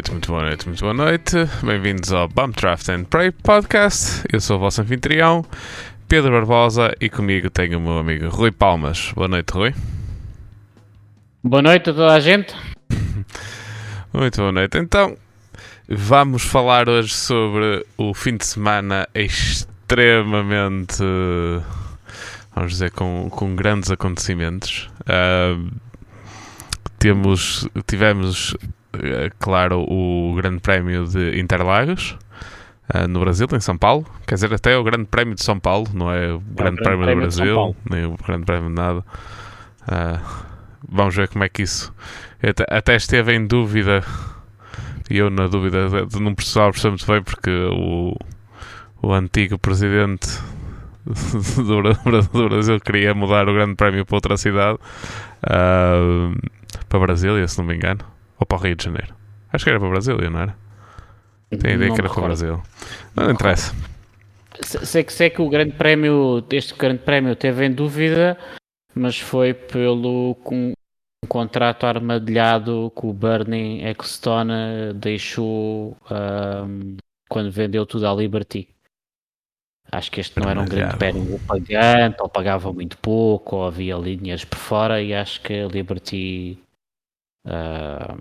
Muito boa noite, muito boa noite, muito boa noite. Bem-vindos ao Bump Draft and Pray Podcast. Eu sou o vosso anfitrião, Pedro Barbosa, e comigo tenho o meu amigo Rui Palmas. Boa noite, Rui. Boa noite a toda a gente. Muito boa noite. Então, vamos falar hoje sobre o fim de semana extremamente, vamos dizer, com, com grandes acontecimentos. Uh, temos, tivemos claro, o Grande Prémio de Interlagos. Uh, no Brasil, em São Paulo, quer dizer, até o Grande Prémio de São Paulo, não é o Grande, é o grande Prémio, do Brasil, nem o Grande Prémio de nada. Uh, vamos ver como é que isso. Até, até esteve em dúvida, e eu na dúvida não precisava perceber muito bem, porque o, o antigo presidente do, do Brasil queria mudar o Grande Prémio para outra cidade, uh, para Brasília, se não me engano. Ou para o Rio de Janeiro? Acho que era para o Brasil, não era? Tenho a ideia não que era para o Brasil. Não, não interessa. Sei que, sei que o grande prémio, este grande prémio teve em dúvida, mas foi pelo com, um contrato armadilhado que o Bernie Ecclestone deixou um, quando vendeu tudo à Liberty. Acho que este não era um grande prémio pagante, ou pagava muito pouco, ou havia linhas por fora, e acho que a Liberty uh,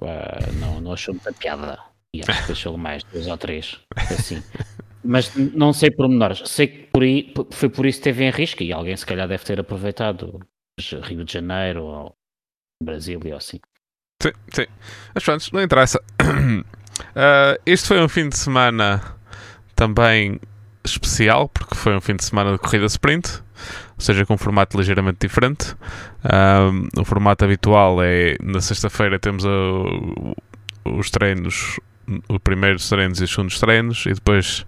Uh, não, não achou muita piada. E acho que deixou mais dois ou três. Assim. Mas não sei pormenores. Sei que por aí, foi por isso que teve em risco e alguém se calhar deve ter aproveitado Rio de Janeiro ou Brasília ou assim. Sim, sim. Mas pronto, não interessa. Uh, este foi um fim de semana também especial, porque foi um fim de semana de corrida sprint, seja, com um formato ligeiramente diferente. Um, o formato habitual é na sexta-feira temos a, os treinos, os primeiros treinos e os segundos treinos, e depois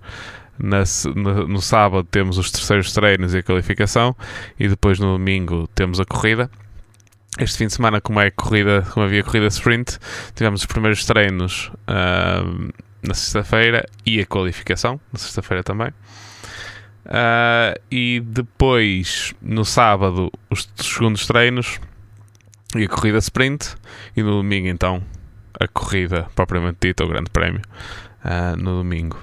na, no, no, sábado temos os terceiros treinos e a qualificação, e depois no domingo temos a corrida. Este fim de semana, como é corrida, como havia corrida sprint, tivemos os primeiros treinos um, na sexta-feira e a qualificação na sexta-feira também. Uh, e depois, no sábado, os segundos treinos e a corrida sprint. E no domingo, então, a corrida propriamente dita, o Grande Prémio, uh, no domingo.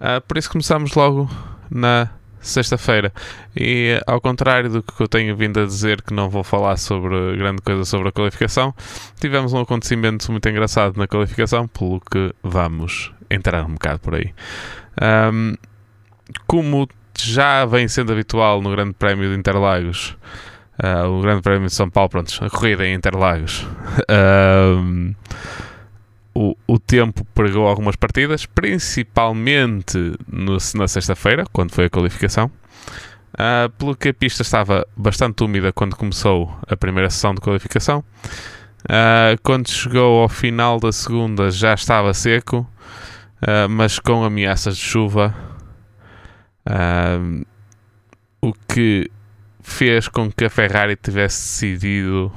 Uh, por isso começamos logo na sexta-feira. E ao contrário do que eu tenho vindo a dizer, que não vou falar sobre grande coisa sobre a qualificação, tivemos um acontecimento muito engraçado na qualificação, pelo que vamos entrar um bocado por aí. Um, como já vem sendo habitual no Grande Prémio de Interlagos, uh, o Grande Prémio de São Paulo, pronto, a corrida em Interlagos. Uh, o, o tempo pregou algumas partidas, principalmente no, na sexta-feira, quando foi a qualificação. Uh, pelo que a pista estava bastante úmida quando começou a primeira sessão de qualificação. Quando chegou ao final da segunda já estava seco, mas com ameaças de chuva um, o que fez com que a Ferrari tivesse decidido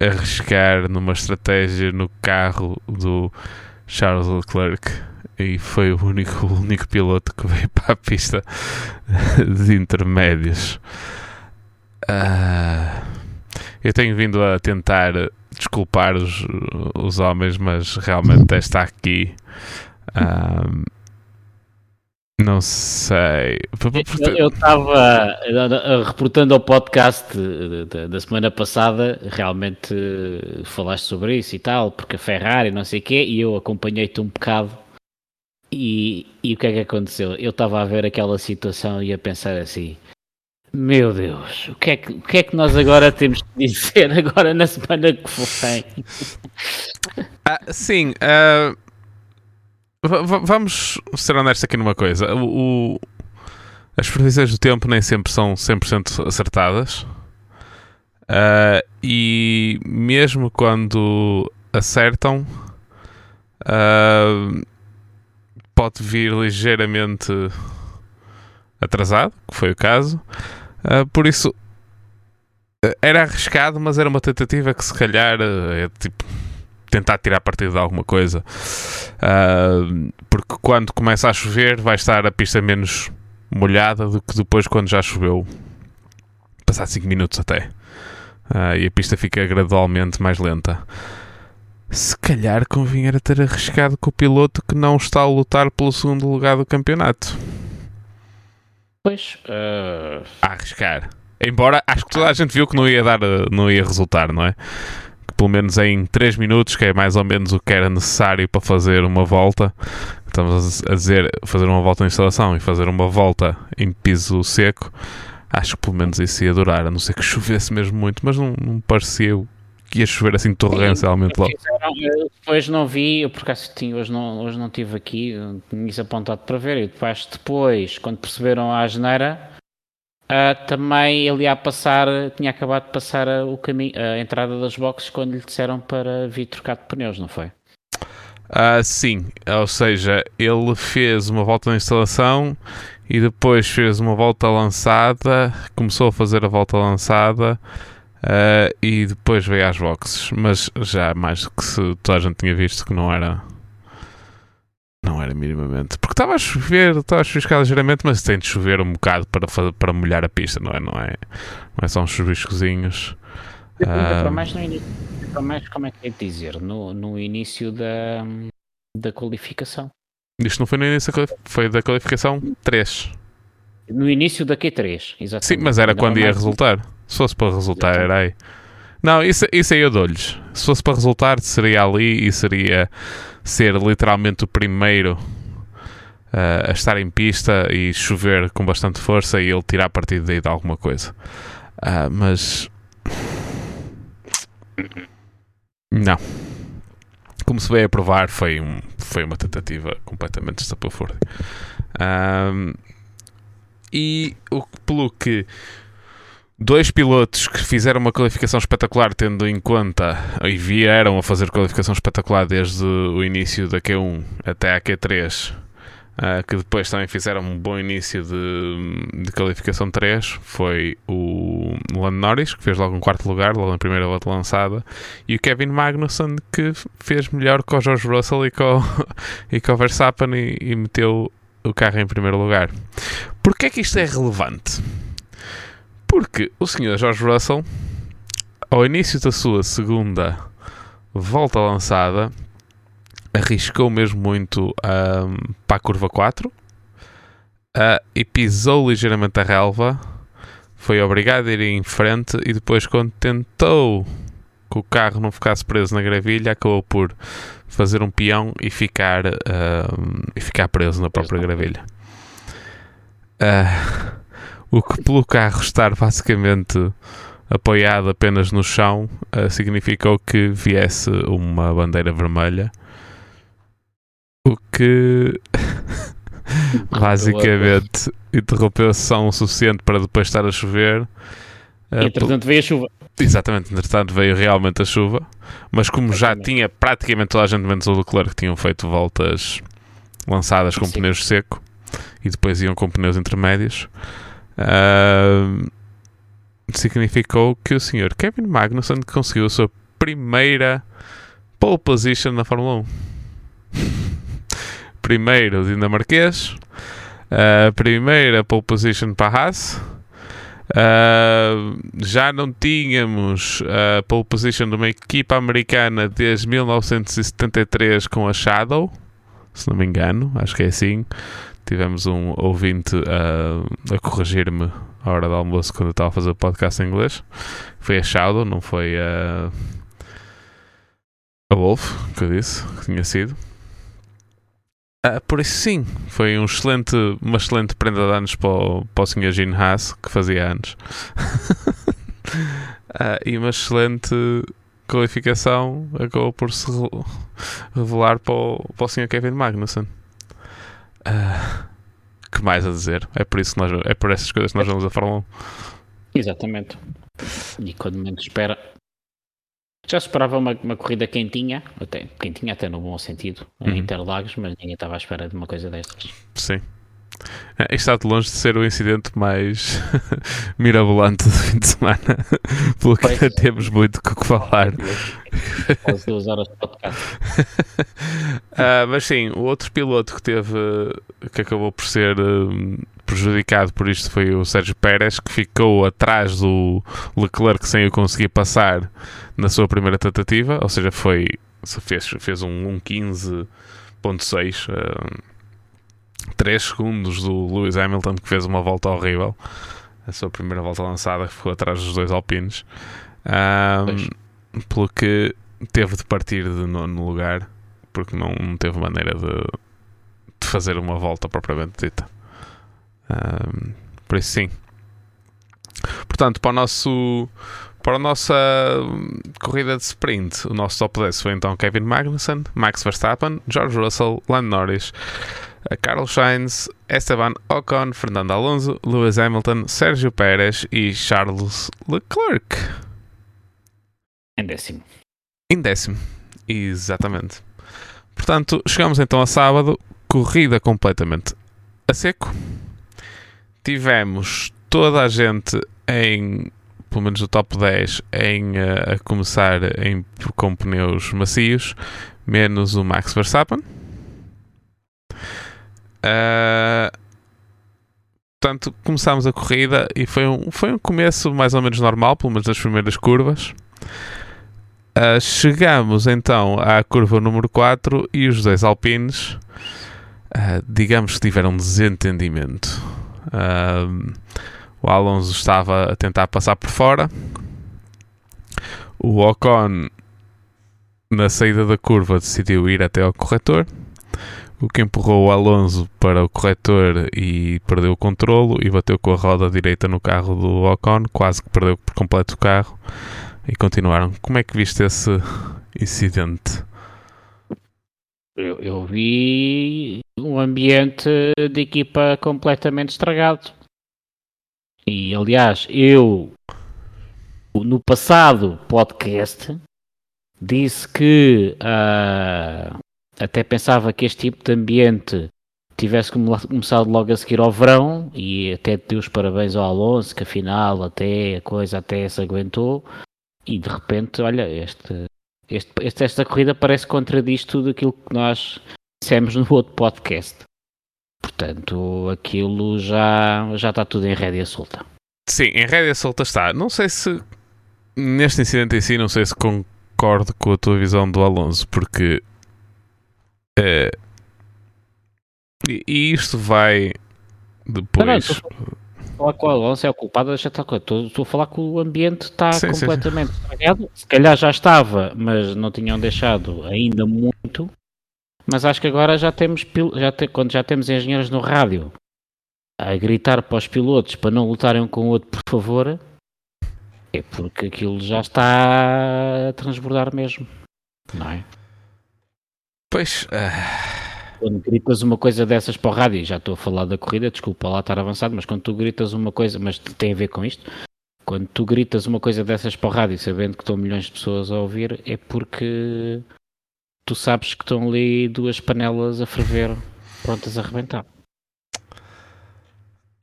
arriscar numa estratégia no carro do Charles Leclerc e foi o único, o único piloto que veio para a pista de intermédios. Uh, eu tenho vindo a tentar desculpar os, os homens, mas realmente esta aqui não sei. Eu estava reportando ao podcast da semana passada, realmente falaste sobre isso e tal, porque a Ferrari não sei o quê, e eu acompanhei-te um bocado. E, e o que é que aconteceu? Eu estava a ver aquela situação e a pensar assim: Meu Deus, o que é que, o que, é que nós agora temos que dizer agora na semana que vem? Ah, sim, uh vamos ser honestos aqui numa coisa. O, o, as previsões do tempo nem sempre são 100% acertadas. Uh, e mesmo quando acertam, uh, pode vir ligeiramente atrasado, que foi o caso. Uh, por isso, era arriscado, mas era uma tentativa que se calhar é tipo tentar tirar partido de alguma coisa. Uh, porque quando começa a chover, vai estar a pista menos molhada do que depois quando já choveu. Passar 5 minutos até. uh, e a pista fica gradualmente mais lenta. Se calhar convinha ter arriscado com o piloto que não está a lutar pelo segundo lugar do campeonato. Pois. Uh... A arriscar. Embora acho que toda a gente viu que não ia dar, não ia resultar, não é? Pelo menos em 3 minutos, que é mais ou menos o que era necessário para fazer uma volta, estamos a dizer fazer uma volta em instalação e fazer uma volta em piso seco, acho que pelo menos isso ia durar, a não ser que chovesse mesmo muito, mas não, não parecia que ia chover assim torrencialmente logo. Depois não vi, eu por acaso tinha, hoje, não, hoje não estive aqui, tinha isso apontado para ver, e depois, depois quando perceberam a geneira, uh, também ele ia passar, tinha acabado de passar a, o caminho, a entrada das boxes quando lhe disseram para vir trocar de pneus, não foi? Uh, sim, ou seja, ele fez uma volta na instalação e depois fez uma volta lançada, começou a fazer a volta lançada Uh, e depois veio às boxes, mas já mais do que se toda a gente tinha visto que não era. Não era minimamente. Porque estava a chover, estava a chover ligeiramente, mas tem de chover um bocado para, para molhar a pista, não é? Não é, não é só uns chuviscozinhos. Uh, para mais no início, para mais como é que é dizer? No, no início da, da qualificação. Isto não foi no início, foi da qualificação 3. No início da Q3, exatamente. Sim, mas era quando ia resultar. Se fosse para resultar, era aí. Não, isso, isso aí eu dou-lhes. Se fosse para resultar, seria ali e seria ser literalmente o primeiro uh, a estar em pista e chover com bastante força e ele tirar partido daí de alguma coisa. Uh, mas. Não. Como se veio a provar, foi, um, foi uma tentativa completamente estapafúrdia. Um, e o, pelo que dois pilotos que fizeram uma qualificação espetacular, tendo em conta e vieram a fazer qualificação espetacular desde o início da Q1 até a Q3, uh, ah, que depois também fizeram um bom início de, de qualificação 3, foi o Lando Norris, que fez logo um quarto lugar, logo na primeira volta lançada, e o Kevin Magnussen, que fez melhor com o George Russell e com, e com o Verstappen e, e meteu o carro em primeiro lugar. Porquê é que isto é relevante? Porque o senhor George Russell, ao início da sua segunda volta lançada, arriscou mesmo muito um, para a curva 4 uh, e pisou ligeiramente a relva. Foi obrigado a ir em frente e depois, quando tentou que o carro não ficasse preso na gravilha, acabou por fazer um peão e ficar, uh, e ficar preso na própria gravilha. Uh, o que pelo carro estar basicamente apoiado apenas no chão uh, significou que viesse uma bandeira vermelha. O que basicamente interrompeu a sessão o suficiente para depois estar a chover. Uh, entretanto veio a chuva. Exatamente, entretanto veio realmente a chuva. Mas como já tinha praticamente toda a gente, menos o Leclerc, que tinham feito voltas lançadas com Sim. pneus seco e depois iam com pneus intermédios, uh, significou que o senhor Kevin Magnussen conseguiu a sua primeira pole position na Fórmula 1. Primeiro dinamarquês, uh, primeira pole position para a Haas. Uh, já não tínhamos a pole position de uma equipa americana desde 1973 com a Shadow, se não me engano, acho que é assim. Tivemos um ouvinte a, a corrigir-me à hora do almoço quando eu estava a fazer o podcast em inglês. Foi a Shadow, não foi a, a Wolf, que eu disse, que tinha sido. Uh, por isso sim, foi um excelente, uma excelente prenda de anos para o, o Sr. Gene Haas, que fazia anos. uh, e uma excelente qualificação acabou por se revelar para o, para o Sr. Kevin Magnussen. Uh, que mais a dizer? É por isso que nós, é por essas coisas que nós vamos a Fórmula 1. Exatamente. E quando menos espera. Já esperava uma, uma corrida quentinha, até, quentinha até no bom sentido, em uhum. Interlagos, mas ninguém estava à espera de uma coisa destas. Sim. É, está de longe de ser o incidente mais mirabolante do fim de semana, pelo que ainda temos muito o que falar. Quase duas horas de podcast. uh, mas sim, o outro piloto que teve, que acabou por ser uh, prejudicado por isto foi o Sérgio Pérez, que ficou atrás do Leclerc sem o conseguir passar na sua primeira tentativa, ou seja, foi fez, fez um 1.15.6 uh, 3 segundos do Lewis Hamilton que fez uma volta horrível. A sua primeira volta lançada ficou atrás dos dois alpinos um, pelo que teve de partir de nono lugar porque não, não teve maneira de, de, fazer uma volta propriamente dita. Um, por isso sim. Portanto para o nosso para a nossa corrida de sprint, o nosso top 10 foi então Kevin Magnussen, Max Verstappen, George Russell, Lando Norris, Carlos Sainz, Esteban Ocon, Fernando Alonso, Lewis Hamilton, Sérgio Pérez e Charles Leclerc. Em décimo. Em décimo, exatamente. Portanto, chegamos então a sábado, corrida completamente a seco. Tivemos toda a gente em pelo menos o top 10 em, uh, a começar em, com pneus macios, menos o Max Verstappen. Uh, portanto, começámos a corrida e foi um, foi um começo mais ou menos normal, pelo menos das primeiras curvas. Uh, chegamos então à curva número 4 e os dois alpines, uh, digamos que tiveram um desentendimento. Uh, o Alonso estava a tentar passar por fora. O Ocon, na saída da curva, decidiu ir até ao corretor. O que empurrou o Alonso para o corretor e perdeu o controlo e bateu com a roda direita no carro do Ocon, quase que perdeu por completo o carro e continuaram. Como é que viste esse incidente? Eu, eu vi um ambiente de equipa completamente estragado. E aliás, eu no passado podcast disse que uh, até pensava que este tipo de ambiente tivesse começado logo a seguir ao verão e até dei os parabéns ao Alonso que afinal até a coisa até se aguentou e de repente olha este, este, este esta corrida parece contradiz tudo aquilo que nós dissemos no outro podcast Portanto, aquilo já, já está tudo em rédea solta. Sim, em rédea solta está. Não sei se neste incidente em si, não sei se concordo com a tua visão do Alonso, porque é, e isto vai depois. Falar com o Alonso é o culpado, deixa estar estou, estou a falar que o ambiente está sim, completamente estragado. Se calhar já estava, mas não tinham deixado ainda muito. Mas acho que agora já temos, já te, quando já temos engenheiros no rádio a gritar para os pilotos para não lutarem um com o outro, por favor, é porque aquilo já está a transbordar mesmo, não é? Pois. Uh... Quando gritas uma coisa dessas para o rádio, já estou a falar da corrida, desculpa lá estar avançado, mas quando tu gritas uma coisa, mas tem a ver com isto, quando tu gritas uma coisa dessas para o rádio, sabendo que estão milhões de pessoas a ouvir, é porque tu sabes que estão ali duas panelas a ferver prontas a arrebentar.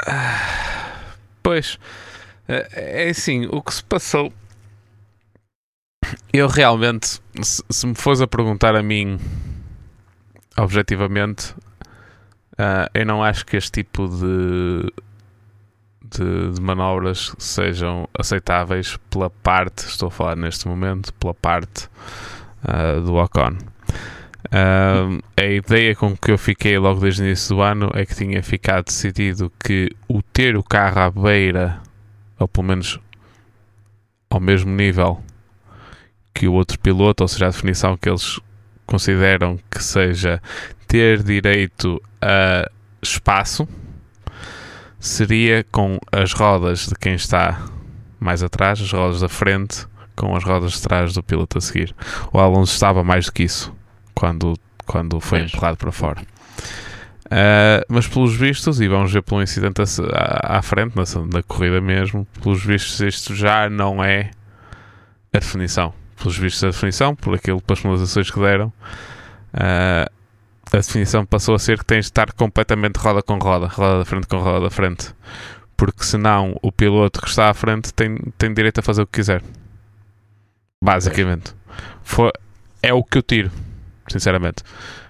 Ah, pois é, é assim, o que se passou. Eu realmente, se, se me fores a perguntar a mim objetivamente, uh, eu não acho que este tipo de, de, de, manobras sejam aceitáveis pela parte, estou a falar neste momento, pela parte uh, do Ocon. Uh, a ideia com que eu fiquei logo desde o início do ano é que tinha ficado decidido que o ter o carro à beira, ou pelo menos ao mesmo nível que o outro piloto, ou seja, a definição que eles consideram que seja ter direito a espaço, seria com as rodas de quem está mais atrás, as rodas da frente, com as rodas de trás do piloto a seguir. O Alonso estava mais do que isso quando, quando foi empurrado para fora. Uh, mas pelos vistos, e vamos ver pelo incidente à, à frente, na, na, corrida mesmo, pelos vistos isto já não é a definição. Pelos vistos a definição, por aquilo, pelas penalizações que deram, uh, a definição passou a ser que tens de estar completamente roda com roda, roda da frente com roda da frente. Porque senão o piloto que está à frente tem, tem direito a fazer o que quiser. Basicamente. Foi, é o que eu tiro sinceramente.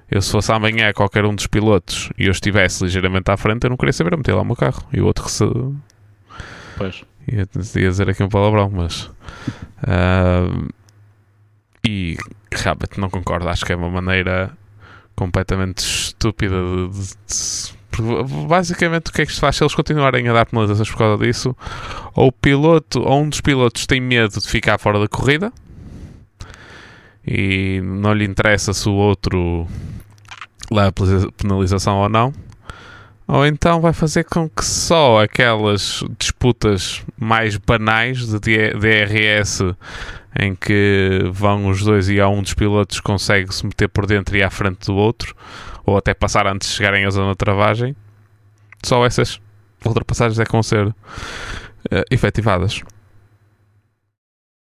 Eu, se fosse amanhã qualquer um dos pilotos e eu estivesse ligeiramente à frente, eu não queria saber a meter lá o meu carro. E o outro que se. Pois. Ia, ia dizer aqui um palavrão, mas. ah, e realmente não concordo. Acho que é uma maneira completamente estúpida de. de- de- basicamente, o que é que se faz? Se eles continuarem a dar penalizações por causa disso, ou o piloto, ou um dos pilotos tem medo de ficar fora da corrida e não lhe interessa se o outro leva penalização ou não. Ou então vai fazer com que só aquelas disputas mais banais de DRS em que vão os dois e há um dos pilotos consegue se meter por dentro e à frente do outro, ou até passar antes de chegarem à zona de travagem, só essas ultrapassagens é que vão ser eh, efetivadas.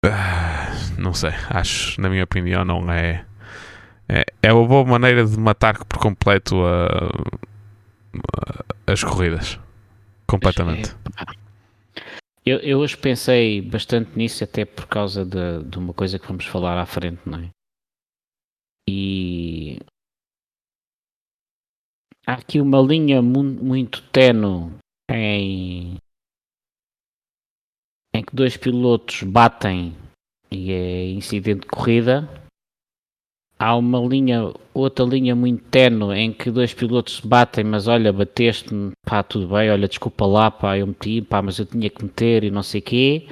Ah, não sei, acho, na minha opinião, não é. É, é uma boa maneira de matar por completo a, a- as corridas. Completamente. Eu, eu hoje pensei bastante nisso, até por causa de, de uma coisa que vamos falar à frente, não é? E há aqui uma linha mu- muito tenue em, em que dois pilotos batem e é incidente de corrida. Há uma linha, outra linha muito tenue em que dois pilotos batem, mas olha, bateste-me, pá, tudo bem, olha, desculpa lá, pá, eu meti, pá, mas eu tinha que meter e não sei quê.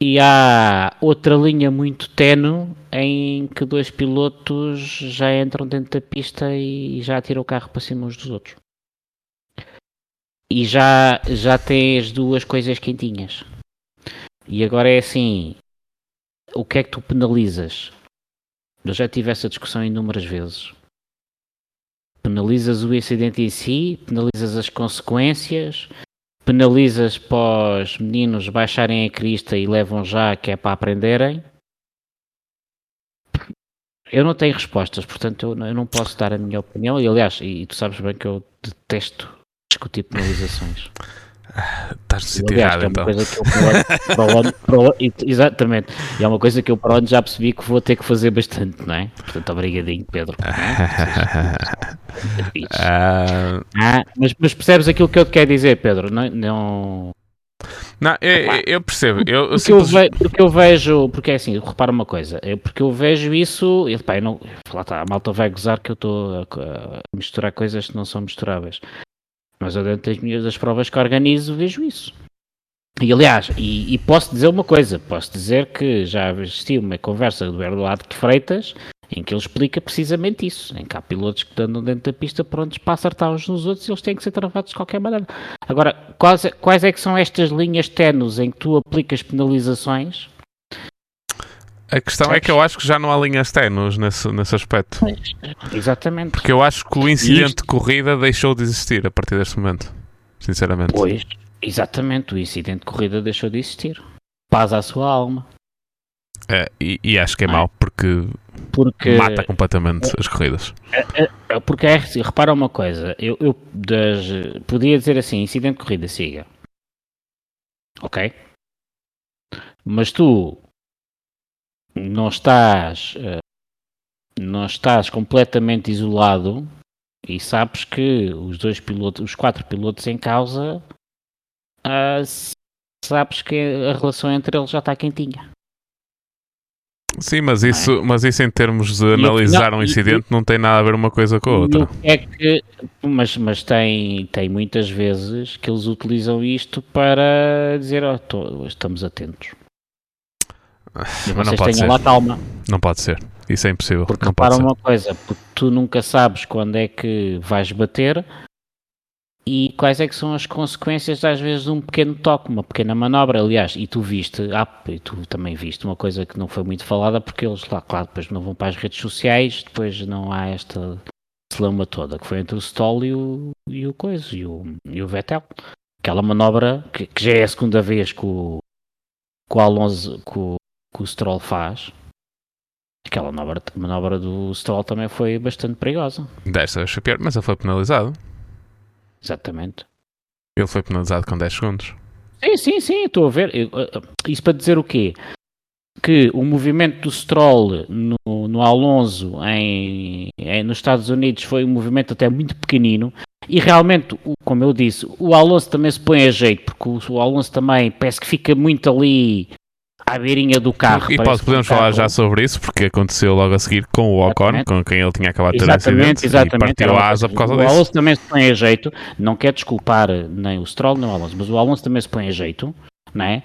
E há outra linha muito tenue em que dois pilotos já entram dentro da pista e já atiram o carro para cima uns dos outros. E já, já tem as duas coisas quentinhas. E agora é assim: o que é que tu penalizas? Eu já tive essa discussão inúmeras vezes. Penalizas o incidente em si, penalizas as consequências, penalizas para os meninos baixarem a crista e levam já que é para aprenderem. Eu não tenho respostas, portanto eu não, eu não posso dar a minha opinião. E aliás, e, e tu sabes bem que eu detesto discutir penalizações. Estás no sítio errado é uma então. coisa que eu para o ano- para o ano- para o ano- exatamente, e é uma coisa que eu para o ano já percebi que vou ter que fazer bastante, não é? Portanto, obrigadinho, Pedro. é? Vocês-. Ah, Ah, mas, mas percebes aquilo que eu te quero dizer, Pedro? Não, não... não, eu, eu- eu percebo. Eu, eu Porque, eu simples- ve- porque eu vejo, porque é assim, repara uma coisa, eu, porque eu vejo isso, e, pá, eu não, lá está, a malta vai gozar que eu estou a, a misturar coisas que não são misturáveis. Mas eu das provas que organizo vejo isso. E aliás, e, e posso dizer uma coisa, posso dizer que já assisti uma conversa do Eduardo de Freitas em que ele explica precisamente isso, em que há pilotos que andam dentro da pista prontos para acertar uns nos outros e eles têm que ser travados de qualquer maneira. Agora, quais, é- quais é que são estas linhas tenues em que tu aplicas penalizações? A questão é que eu acho que já não há linhas ténues nesse, nesse aspecto. Exatamente. Porque eu acho que o incidente isto- de corrida deixou de existir a partir deste momento. Sinceramente. Pois, exatamente, o incidente de corrida deixou de existir. Paz à sua alma. É, e, e acho que é é? mau porque Porque, mata completamente as corridas. é, porque é, assim, repara uma coisa, eu, eu das, podia dizer assim, incidente de corrida, siga. Ok? Mas tu não estás eh, não estás completamente isolado e sabes que os dois pilotos, os quatro pilotos em causa ah, sabes que a relação entre eles já está quentinha. Sim, mas isso, mas isso em termos de é? E- analisar não, um e- incidente não tem nada a ver uma coisa com a E outra. é que, mas mas tem, tem muitas vezes que eles utilizam isto para dizer "Oh, tô- estamos atentos. E Mas não pode tenham ser. lá calma. Não pode ser. Isso é impossível. Porque não pode repara uma coisa, porque tu nunca sabes quando é que vais bater e quais é que são as consequências às vezes de um pequeno toque, uma pequena manobra, aliás, e tu viste, ah, e tu também viste uma coisa que não foi muito falada porque eles lá, claro, depois não vão para as redes sociais, depois não há esta celama toda, que foi entre o Stoll e o, e o coisa, e o, e o Vettel. Aquela manobra que, que já é a segunda vez que o, que o Alonso, que o, que o Stroll faz, Aquela manobra, manobra do Stroll também foi bastante perigosa. Desta vez foi pior, mas ele foi penalizado. Exatamente. Ele foi penalizado com 10 segundos. Sim, sim, sim, estou a ver. Eu, uh, uh, Isso para dizer o quê? que o movimento do Stroll no, no Alonso em, em, nos Estados Unidos foi um movimento até muito pequenino e realmente, como eu disse, o Alonso também se põe a jeito, porque o, o Alonso também parece que fica muito ali à beirinha do carro. E pode, podemos falar já sobre isso, porque aconteceu logo a seguir com o Ocon, exatamente. com quem ele tinha acabado de ter exatamente, acidente exatamente. e partiu a asa por causa o disso. O Alonso também se põe a jeito, não quer desculpar nem o Stroll nem o Alonso, mas o Alonso também se põe a jeito, não é?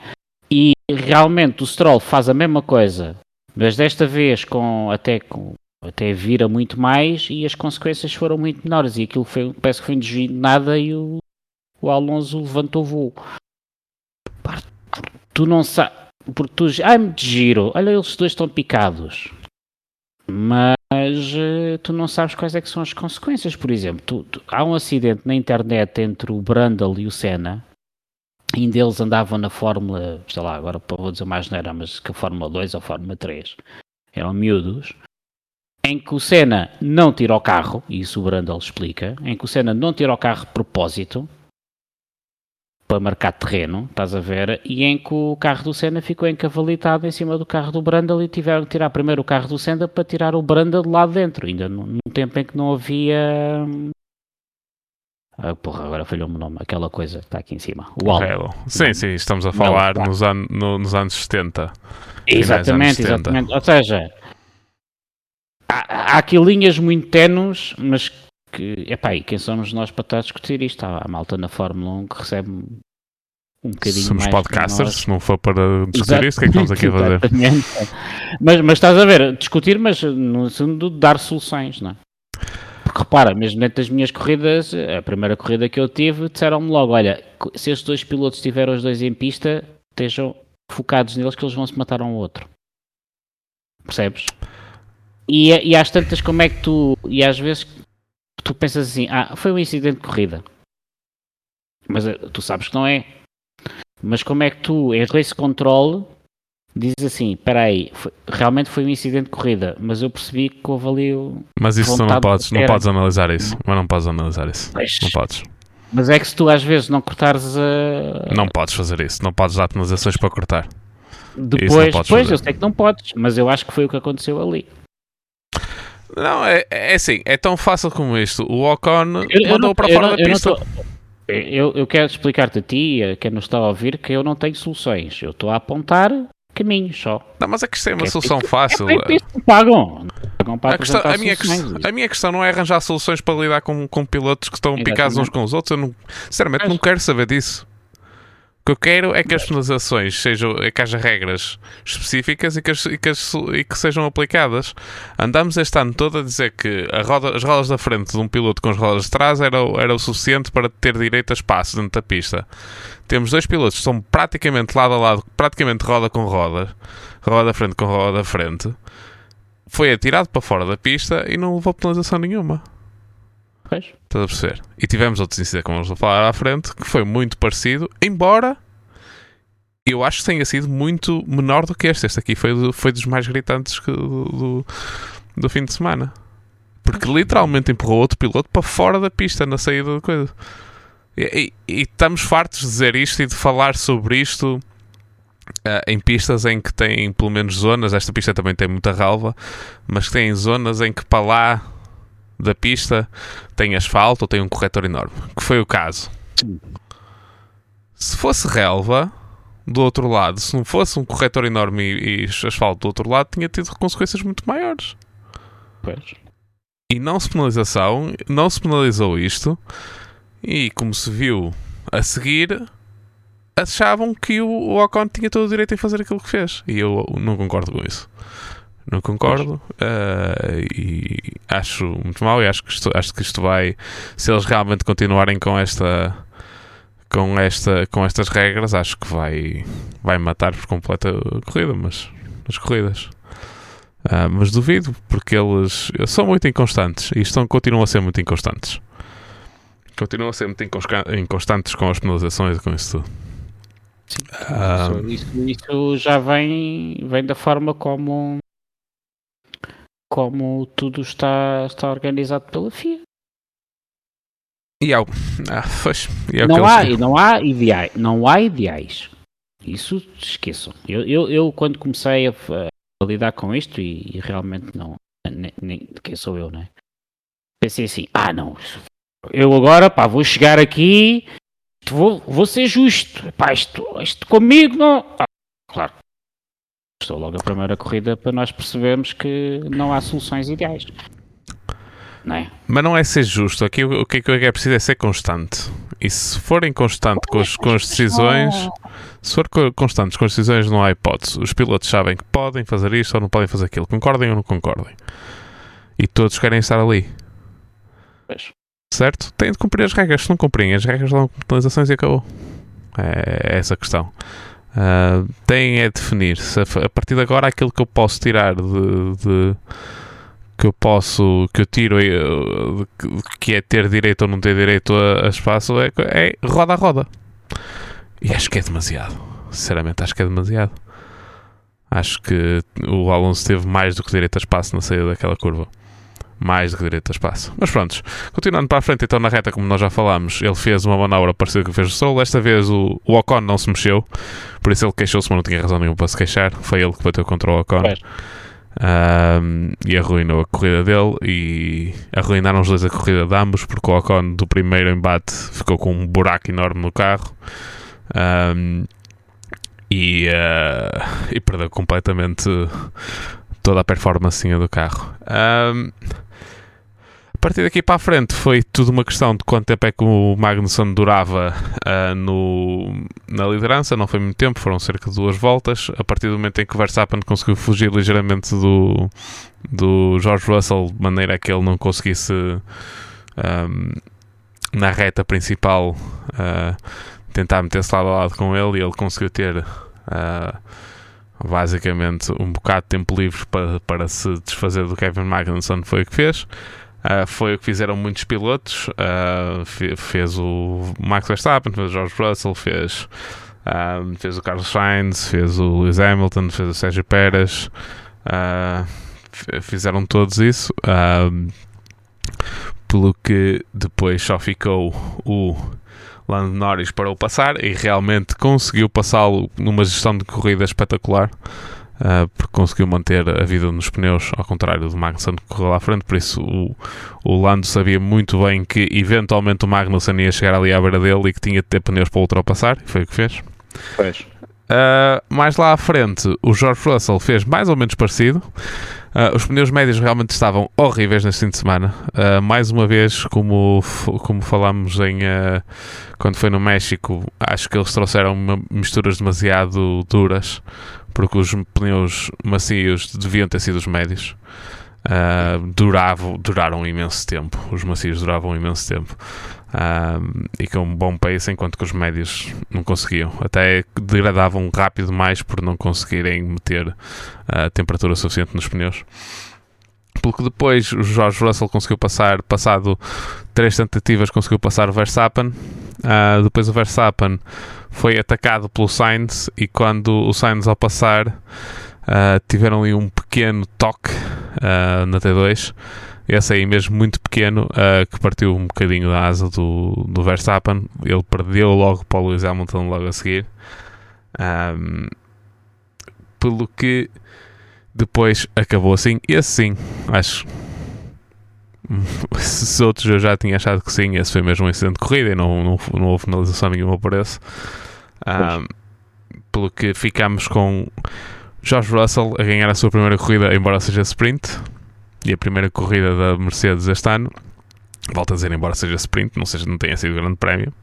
E realmente o Stroll faz a mesma coisa, mas desta vez com até com até vira muito mais e as consequências foram muito menores e aquilo foi, parece que foi um de nada e o, o Alonso levantou o voo. Tu não sabes, porque tu, ai, me giro, olha, eles dois estão picados, mas uh, tu não sabes quais é que são as consequências. Por exemplo, tu, tu, há um acidente na internet entre o Brundle e o Senna, ainda eles andavam na Fórmula, sei lá, agora vou dizer mais era, mas que a Fórmula 2 ou a Fórmula 3 eram miúdos, em que o Senna não tira o carro, e isso o Brundle explica, em que o Senna não tira o carro de propósito para marcar terreno, estás a ver, e em que o carro do Senna ficou encavalitado em cima do carro do Brundle e tiveram que tirar primeiro o carro do Senna para tirar o Brundle de lá dentro, ainda num tempo em que não havia ah, porra, agora falhou-me o nome, aquela coisa que está aqui em cima. O Halo. Sim, sim, estamos a falar não, nos, an no, nos anos 70. Exatamente, anos 70. exatamente. Ou seja, há, há aqui linhas muito tenues, mas que, epá, e quem somos nós para estar a discutir isto? Há a malta na Fórmula 1 que recebe um bocadinho Somos mais podcasters, se não for para discutir isso, o que é que estamos aqui a fazer? mas, mas estás a ver, discutir, mas no fundo dar soluções, não é? Porque repara, mesmo dentro das minhas corridas, a primeira corrida que eu tive, disseram-me logo: olha, se estes dois pilotos estiverem os dois em pista, estejam focados neles que eles vão se matar um ao outro. Percebes? E, e às tantas, como é que tu. E às vezes tu pensas assim: ah, foi um incidente de corrida. Mas tu sabes que não é. Mas como é que tu, em race control, diz assim, espera aí, foi, realmente foi um incidente de corrida, mas eu percebi que houve ali o... Mas isso tu não podes, não podes analisar isso, mas não podes analisar isso, Pois. não podes. Mas é que se tu às vezes não cortares a... Não podes fazer isso, não podes dar penalizações para cortar. Depois, depois fazer. eu sei que não podes, mas eu acho que foi o que aconteceu ali. Não, é, é assim, é tão fácil como isto. O Ocon Eu- mandou para fora não- da pista. Eu, eu quero explicar-te a ti, a quem nos está a ouvir, que eu não tenho soluções. Eu estou a apontar caminhos só. Não, mas é que isto é uma Que é solução isso- fácil. É isso que pagam. Pagam para A, questão- a minha questão, a minha questão não é arranjar soluções para lidar com, com pilotos que estão picados uns Exatamente. com os outros. Eu não, sinceramente Mas- não quero saber disso. O que eu quero é que as penalizações sejam, é que haja regras específicas e que, as- e que as- e que sejam aplicadas. Andamos este ano todo a dizer que a roda- as rodas da frente de um piloto com as rodas de trás era, era o suficiente para ter direito a espaço dentro da pista. Temos dois pilotos que estão praticamente lado a lado, praticamente roda com roda, roda da frente com roda da frente. Foi atirado para fora da pista e não levou penalização nenhuma. Pois. Estás a perceber? E tivemos outros incidentes, como vamos falar à frente, que foi muito parecido, embora eu acho que tenha sido muito menor do que este. Este aqui foi, do- foi dos mais gritantes que- do, do, fim de semana. Porque literalmente empurrou outro piloto para fora da pista na saída da coisa. E, e- e estamos fartos de dizer isto e de falar sobre isto ah, em pistas em que tem pelo menos zonas. Esta pista também tem muita relva, mas que tem zonas em que para lá da pista tem asfalto ou tem um corretor enorme, que foi o caso. Se fosse relva do outro lado, se não fosse um corretor enorme e, e asfalto do outro lado, tinha tido consequências muito maiores. Pois. E não se penalização, não se penalizou isto, e como se viu a seguir, achavam que o, o Ocon tinha todo o direito em fazer aquilo que fez. E eu não concordo com isso. Não concordo eh, e acho muito mal e acho que, isto, acho que isto vai, se eles realmente continuarem com esta com esta com estas regras, acho que vai vai matar por completo a corrida, mas as corridas. Ah, mas duvido, porque eles são muito inconstantes e estão, continuam a ser muito inconstantes. Continuam a ser muito inconstantes com as penalizações e com isso tudo. Ah, Isso, isso- isso já vem, vem da forma como, como tudo está, está organizado pela FIA. e é o, ah, pois, e é que não, há, não há ideais, não há ideais. Isso esqueçam. Eu, eu, eu quando comecei a, a, lidar com isto, e, e realmente não. Nem, nem, quem sou eu, né? Pensei assim: ah, não. Eu agora, pá, vou chegar aqui, vou, vou ser justo. Pá, isto, isto comigo não. Ah, claro. Estou logo a primeira corrida para nós percebermos que não há soluções ideais. Não é? Mas não é ser justo. Aqui o que é preciso é ser constante. E se forem constantes com, as, com as decisões, se for constantes com as decisões, não há hipótese. Os pilotos sabem que podem fazer isto ou não podem fazer aquilo. Concordem ou não concordem. E todos querem estar ali. Pois. Certo? Têm de cumprir as regras. Se não cumprem as regras, dão penalizações e acabou. É, é essa a questão. Uh, têm é definir se a, partir de agora aquilo que eu posso tirar de, de que eu posso, que eu tiro, eh, que é ter direito ou não ter direito a, a espaço, é, é roda a roda. E acho que é demasiado. Sinceramente, acho que é demasiado. Acho que o Alonso teve mais do que direito a espaço na saída daquela curva. Mais do que direito a espaço. Mas pronto, continuando para a frente, então na reta, como nós já falámos, ele fez uma manobra parecida com o fez o Stroll. Desta vez o, o Ocon não se mexeu, por isso ele queixou-se, mas não tinha razão nenhuma para se queixar. Foi ele que bateu contra o Ocon. É um, e arruinou a corrida dele e arruinaram os dois a corrida de ambos porque o Ocon do primeiro embate ficou com um buraco enorme no carro um, e, uh, e perdeu completamente toda a performance do carro. Um, partir daqui para a frente foi tudo uma questão de quanto tempo é que o Magnusson durava uh, no, na liderança, não foi muito tempo, foram cerca de duas voltas. A partir do momento em que o Verstappen conseguiu fugir ligeiramente do, do George Russell, de maneira que ele não conseguisse um, na reta principal uh, tentar meter-se lado a lado com ele, e ele conseguiu ter. Uh, basicamente um bocado de tempo livre para, para se desfazer do Kevin Magnussen foi o que fez Uh, foi o que fizeram muitos pilotos. Uh, fez o Max Verstappen, fez o George Russell, fez, uh, fez o Carlos Sainz, fez o Lewis Hamilton, fez o Sérgio Pérez. fizeram todos isso. pelo que depois só ficou o Lando Norris para o passar e realmente conseguiu passá-lo numa gestão de corrida espetacular uh, porque conseguiu manter a vida nos pneus, ao contrário do Magnussen que correu lá à frente. Por isso, o, o Lando sabia muito bem que eventualmente o Magnussen ia chegar ali à beira dele e que tinha de ter pneus para ultrapassar, e foi o que fez. Pois. Uh, mais lá à frente, o George Russell fez mais ou menos parecido. Uh, os pneus médios realmente estavam horríveis neste fim de semana. Uh, mais uma vez, como, como falámos em, quando foi no México, acho que eles trouxeram misturas demasiado duras porque os pneus macios deviam ter sido os médios. Uh, duraram um imenso tempo. Os macios duravam um imenso tempo. Uh, e com um bom pace, enquanto que os médios não conseguiam. Até degradavam rápido mais por não conseguirem meter uh, temperatura suficiente nos pneus. Pelo que depois o George Russell conseguiu passar, passado três tentativas, conseguiu passar o Verstappen. Uh, depois o Verstappen foi atacado pelo Sainz e quando o Sainz ao passar uh, tiveram ali um pequeno toque uh, na T2. Esse aí mesmo muito pequeno que partiu um bocadinho da asa do, do Verstappen. Ele perdeu logo para o Lewis Hamilton logo a seguir. Um, pelo que depois acabou assim. Esse sim, acho. Se outros eu já tinha achado que sim, esse foi mesmo um incidente de corrida e não, não, não houve finalização nenhuma por esse. Um, pelo que ficamos com George Russell a ganhar a sua primeira corrida, embora seja sprint, e a primeira corrida da Mercedes este ano. Volto a dizer, embora seja sprint, não, seja, não tenha sido grande prémio.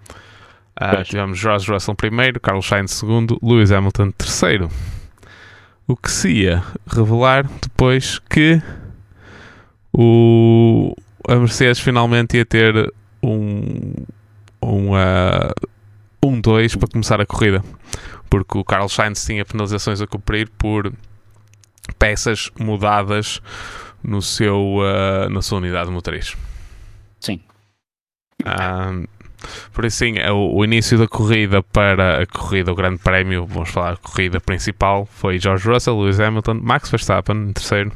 Uh, tivemos George Russell primeiro, Carlos Sainz segundo, Lewis Hamilton terceiro. O que se ia revelar depois que o, a Mercedes finalmente ia ter um, um, uh, um 2 para começar a corrida. Porque o Carlos Sainz tinha penalizações a cumprir por peças mudadas no seu, uh, na sua unidade motriz. Sim. Uh, por isso, sim, é o, o, início da corrida para a corrida, o Grande Prémio, vamos falar, a corrida principal, foi George Russell, Lewis Hamilton, Max Verstappen em terceiro,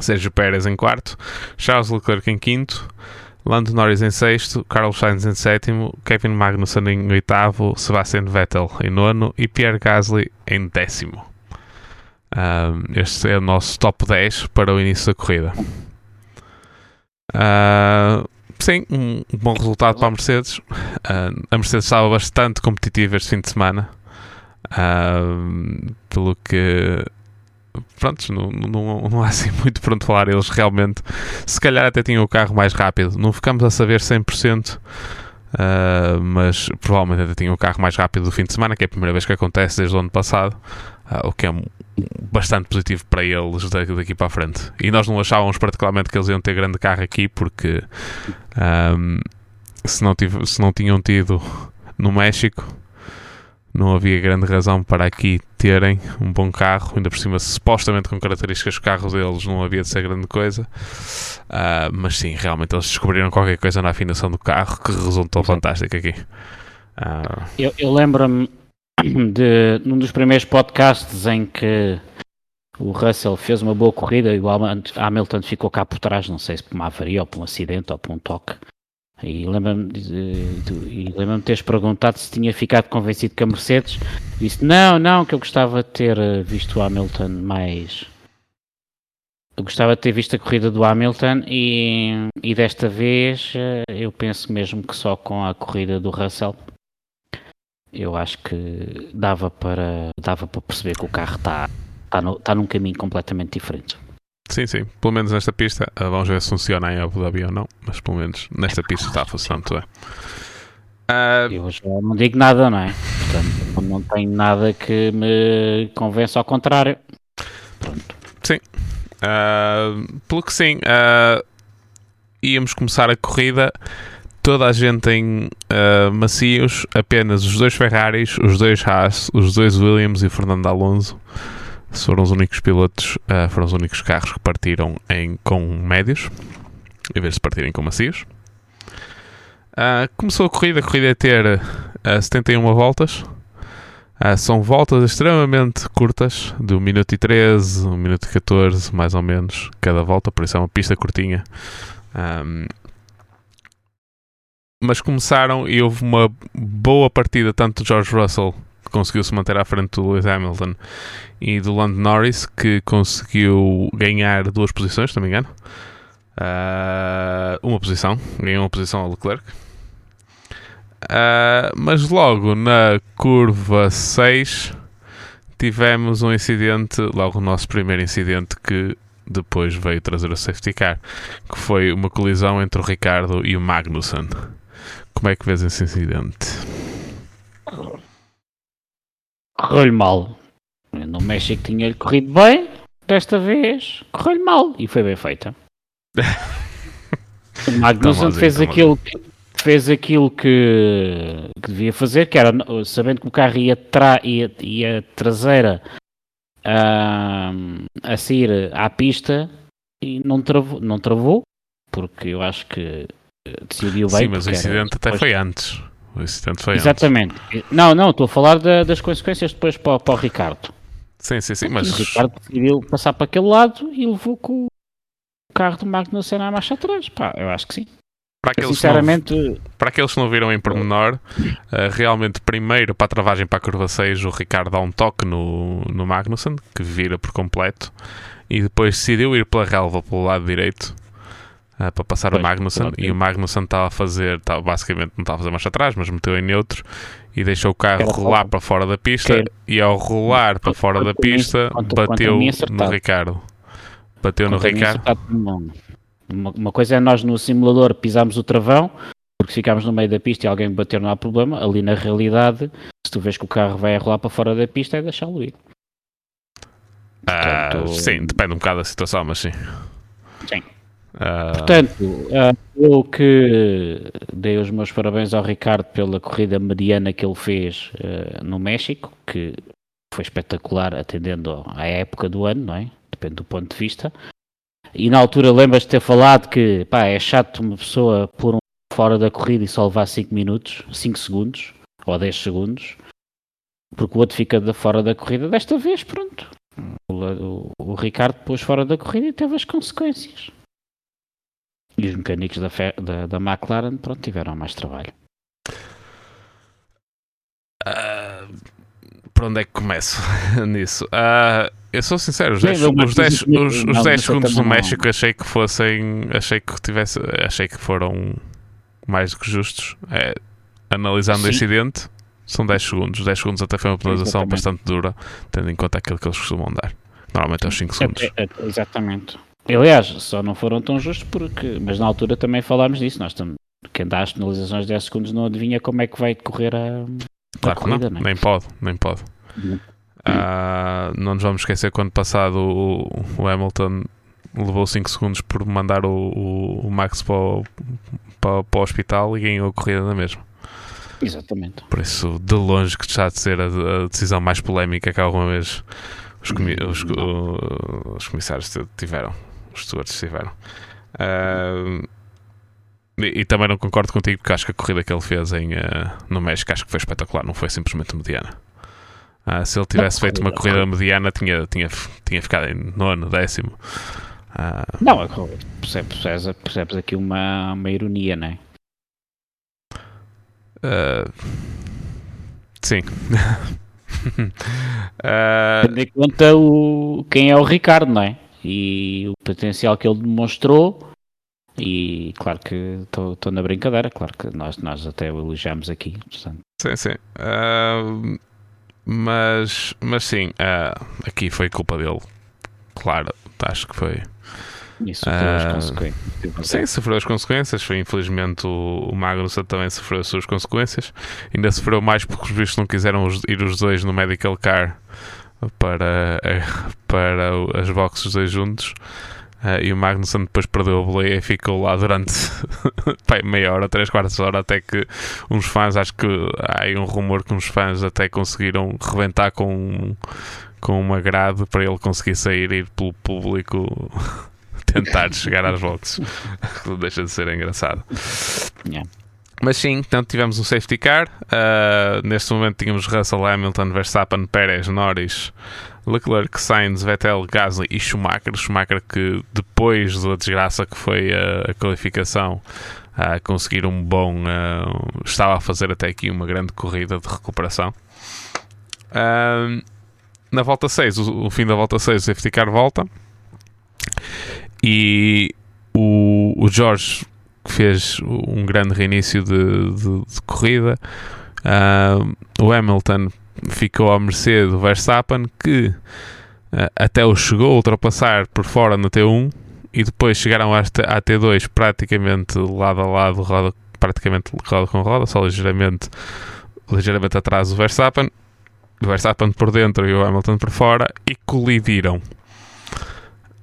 Sérgio Pérez em quarto, Charles Leclerc em quinto, Lando Norris em sexto, Carlos Sainz em sétimo, Kevin Magnussen em oitavo, Sebastian Vettel em nono e Pierre Gasly em décimo. Um, este é o nosso top 10 para o início da corrida. Uh, sim, um, bom resultado para a Mercedes. Uh, a Mercedes estava bastante competitiva este fim de semana. Uh, pelo que pronto, não, não, não há assim muito para falar. Eles realmente, se calhar, até tinham o carro mais rápido. Não ficamos a saber 100%, uh, mas provavelmente até tinham o carro mais rápido do fim de semana, que é a primeira vez que acontece desde o ano passado, uh, o que é bastante positivo para eles daqui para a frente. E nós não achávamos particularmente que eles iam ter grande carro aqui, porque um, se, não tive, se não tinham tido no México não havia grande razão para aqui terem um bom carro, ainda por cima, supostamente com características do carro deles, não havia de ser grande coisa. Uh, mas sim, realmente eles descobriram qualquer coisa na afinação do carro que resultou fantástico aqui. Uh... Eu, eu lembro-me de num dos primeiros podcasts em que o Russell fez uma boa corrida e o Hamilton ficou cá por trás, não sei se por uma avaria ou por um acidente ou por um toque. E lembro-me lembro teres perguntado se tinha ficado convencido que a Mercedes disse não, não, que eu gostava de ter eh, visto o Hamilton mais. Eu gostava de ter visto a corrida do Hamilton e, e desta vez eh, eu penso mesmo que só com a corrida do Russell eu acho que dava para, dava para perceber que o carro está tá, no, tá num caminho completamente diferente. Sim, sim. Pelo menos nesta pista. Uh, vamos ver se funciona em Abu Dhabi ou não. Mas pelo menos nesta pista está a funcionar muito bem. Uh... Eu já não digo nada, não é? Portanto, não tenho nada que me convença ao contrário. Pronto. Sim. Uh, pelo que sim, uh, íamos começar a corrida. Toda a gente em uh, macios, apenas os dois Ferraris, os dois Haas, os dois Williams e Fernando Alonso foram os únicos pilotos, uh, foram os únicos carros que partiram em, com médios, em vez de partirem com macios. Uh, começou a corrida, a corrida é ter uh, 71 voltas. Uh, são voltas extremamente curtas, de 1 minuto e 13, 1 minuto e 14, mais ou menos, cada volta, por isso é uma pista curtinha. Um, mas começaram e houve uma boa partida tanto de George Russell que conseguiu se manter à frente do Lewis Hamilton e do Lando Norris, que conseguiu ganhar duas posições, se não me engano. Uh, uma posição, ganhou uma posição ao Leclerc. Uh, mas logo na curva 6 tivemos um incidente, logo o nosso primeiro incidente que depois veio trazer o safety car, que foi uma colisão entre o Ricardo e o Magnussen. Como é que vês esse incidente? Correu-lhe mal. No México tinha-lhe corrido bem, desta vez correu-lhe mal e foi bem feita. o Magnussen fez, aquilo, que, fez aquilo que, que, devia fazer, que era sabendo que o carro ia, tra, ia, ia traseira uh, a sair à pista e não travou, não travou porque eu acho que decidiu bem. Sim, mas o incidente até foi antes. O incidente foi Exatamente. Antes. Não, não, estou a falar da, das consequências depois para, para o Ricardo. Sim, sim, sim. Mas... O Ricardo decidiu passar para aquele lado e levou com o carro do Magnussen à marcha atrás. Pá, eu acho que sim. Para aqueles, Sinceramente... não, para aqueles que não viram em pormenor, uh, realmente, primeiro para a travagem para a curva 6, o Ricardo dá um toque no, no Magnussen, que vira por completo, e depois decidiu ir pela relva pelo lado direito uh, para passar pois, o Magnussen e o Magnussen estava a fazer, estava, basicamente não estava a fazer marcha atrás, mas meteu em neutro e deixou o carro rolar para fora da pista e ao rolar para fora da pista bateu no Ricardo. Bateu no Ricardo. Uma, uma coisa é nós no simulador pisarmos o travão porque ficámos no meio da pista e alguém bater não há problema. Ali na realidade, se tu vês que o carro vai rolar para fora da pista, é deixá-lo ir. Ah, Portanto, sim, depende um bocado da situação, mas sim. Sim. Portanto, uh, eu que dei os meus parabéns ao Ricardo pela corrida mediana que ele fez uh, no México, que foi espetacular atendendo à época do ano, não é? Depende do ponto de vista. E na altura lembras de ter falado que pá, é chato uma pessoa pôr um fora da corrida e só levar 5 minutos, 5 segundos ou 10 segundos, porque o outro fica de fora da corrida. Desta vez, pronto. O, o, o Ricardo pôs fora da corrida e teve as consequências. E os mecânicos da, da, da McLaren, pronto, tiveram mais trabalho. Uh, por onde é que começo nisso? Uh, eu sou sincero, os 10, os 10, os, os 10 segundos no México achei que fossem. Achei que tivesse. Achei que foram mais do que justos. É, analisando Sim. o incidente, são 10 segundos. 10 segundos até foi uma penalização bastante dura, tendo em conta aquilo que eles costumam dar. Normalmente é os 5 segundos. É, é, exatamente. Aliás, só não foram tão justos porque. Mas na altura também falámos disso. Nós estamos, quem dá as penalizações de 10 segundos não adivinha como é que vai decorrer a. Claro a corrida, não, é? nem pode, nem pode. Uhum. Uh, não nos vamos esquecer quando passado o, o Hamilton levou 5 segundos por mandar o, o, o Max para o, para, para o hospital e ganhou a corrida na mesma. Exatamente. Por isso, de longe que está de ser a, a decisão mais polémica que alguma vez os, comi os, os comissários tiveram, os stewards tiveram. Uh, e, e, também não concordo contigo porque acho que a corrida que ele fez em, uh, no México acho que foi espetacular, não foi simplesmente mediana. Uh, se ele tivesse não, feito uma corrida mediana, tinha, tinha, tinha ficado em nono, décimo. Uh, não, percebes, percebes aqui uma, uma ironia, não é? Uh, sim. uh, Tendo em conta o, quem é o Ricardo, não é? E o potencial que ele demonstrou. E claro que estou na brincadeira, claro que nós, nós até o elogiamos aqui. Portanto. Sim, sim. Uh, mas, mas sim, uh, aqui foi culpa dele. Claro, acho que foi. E sofreu as ah, consequências. Sim, sofreu as consequências. Foi, infelizmente o, o Magnussen também sofreu as suas consequências. Ainda sofreu mais porque os bichos não quiseram ir os dois no medical car para, para as boxes dois juntos. Uh, e o Magnussen depois perdeu a boleia e ficou lá durante meia hora, três quartos de hora, até que uns fãs, acho que há aí um rumor que uns fãs até conseguiram rebentar com, com uma grade para ele conseguir sair e ir pelo público tentar chegar às boxes. Deixa de ser engraçado. Yeah. Mas sim, então tivemos um safety car. Uh, neste momento tínhamos Russell Hamilton, Verstappen, Pérez, Norris, Leclerc, Sainz, Vettel, Gasly e Schumacher. Schumacher que depois da desgraça que foi a, a qualificação uh, conseguir um bom. Uh, estava a fazer até aqui uma grande corrida de recuperação. Uh, na volta 6, o, o, fim da volta 6, o safety car volta. E o, o Jorge fez um grande reinício de, de, de corrida. Uh, o Hamilton ficou à mercê do Verstappen, que uh, até o chegou a ultrapassar por fora na T1 e depois chegaram à T2 praticamente lado a lado, roda, praticamente roda com roda, só ligeiramente, ligeiramente atrás do Verstappen. O Verstappen por dentro e o Hamilton por fora e colidiram.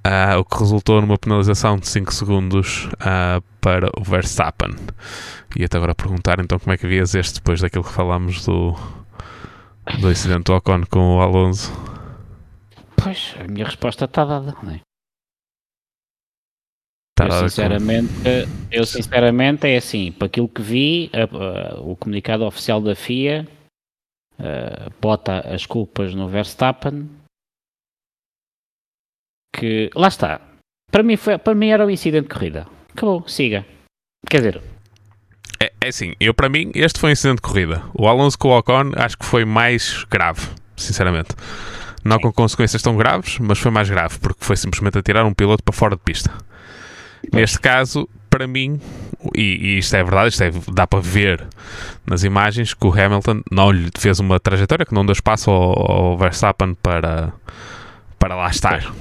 Uh, o que resultou numa penalização de 5 segundos uh, para o Verstappen. E até agora perguntar então como é que vias este depois daquilo que falámos do, do incidente do Ocon com o Alonso. Pois, a minha resposta está dada, não é? Tá eu, sinceramente, com... eu sinceramente é assim, para aquilo que vi, a, a, o comunicado oficial da FIA uh, bota as culpas no Verstappen que lá está. Para mim, foi, para mim era um incidente de corrida. Acabou, siga. Quer dizer. É, é assim, eu para mim este foi um incidente de corrida. O Alonso com o Ocon acho que foi mais grave, sinceramente. Não com consequências tão graves, mas foi mais grave, porque foi simplesmente atirar um piloto para fora de pista. Neste caso, para mim, e, e, isto é verdade, isto é, dá para ver nas imagens que o Hamilton não lhe fez uma trajetória que não deu espaço ao, ao Verstappen para, para lá estar.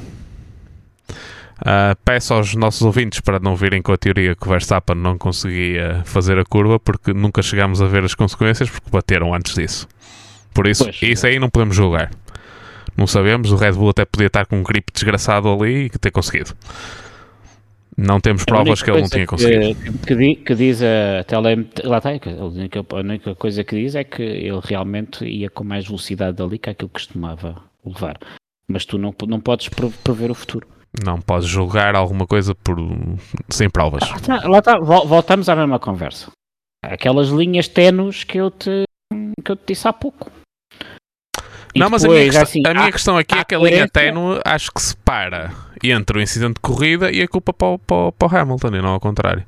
Uh, peço aos nossos ouvintes para não virem com a teoria que o Verstappen não conseguia fazer a curva porque nunca chegámos a ver as consequências porque bateram antes disso. Por isso, pois, isso aí não podemos julgar. Não sabemos, o Red Bull até podia estar com um grip desgraçado ali e ter conseguido. Não temos provas que ele não tinha conseguido. Que, que, que diz a tele... Lá está, a única, a única coisa que diz é que ele realmente ia com mais velocidade ali que aquilo que costumava levar. Mas tu não, não podes prever o futuro. Não podes julgar alguma coisa por sem provas. Lá está, lá está. voltamos à mesma conversa. Aquelas linhas tenues que eu te, que eu te disse há pouco. E não, depois, mas a minha, questão, assim, a minha há, questão aqui é que a linha tenue acho que separa entre o incidente de corrida e a culpa para o, para, para o Hamilton, e não ao contrário.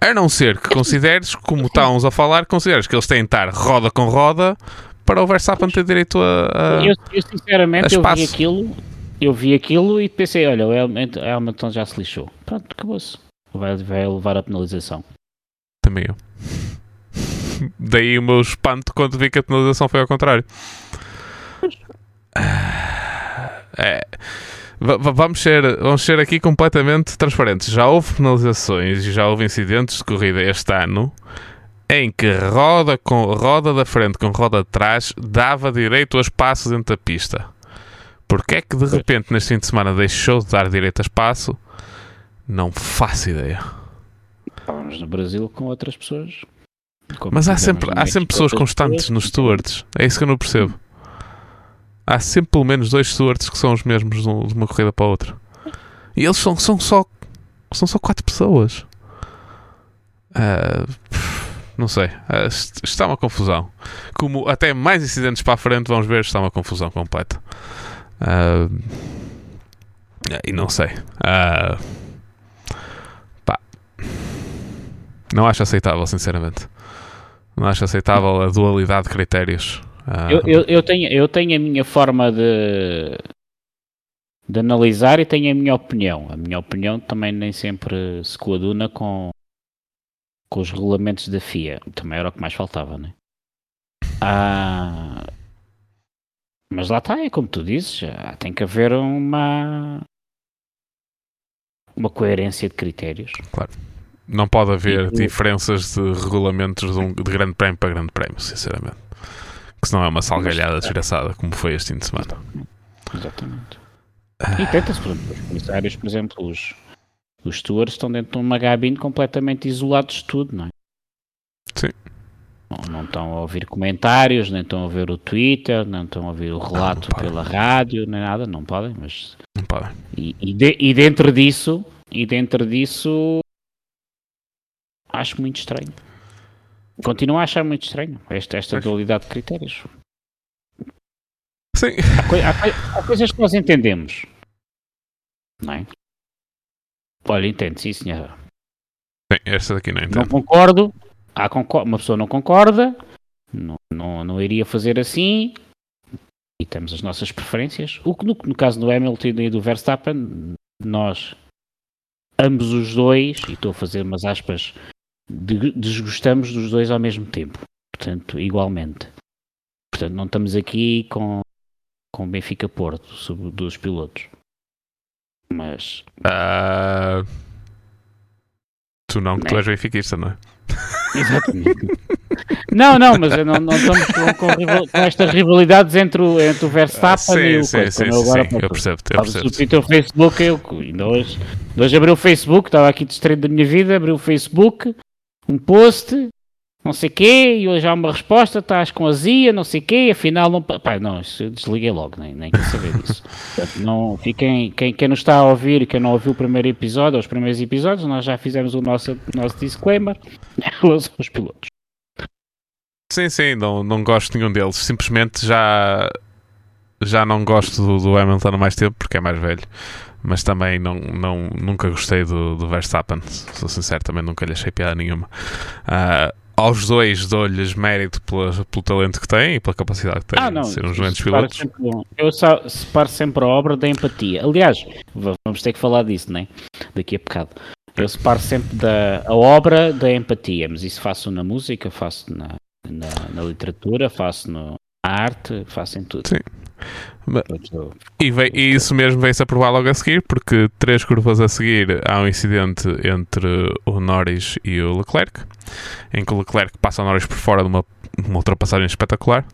A não ser que consideres, como estávamos a falar, consideres que eles têm de estar roda com roda para o Verstappen ter direito a. a eu, eu sinceramente eu vi aquilo, eu vi aquilo e pensei, olha, o Hamilton já se lixou. Pronto, acabou-se. Vai, vai levar a penalização. Também eu. Daí o meu espanto quando vi que a penalização foi ao contrário. É, vamos, ser, vamos ser aqui completamente transparentes. Já houve penalizações e já houve incidentes de corrida este ano em que roda com roda da frente com roda de trás dava direito a espaço dentro da pista. Porque é que de repente neste fim de semana deixou de dar direito a espaço? Não faço ideia. Vamos no Brasil com outras pessoas. Mas há sempre, há sempre pessoas constantes nos stewards. É isso que eu não percebo. Há sempre pelo menos dois stewards que são os mesmos de uma corrida para a outra. E eles são, são só são só quatro pessoas. Uh, não sei. Uh, está uma confusão. Como até mais incidentes para a frente, vamos ver, está uma confusão completa. Uh, e não sei. Uh, pá. Não acho aceitável, sinceramente. Não acho aceitável a dualidade de critérios. Eu, eu, eu, tenho, eu tenho a minha forma de, de analisar e tenho a minha opinião. A minha opinião também nem sempre se coaduna com, com os regulamentos da FIA. Também era o que mais faltava, né? Ah, mas lá está, é como tu dizes, tem que haver uma uma coerência de critérios. Claro. Não pode haver e, diferenças de regulamentos de, um, de grande prémio para grande prémio, sinceramente. Que senão é uma salgalhada desgraçada, como foi este fim de semana. Exatamente. E tenta-se, por exemplo, os comissários, por exemplo, os, os stewards estão dentro de uma cabine completamente isolados de tudo, não é? Sim. Não, não, estão a ouvir comentários, nem estão a ouvir o Twitter, não estão a ouvir o relato não, não pela rádio, nem nada, não podem, mas... Não podem. E, e, de, e dentro disso, e dentro disso, acho muito estranho. Continuo a achar muito estranho esta, esta dualidade de critérios. Sim. Há, coi há, há coisas que nós entendemos, não é? Olha, entendo, sim, senhora. Sim, esta daqui não entendo. Não concordo. Há uma pessoa não concorda, não, não, não iria fazer assim, e temos as nossas preferências. O que no, no caso do Hamilton e do Verstappen, nós, ambos os dois, e estou a fazer umas aspas, de, desgostamos dos dois ao mesmo tempo. Portanto, igualmente. Portanto, não estamos aqui com, com Benfica Porto, sobre dos pilotos. Mas. Uh, tu não, que tu és benfiquista, não é? Exatamente. não, não, mas não, não estamos com, com, com, estas rivalidades entre o, entre o Verstappen sim, e o sim, Coisa. Sim, eu, agora, sim, eu percebo. Eu percebo. O Twitter, o Facebook, eu ainda hoje, hoje abri o Facebook, estava aqui distraído da minha vida, abri o Facebook, um post, não sei o quê, e hoje há uma resposta, estás com azia, não sei o quê, afinal não... Pá, não, desliguei logo, nem, nem quero saber disso. Portanto, não, fiquem, quem, quem não está a ouvir, quem não ouviu o primeiro episódio, os primeiros episódios, nós já fizemos o nosso, nosso disclaimer em relação aos pilotos. Sim, sim, não, não gosto de nenhum deles, simplesmente já já não gosto do, do Hamilton há mais tempo porque é mais velho mas também não, não, nunca gostei do, do Verstappen. Sou sincero, também nunca lhe achei piada nenhuma. Uh, aos dois dou-lhes mérito pela, pelo talento que têm e pela capacidade que têm ah, não, de ser uns grandes pilotos. Sempre, eu separo sempre a obra da empatia. Aliás, vamos ter que falar disso, né? daqui a bocado. Eu separo sempre da, a obra da empatia, mas isso faço na música, faço na, na, na literatura, faço na arte, faço em tudo. Sim. E, veio, e, isso mesmo veio-se a provar logo a seguir, porque três curvas a seguir há um incidente entre o Norris e o Leclerc, em que o Leclerc passa o Norris por fora de uma, uma ultrapassagem espetacular,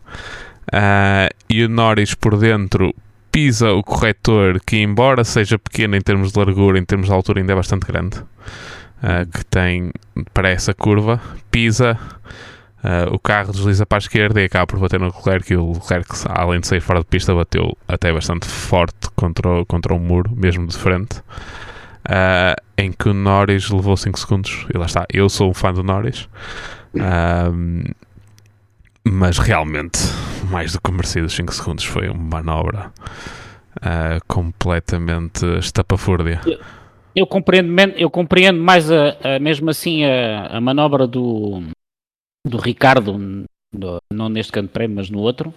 uh, e o Norris por dentro pisa o corretor, que embora seja pequeno em termos de largura, em termos de altura ainda é bastante grande, uh, que tem para essa curva, pisa Uh, o carro desliza para a esquerda e acaba por bater no Leclerc e o Leclerc, além de sair fora de pista, bateu até bastante forte contra, contra o muro, mesmo de frente, uh, em que o Norris levou 5 segundos. E lá está, eu sou um fã do Norris, uh, mas realmente, mais do que merecido, 5 segundos foi uma manobra completamente estapafúrdia. Eu, eu, compreendo, eu compreendo mais a, a mesmo assim a, a, manobra do, do Ricardo, do, não neste canto prémio, mas no outro,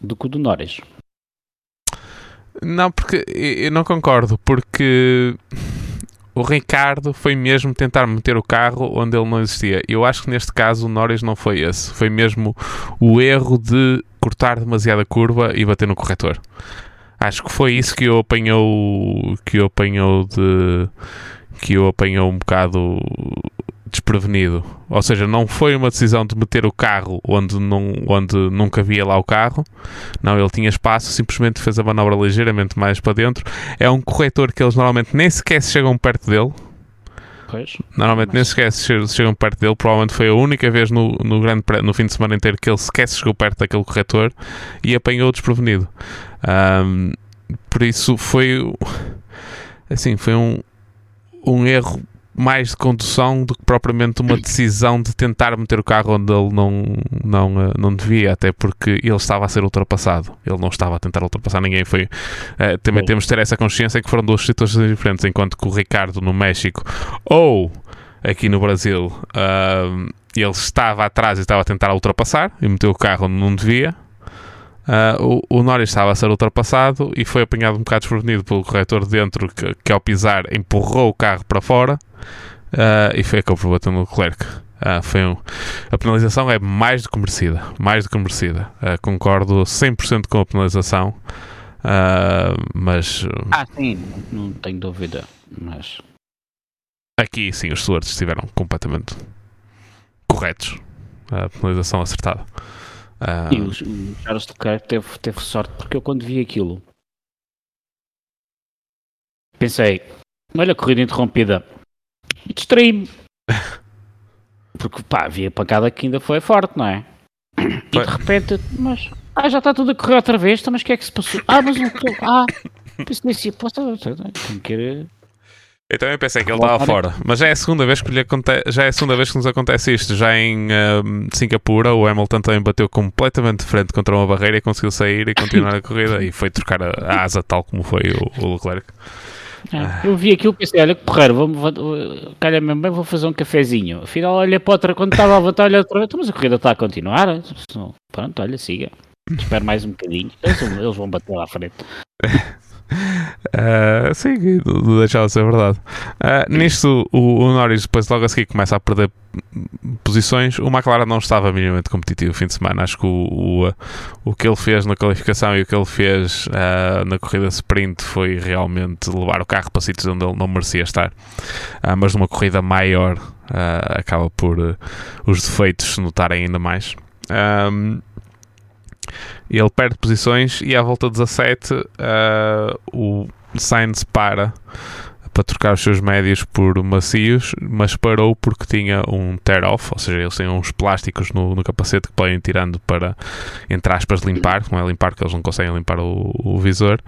do que o do Norris. Não, porque eu não concordo, porque o Ricardo foi mesmo tentar meter o carro onde ele não existia. Eu acho que neste caso o Norris não foi esse. Foi mesmo o erro de cortar demasiada curva e bater no corretor. Acho que foi isso que o apanhou que o apanhou de que o apanhou um bocado desprevenido. Ou seja, não foi uma decisão de meter o carro onde, não, onde nunca havia lá o carro. Não, ele tinha espaço, simplesmente fez a manobra ligeiramente mais para dentro. É um corretor que eles normalmente nem sequer chegam perto dele. Pois, normalmente mas... nem sequer chegam perto dele. Provavelmente foi a única vez no, no, grande, no fim de semana inteiro que ele sequer chegou perto daquele corretor e apanhou desprevenido. Um, por isso foi assim, foi um, um erro mais de condução do que propriamente uma decisão de tentar meter o carro onde ele não, não, eh, não devia, até porque ele estava a ser ultrapassado. Ele não estava a tentar ultrapassar ninguém. Foi, uh, também temos de ter essa consciência que foram duas situações diferentes, enquanto que o Ricardo no México ou aqui no Brasil uh, ele estava atrás e estava a tentar ultrapassar e meteu o carro onde não devia. Uh, o, o, Norris estava a ser ultrapassado e foi apanhado um bocado desprevenido pelo corretor de dentro que, que, ao pisar empurrou o carro para fora uh, e foi acabou batendo no Leclerc. Uh, foi um, a penalização é mais do que merecida. Mais do que merecida. concordo 100% com a penalização. mas. Ah, sim, não tenho dúvida. Mas. Aqui sim, os stewards estiveram completamente corretos. A penalização acertada. Uh... E o, o Charles Leclerc teve, teve sorte porque eu quando vi aquilo pensei, olha a corrida interrompida e distraí-me. Porque pá, havia pancada que ainda foi forte, não é? E de repente, mas ah, já está tudo a correr outra vez, então, mas o que é que se passou? Ah, mas não Ah, pensei assim, posso, tenho que eu também pensei que ele estava fora, mas já é a segunda vez que lhe acontece, já é a segunda vez que nos acontece isto. Já em uh, Singapura, o Hamilton também bateu completamente de frente contra uma barreira e conseguiu sair e continuar a corrida e foi trocar a, asa tal como foi o, o Leclerc. É, eu vi aquilo e pensei, olha que porreiro, vou, vou, calha mesmo bem, vou fazer um cafezinho. Afinal, olha para outra, quando estava a voltar, olha outra vez, então, mas a corrida está a continuar. Pronto, olha, siga. Espero mais um bocadinho. Eles, eles vão bater lá à frente. Uh, sim, deixava de ser verdade. Uh, nisto, o, o, Norris depois logo a seguir começa a perder posições. O McLaren não estava minimamente competitivo no fim de semana. Acho que o, o, o que ele fez na qualificação e o que ele fez uh, na corrida sprint foi realmente levar o carro para sítios onde ele não merecia estar. mas numa corrida maior acaba por os defeitos se notarem ainda mais. Um, ele perde posições e à volta 17 uh, o Sainz para para trocar os seus médios por macios, mas parou porque tinha um tear-off, ou seja, eles têm uns plásticos no, no, capacete que podem ir tirando para, entre aspas, limpar, não é limpar, porque eles não conseguem limpar o, o visor.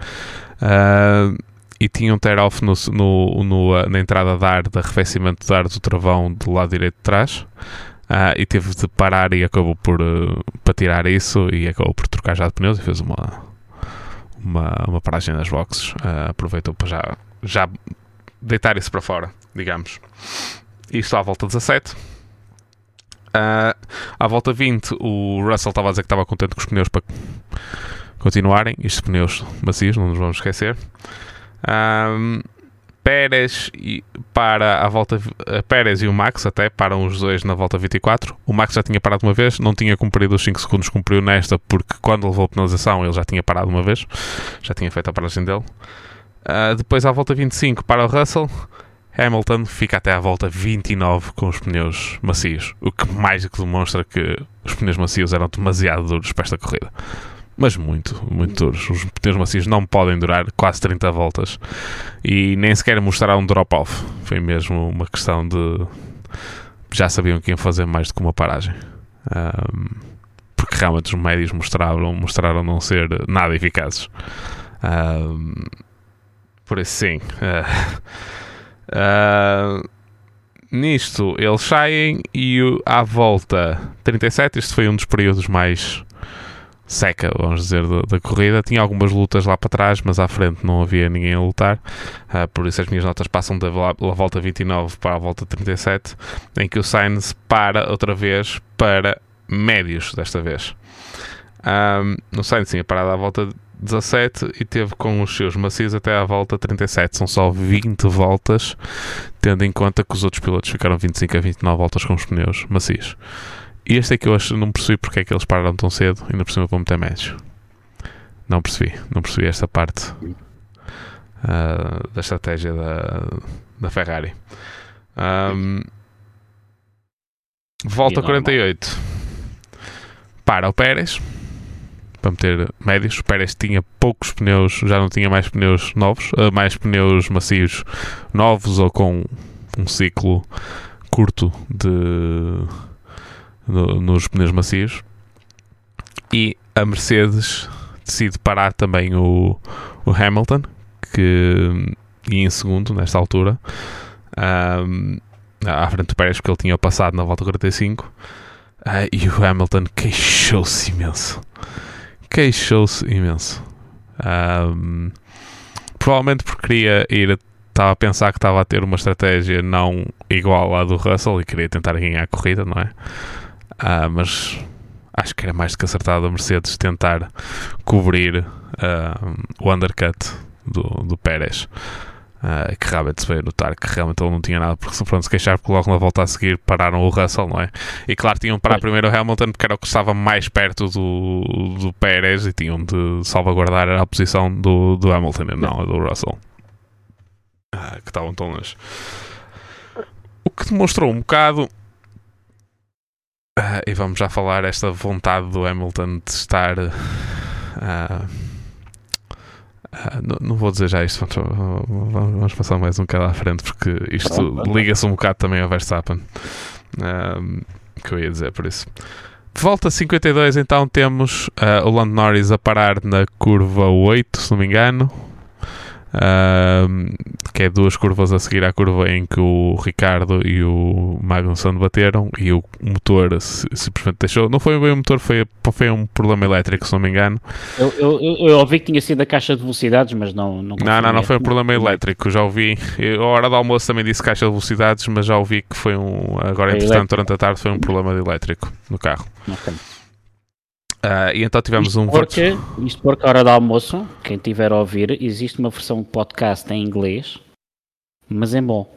Uh, e tinha um tear-off no, no, no, na entrada de ar, de arrefecimento de ar do travão do lado direito de trás. Uh, e teve de parar e acabou por uh, para tirar isso e acabou por trocar já de pneus e fez uma uma, uma paragem nas boxes. Uh, aproveitou para já, já deitar isso para fora digamos. Isto à volta 17 uh, à volta 20 o Russell estava a dizer que estava contente com os pneus para continuarem. Estes pneus macios, não nos vamos esquecer Pérez e para a volta a Pérez e o Max até param os dois na volta 24. O Max já tinha parado uma vez, não tinha cumprido os 5 segundos, cumpriu nesta porque quando levou a penalização ele já tinha parado uma vez, já tinha feito a paragem dele. Uh, depois à volta 25 para o Russell, Hamilton fica até à volta 29 com os pneus macios, o que mais do que demonstra que os pneus macios eram demasiado duros para esta corrida mas muito, muito duros. Os pneus macios não podem durar quase 30 voltas e nem sequer mostraram um drop-off. Foi mesmo uma questão de. Já sabiam que iam fazer mais do que uma paragem. Um, porque realmente os médios mostraram, mostraram não ser nada eficazes. Um, por isso, sim. Uh, uh, nisto, eles saem e à volta 37, este foi um dos períodos mais seca, vamos dizer, da, da, corrida. Tinha algumas lutas lá para trás, mas à frente não havia ninguém a lutar. Uh, por isso as minhas notas passam da, da volta 29 para a volta 37, em que o Sainz para outra vez para médios desta vez. Um, no Sainz tinha parado à volta 17 e teve com os seus macios até à volta 37. São só 20 voltas, tendo em conta que os outros pilotos ficaram 25 a 29 voltas com os pneus macios. E este é que eu acho, não percebi porque é que eles pararam tão cedo e não percebi como meter médios. Não percebi, não percebi esta parte uh, da estratégia da, da Ferrari. Um, volta 48 para o Pérez para meter médios. O Pérez tinha poucos pneus, já não tinha mais pneus novos, uh, mais pneus macios novos ou com um ciclo curto de no, nos pneus macios. E a Mercedes decide parar também o, o Hamilton, que ia em segundo nesta altura, um, à frente do Pérez, porque ele tinha passado na volta 45. Uh, ah, e o Hamilton queixou-se imenso. Queixou-se imenso. Um, provavelmente porque queria ir. Estava a pensar que estava a ter uma estratégia não igual à do Russell e queria tentar ganhar a corrida, não é? Uh, mas acho que era mais do que acertado a Mercedes tentar cobrir uh, o undercut do, do Pérez. Uh, que realmente se veio notar que realmente ele não tinha nada por se queixar, porque logo na volta a seguir pararam o Russell, não é? E claro, tinham para primeiro o Hamilton, porque era o que estava mais perto do, do Pérez e tinham de salvaguardar a posição do, do Hamilton e não a do Russell, uh, que estavam tão longe. O que demonstrou um bocado Uh, e vamos já falar esta vontade do Hamilton de estar. Uh, uh, não, não, vou dizer já isto, vamos, vamos passar mais um bocado à frente porque isto liga-se um bocado também ao Verstappen. que eu ia dizer por isso. Volta 52, então temos o Lando Norris a parar na curva 8, se não me engano que é duas curvas a seguir à curva em que o Ricardo e o Magnussen bateram e o motor simplesmente deixou. Não foi bem o motor, foi, foi um problema elétrico, se não me engano. Eu, eu, eu ouvi que tinha sido a caixa de velocidades, mas não. Não, não, não, não, foi um problema elétrico. Já ouvi. Eu, a hora do almoço também disse caixa de velocidades, mas já ouvi que foi um. Agora, entretanto, durante a tarde, foi um problema elétrico no carro. Okay. Uh, e então tivemos isto um porque, Isto porque a hora do almoço, quem tiver a ouvir, existe uma versão de podcast em inglês, mas é bom.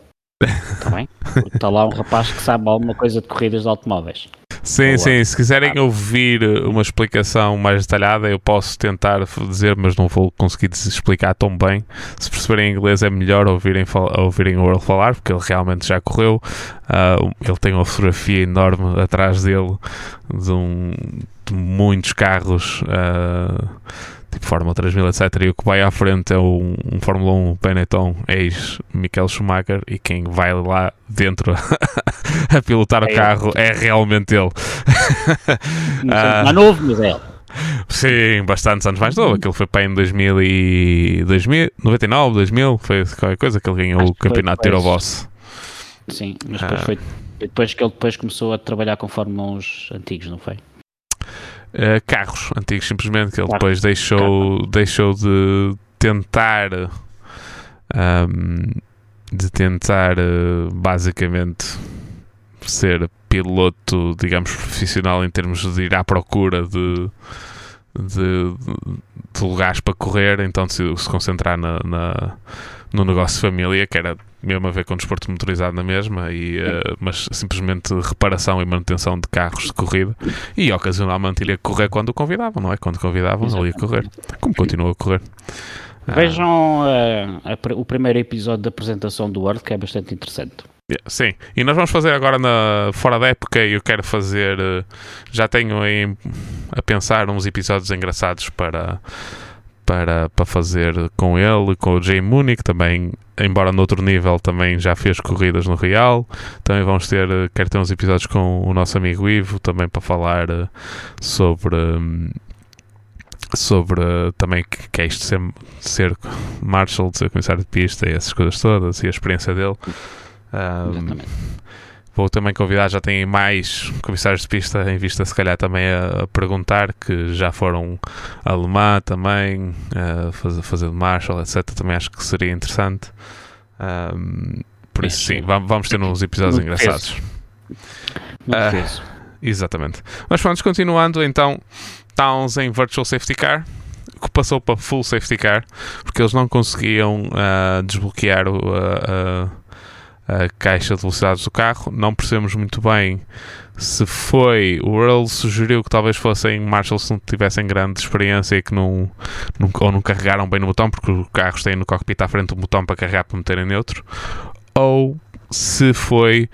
Está bem? Porque está lá um rapaz que sabe alguma coisa de corridas de automóveis. Sim, sim. Se quiserem ouvir uma explicação mais detalhada, eu posso tentar dizer, mas não vou conseguir explicar tão bem. Se perceberem inglês, é melhor ouvirem, ouvirem o Earl falar, porque ele realmente já correu. Uh, ele tem uma fotografia enorme atrás dele de, um, muitos carros. Uh, tipo Fórmula 3000, etc. E o que vai à frente é um, um Fórmula 1 Benetton ex-Michael Schumacher e quem vai lá dentro a pilotar é o carro ele. é realmente ele. Não uh, novo, mas é ele. Sim, bastantes anos mais novo. Aquilo foi para em 2000 e 2000, 99, 2000, foi qualquer coisa que ele ganhou o campeonato de Tiro Boss. Sim, mas depois ah. foi depois que ele depois começou a trabalhar com Fórmula 1 antigos, não foi? Uh, carros antigos, simplesmente, que ele depois deixou, deixou de tentar um, de tentar uh, basicamente ser piloto, digamos, profissional em termos de ir à procura de, de, de lugares para correr, então decidiu se concentrar na, na, no negócio de família, que era mesmo a ver com o desporto motorizado na mesma, e, uh, mas simplesmente reparação e manutenção de carros de corrida. E ocasionalmente ele ia correr quando o convidavam, não é? Quando convidavam, ele ia correr. Como continua a correr. Vejam uh, a, o primeiro episódio da apresentação do World, que é bastante interessante. Yeah, sim, e nós vamos fazer agora na fora da época. Eu quero fazer, uh, já tenho aí a pensar uns episódios engraçados para para, para fazer com ele, com o Jay Mooney, que também, embora noutro nível, também já fez corridas no Real. Também vamos ter, eh, quero ter uns episódios com o nosso amigo Ivo, também para falar eh, sobre. Hum, sobre também que, que é isto de ser, ser Marshall, de ser comissário de pista e essas coisas todas e a experiência dele. Um, vou também convidar, já têm mais comissários de pista em vista, se calhar, também a, perguntar, que já foram alemã também, a fazer, fazer de Marshall, etc. Também acho que seria interessante. Um, por isso, sim, vamos ter uns episódios Muito engraçados. Muito uh, exatamente. Mas vamos continuando, então, Towns em Virtual Safety Car que passou para full safety car porque eles não conseguiam uh, desbloquear o, uh, a caixa de velocidades do carro. Não percebemos muito bem se foi. O Earl sugeriu que talvez fossem Marshall se não tivessem grande experiência e que não, ou não carregaram bem no botão, porque os carros têm no cockpit à frente um botão para carregar para meter em neutro. Ou se foi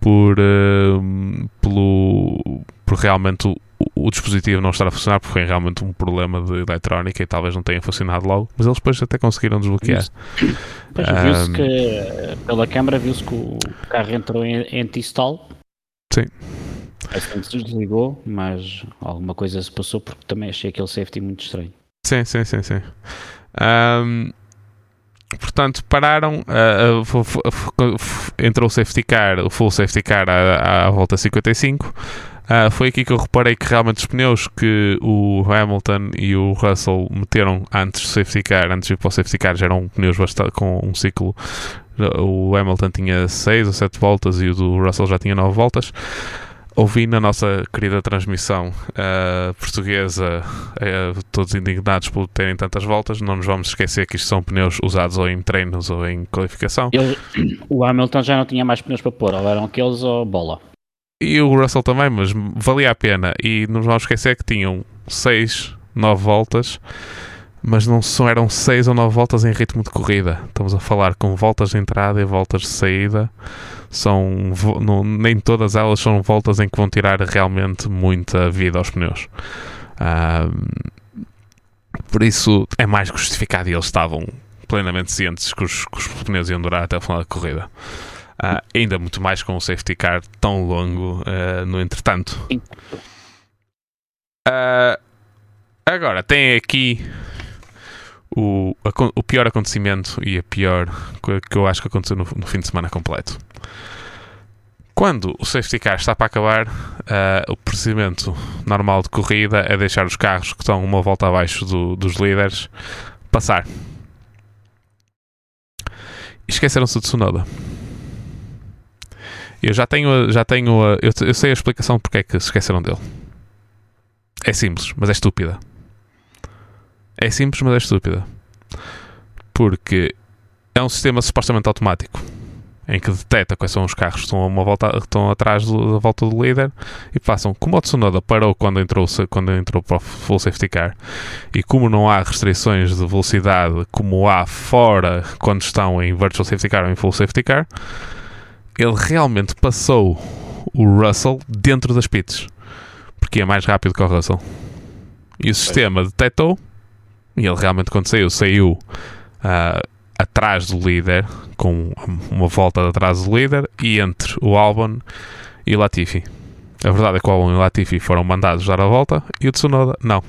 por, uh, pelo, por realmente o, dispositivo não estar a funcionar porque foi realmente um problema de eletrónica e talvez não tenha funcionado logo, mas eles depois até conseguiram desbloquear. Pois um, viu-se que pela câmara viu-se que o carro entrou em anti-stall. Sim. Parece que desligou, mas alguma coisa se passou porque também achei aquele safety muito estranho. Sim, sim, sim, sim. Um, portanto, pararam, uh, uh, entrou o safety car, o full safety car à, à volta 55 Uh, foi aqui que eu reparei que realmente os pneus que o Hamilton e o Russell meteram antes do safety car, antes de ir para o safety car, já eram pneus bastante, com um ciclo. O Hamilton tinha 6 ou 7 voltas e o do Russell já tinha 9 voltas. Ouvi na nossa querida transmissão uh, portuguesa uh, todos indignados por terem tantas voltas. Não nos vamos esquecer que isto são pneus usados ou em treinos ou em qualificação. O Hamilton já não tinha mais pneus para pôr, ou eram aqueles ou bola e o Russell também, mas valia a pena. E não vamos esquecer que tinham 6, 9 voltas, mas não só eram 6 ou 9 voltas em ritmo de corrida. Estamos a falar com voltas de entrada e voltas de saída. São, não, nem todas elas são voltas em que vão tirar realmente muita vida aos pneus. Um, por isso é mais justificado e eles estavam plenamente cientes que os, que os pneus iam durar até o final da corrida. Uh, ainda muito mais com um safety car tão longo uh, no entretanto. Uh, agora, tem aqui o, a, o pior acontecimento e a pior que eu acho que aconteceu no, no, fim de semana completo. Quando o safety car está para acabar, o procedimento normal de corrida é deixar os carros que estão uma volta abaixo do, dos líderes passar. Esqueceram-se de Tsunoda. Eu já tenho, já tenho, eu, eu sei a explicação porque é que se esqueceram dele. É simples, mas é estúpida. É simples, mas é estúpida. Porque é um sistema supostamente automático em que detecta quais são os carros que estão, uma volta, estão atrás do, da volta do líder e passam. Como o Tsunoda parou quando entrou, quando entrou para o full safety car e como não há restrições de velocidade como há fora quando estão em virtual safety car ou em full safety car, ele realmente passou o Russell dentro das pits. Porque é mais rápido que o Russell. E o sistema detectou. E ele realmente, quando saiu, saiu uh, atrás do líder, com uma volta de atrás do líder, e entre o Albon e o Latifi. A verdade é que o Albon e o Latifi foram mandados dar a volta e o Tsunoda não.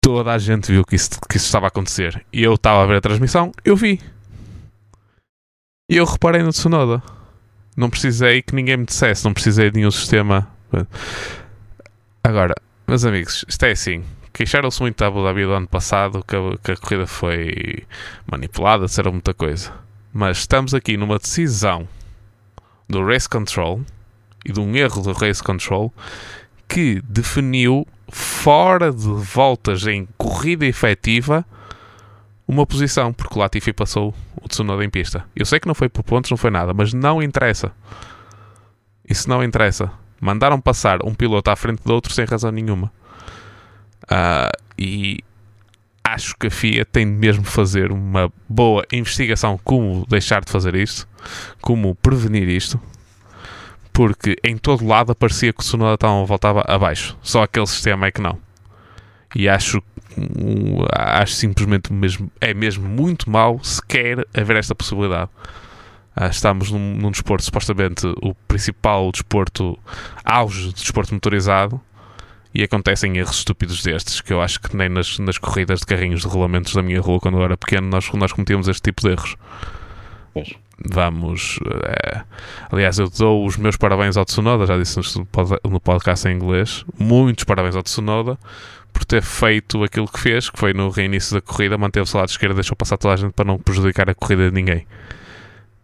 Toda a gente viu que isso, que isso estava a acontecer. E eu estava a ver a transmissão, eu vi. E eu reparei no Tsunoda. Não precisei que ninguém me dissesse, não precisei de nenhum sistema. Agora, meus amigos, isto é assim. Queixaram-se muito da Abu Dhabi do ano passado que a, que a corrida foi manipulada, disseram muita coisa. Mas estamos aqui numa decisão do Race Control e de um erro do Race Control que definiu fora de voltas em corrida efetiva uma posição, porque o Latifi passou o Tsunoda em pista. Eu sei que não foi por pontos, não foi nada, mas não interessa. Isso não interessa. Mandaram passar um piloto à frente do outro sem razão nenhuma. Uh, e acho que a FIA tem mesmo de fazer uma boa investigação como deixar de fazer isto, como prevenir isto, porque em todo lado parecia que o Tsunoda estava voltava abaixo. Só aquele sistema é que não. E acho acho simplesmente mesmo, é mesmo muito mau sequer haver esta possibilidade. Ah, estamos num, num, desporto, supostamente o principal desporto, auge de desporto motorizado, e acontecem erros estúpidos destes, que eu acho que nem nas, nas corridas de carrinhos de rolamentos da minha rua, quando eu era pequeno, nós, nós cometíamos este tipo de erros. Vamos. Uh, aliás, eu dou os meus parabéns ao Tsunoda, já disse no podcast em inglês. Muitos parabéns ao Tsunoda por ter feito aquilo que fez, que foi no reinício da corrida, manteve-se ao lado esquerdo, deixou passar toda a gente para não prejudicar a corrida de ninguém.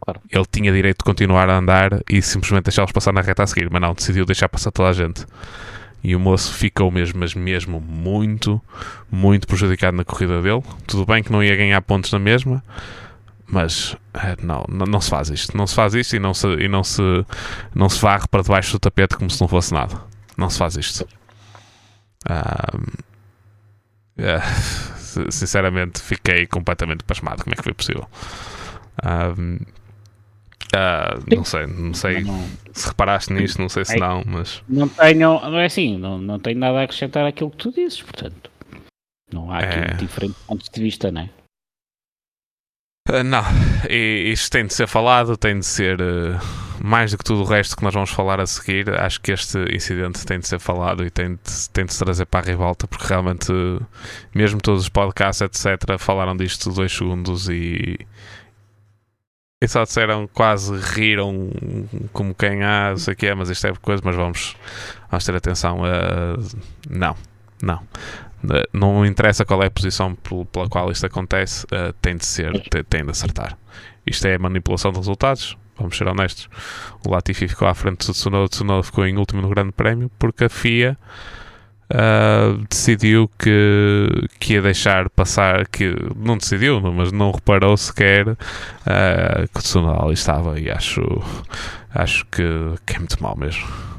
Claro. Ele tinha direito de continuar a andar e simplesmente deixá-los passar na reta a seguir, mas não, decidiu deixar passar toda a gente. E o moço ficou mesmo, mas mesmo muito, muito prejudicado na corrida dele. Tudo bem que não ia ganhar pontos na mesma, mas é, não, não, não, se faz isto. Não se faz isto e não se, e não se, não se varre para debaixo do tapete como se não fosse nada. Não se faz isto. é, sinceramente, fiquei completamente pasmado. Como é que foi possível? Uh, não sei, não sei não, se reparaste nisto, não sei se não, mas. Não tenho, não é assim, não, não tenho nada a acrescentar àquilo que tu dizes, portanto. Não há aqui é... diferentes pontos de vista, não é? Uh, não, e isto tem de ser falado, tem de ser uh, mais do que tudo o resto que nós vamos falar a seguir. Acho que este incidente tem de ser falado e tem de, tem de se trazer para a ribalta, porque realmente, uh, mesmo todos os podcasts, etc., falaram disto dois segundos e, e só disseram, quase riram como quem há, não sei o que é, mas isto é coisa, mas vamos, vamos ter atenção. Não, não. Não interessa qual é a posição pela qual isto acontece, uh, tem de ser, tem de acertar. Isto é manipulação de resultados, vamos ser honestos. O Latifi ficou à frente do Tsunoda, o Tsunoda ficou em último no Grande Prémio, porque a FIA uh, decidiu que, que ia deixar passar, que não decidiu, mas não reparou sequer uh, que o Tsunoda ali estava e acho, acho que, que é muito mal mesmo.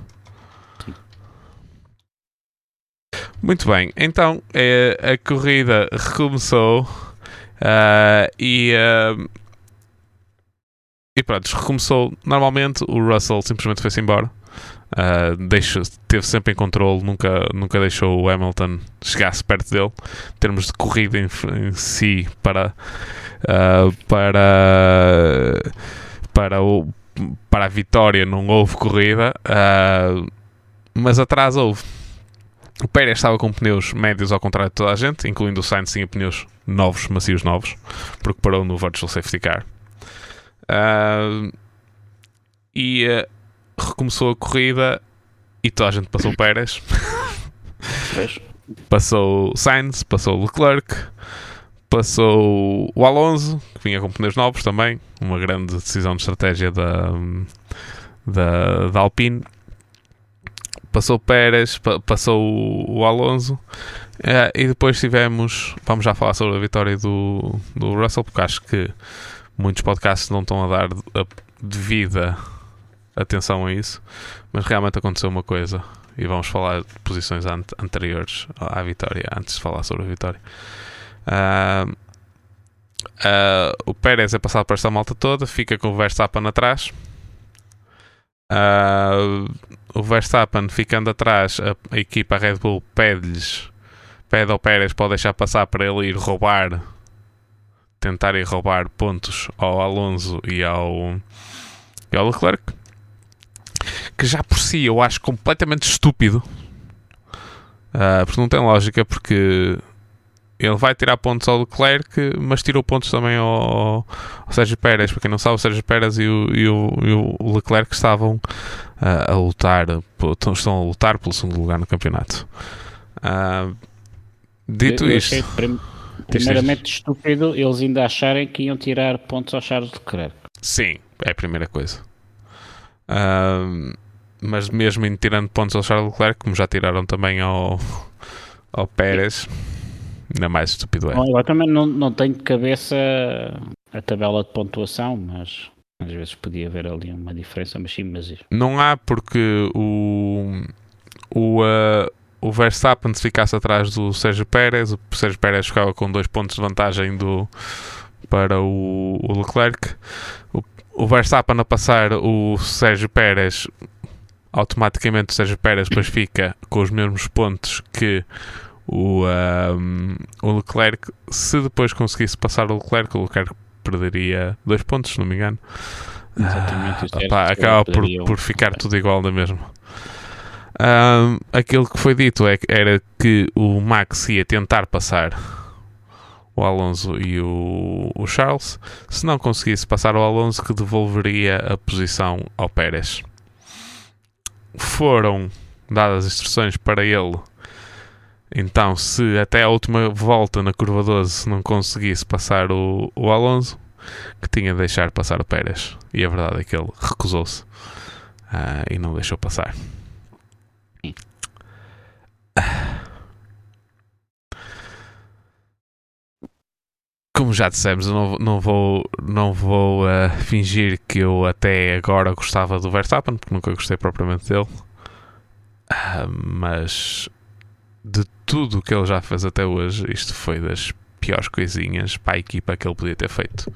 Muito bem, então é, a corrida recomeçou uh, e, uh, e pronto, recomeçou normalmente. O Russell simplesmente foi-se embora. Uh, deixa, teve sempre em controle, nunca, nunca deixou o Hamilton chegar-se perto dele. Em termos de corrida em, em si, para, uh, para, para, o, para a vitória, não houve corrida, uh, mas atrás houve. O Pérez estava com pneus médios ao contrário de toda a gente, incluindo o Sainz tinha pneus novos, macios novos, porque parou no Virtual Safety Car. e recomeçou a corrida e toda a gente passou o Pérez. passou o Sainz, passou o Leclerc, passou o Alonso, que vinha com pneus novos também. Uma grande decisão de estratégia da, da, da Alpine. Passou Pérez, passou o Alonso. Uh, e depois tivemos. Vamos já falar sobre a vitória do, do Russell, porque acho que muitos podcasts não estão a dar a devida atenção a isso, mas realmente aconteceu uma coisa e vamos falar de posições ant anteriores à vitória, antes de falar sobre a vitória. Uh, uh, o Pérez é passado por esta malta toda, fica com o Verstappen atrás. Uh, o Verstappen ficando atrás, a, a equipa Red Bull pede-lhes, pede ao Pérez para deixar passar para ele ir roubar, tentar ir roubar pontos ao Alonso e ao, e ao Leclerc que já por si eu acho completamente estúpido. Uh, porque não tem lógica, porque ele vai tirar pontos ao Leclerc, mas tirou pontos também ao, ao Sérgio Pérez. Para quem não sabe, o Sérgio Pérez e o, e o, e o Leclerc estavam a lutar, estão a lutar pelo segundo lugar no campeonato. Uh, dito eu, isto, prim primeiramente estúpido eles ainda acharem que iam tirar pontos ao Charles Leclerc. Sim, é a primeira coisa. Uh, mas mesmo em tirando pontos ao Charles Leclerc, como já tiraram também ao, ao Pérez, ainda mais estúpido é. Bom, eu também não, não tenho de cabeça a tabela de pontuação, mas às vezes podia haver ali uma diferença, mas sim, mas Não há porque o, o, uh, o Verstappen se ficasse atrás do Sérgio Pérez, o Sérgio Pérez ficava com dois pontos de vantagem do, para o, o Leclerc. O, o Verstappen a passar o Sérgio Pérez automaticamente o Sérgio Pérez depois fica com os mesmos pontos que o, um, o Leclerc. Se depois conseguisse passar o Leclerc, o Leclerc perderia dois pontos, se não me engano. Exatamente, ah, pá, acaba por, por ficar tudo igual da mesma. Um, aquilo que foi dito é, era que o Max ia tentar passar o Alonso e o, o Charles. Se não conseguisse passar o Alonso, que devolveria a posição ao Pérez. Foram dadas instruções para ele. Então, se até a última volta na curva 12 não conseguisse passar o, o Alonso, que tinha de deixar passar o Pérez. E a verdade é que ele recusou-se uh, e não deixou passar. Como já dissemos, eu não, não vou, não vou uh, fingir que eu até agora gostava do Verstappen, porque nunca gostei propriamente dele. Uh, mas de tudo o que ele já fez até hoje, isto foi das piores coisinhas para a equipa que ele podia ter feito.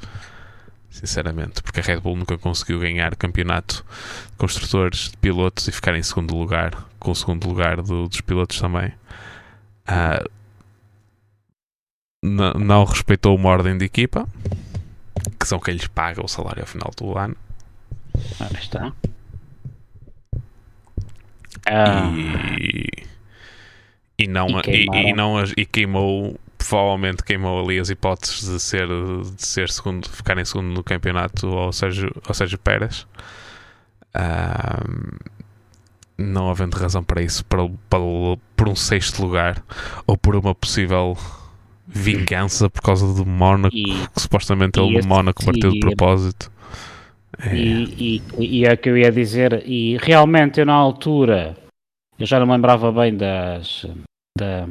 Sinceramente, porque a Red Bull nunca conseguiu ganhar campeonato de construtores, de pilotos e ficar em segundo lugar, com o segundo lugar do, dos pilotos também. Uh, não respeitou uma ordem de equipa, que são quem lhes paga o salário ao final do ano. Ora está. Ah. E, e, não, e, e, não e queimou, provavelmente queimou ali as hipóteses de ser, de ser segundo, ficar em segundo no campeonato ao Sérgio, ao Sérgio Pérez. Um, não havendo razão para isso, para, para, por um sexto lugar ou por uma possível vingança por causa do Mónaco, e, que supostamente ele no Mónaco partiu de propósito. É. E, e, e, é o que eu ia dizer, e realmente eu na altura eu já não me lembrava bem das da,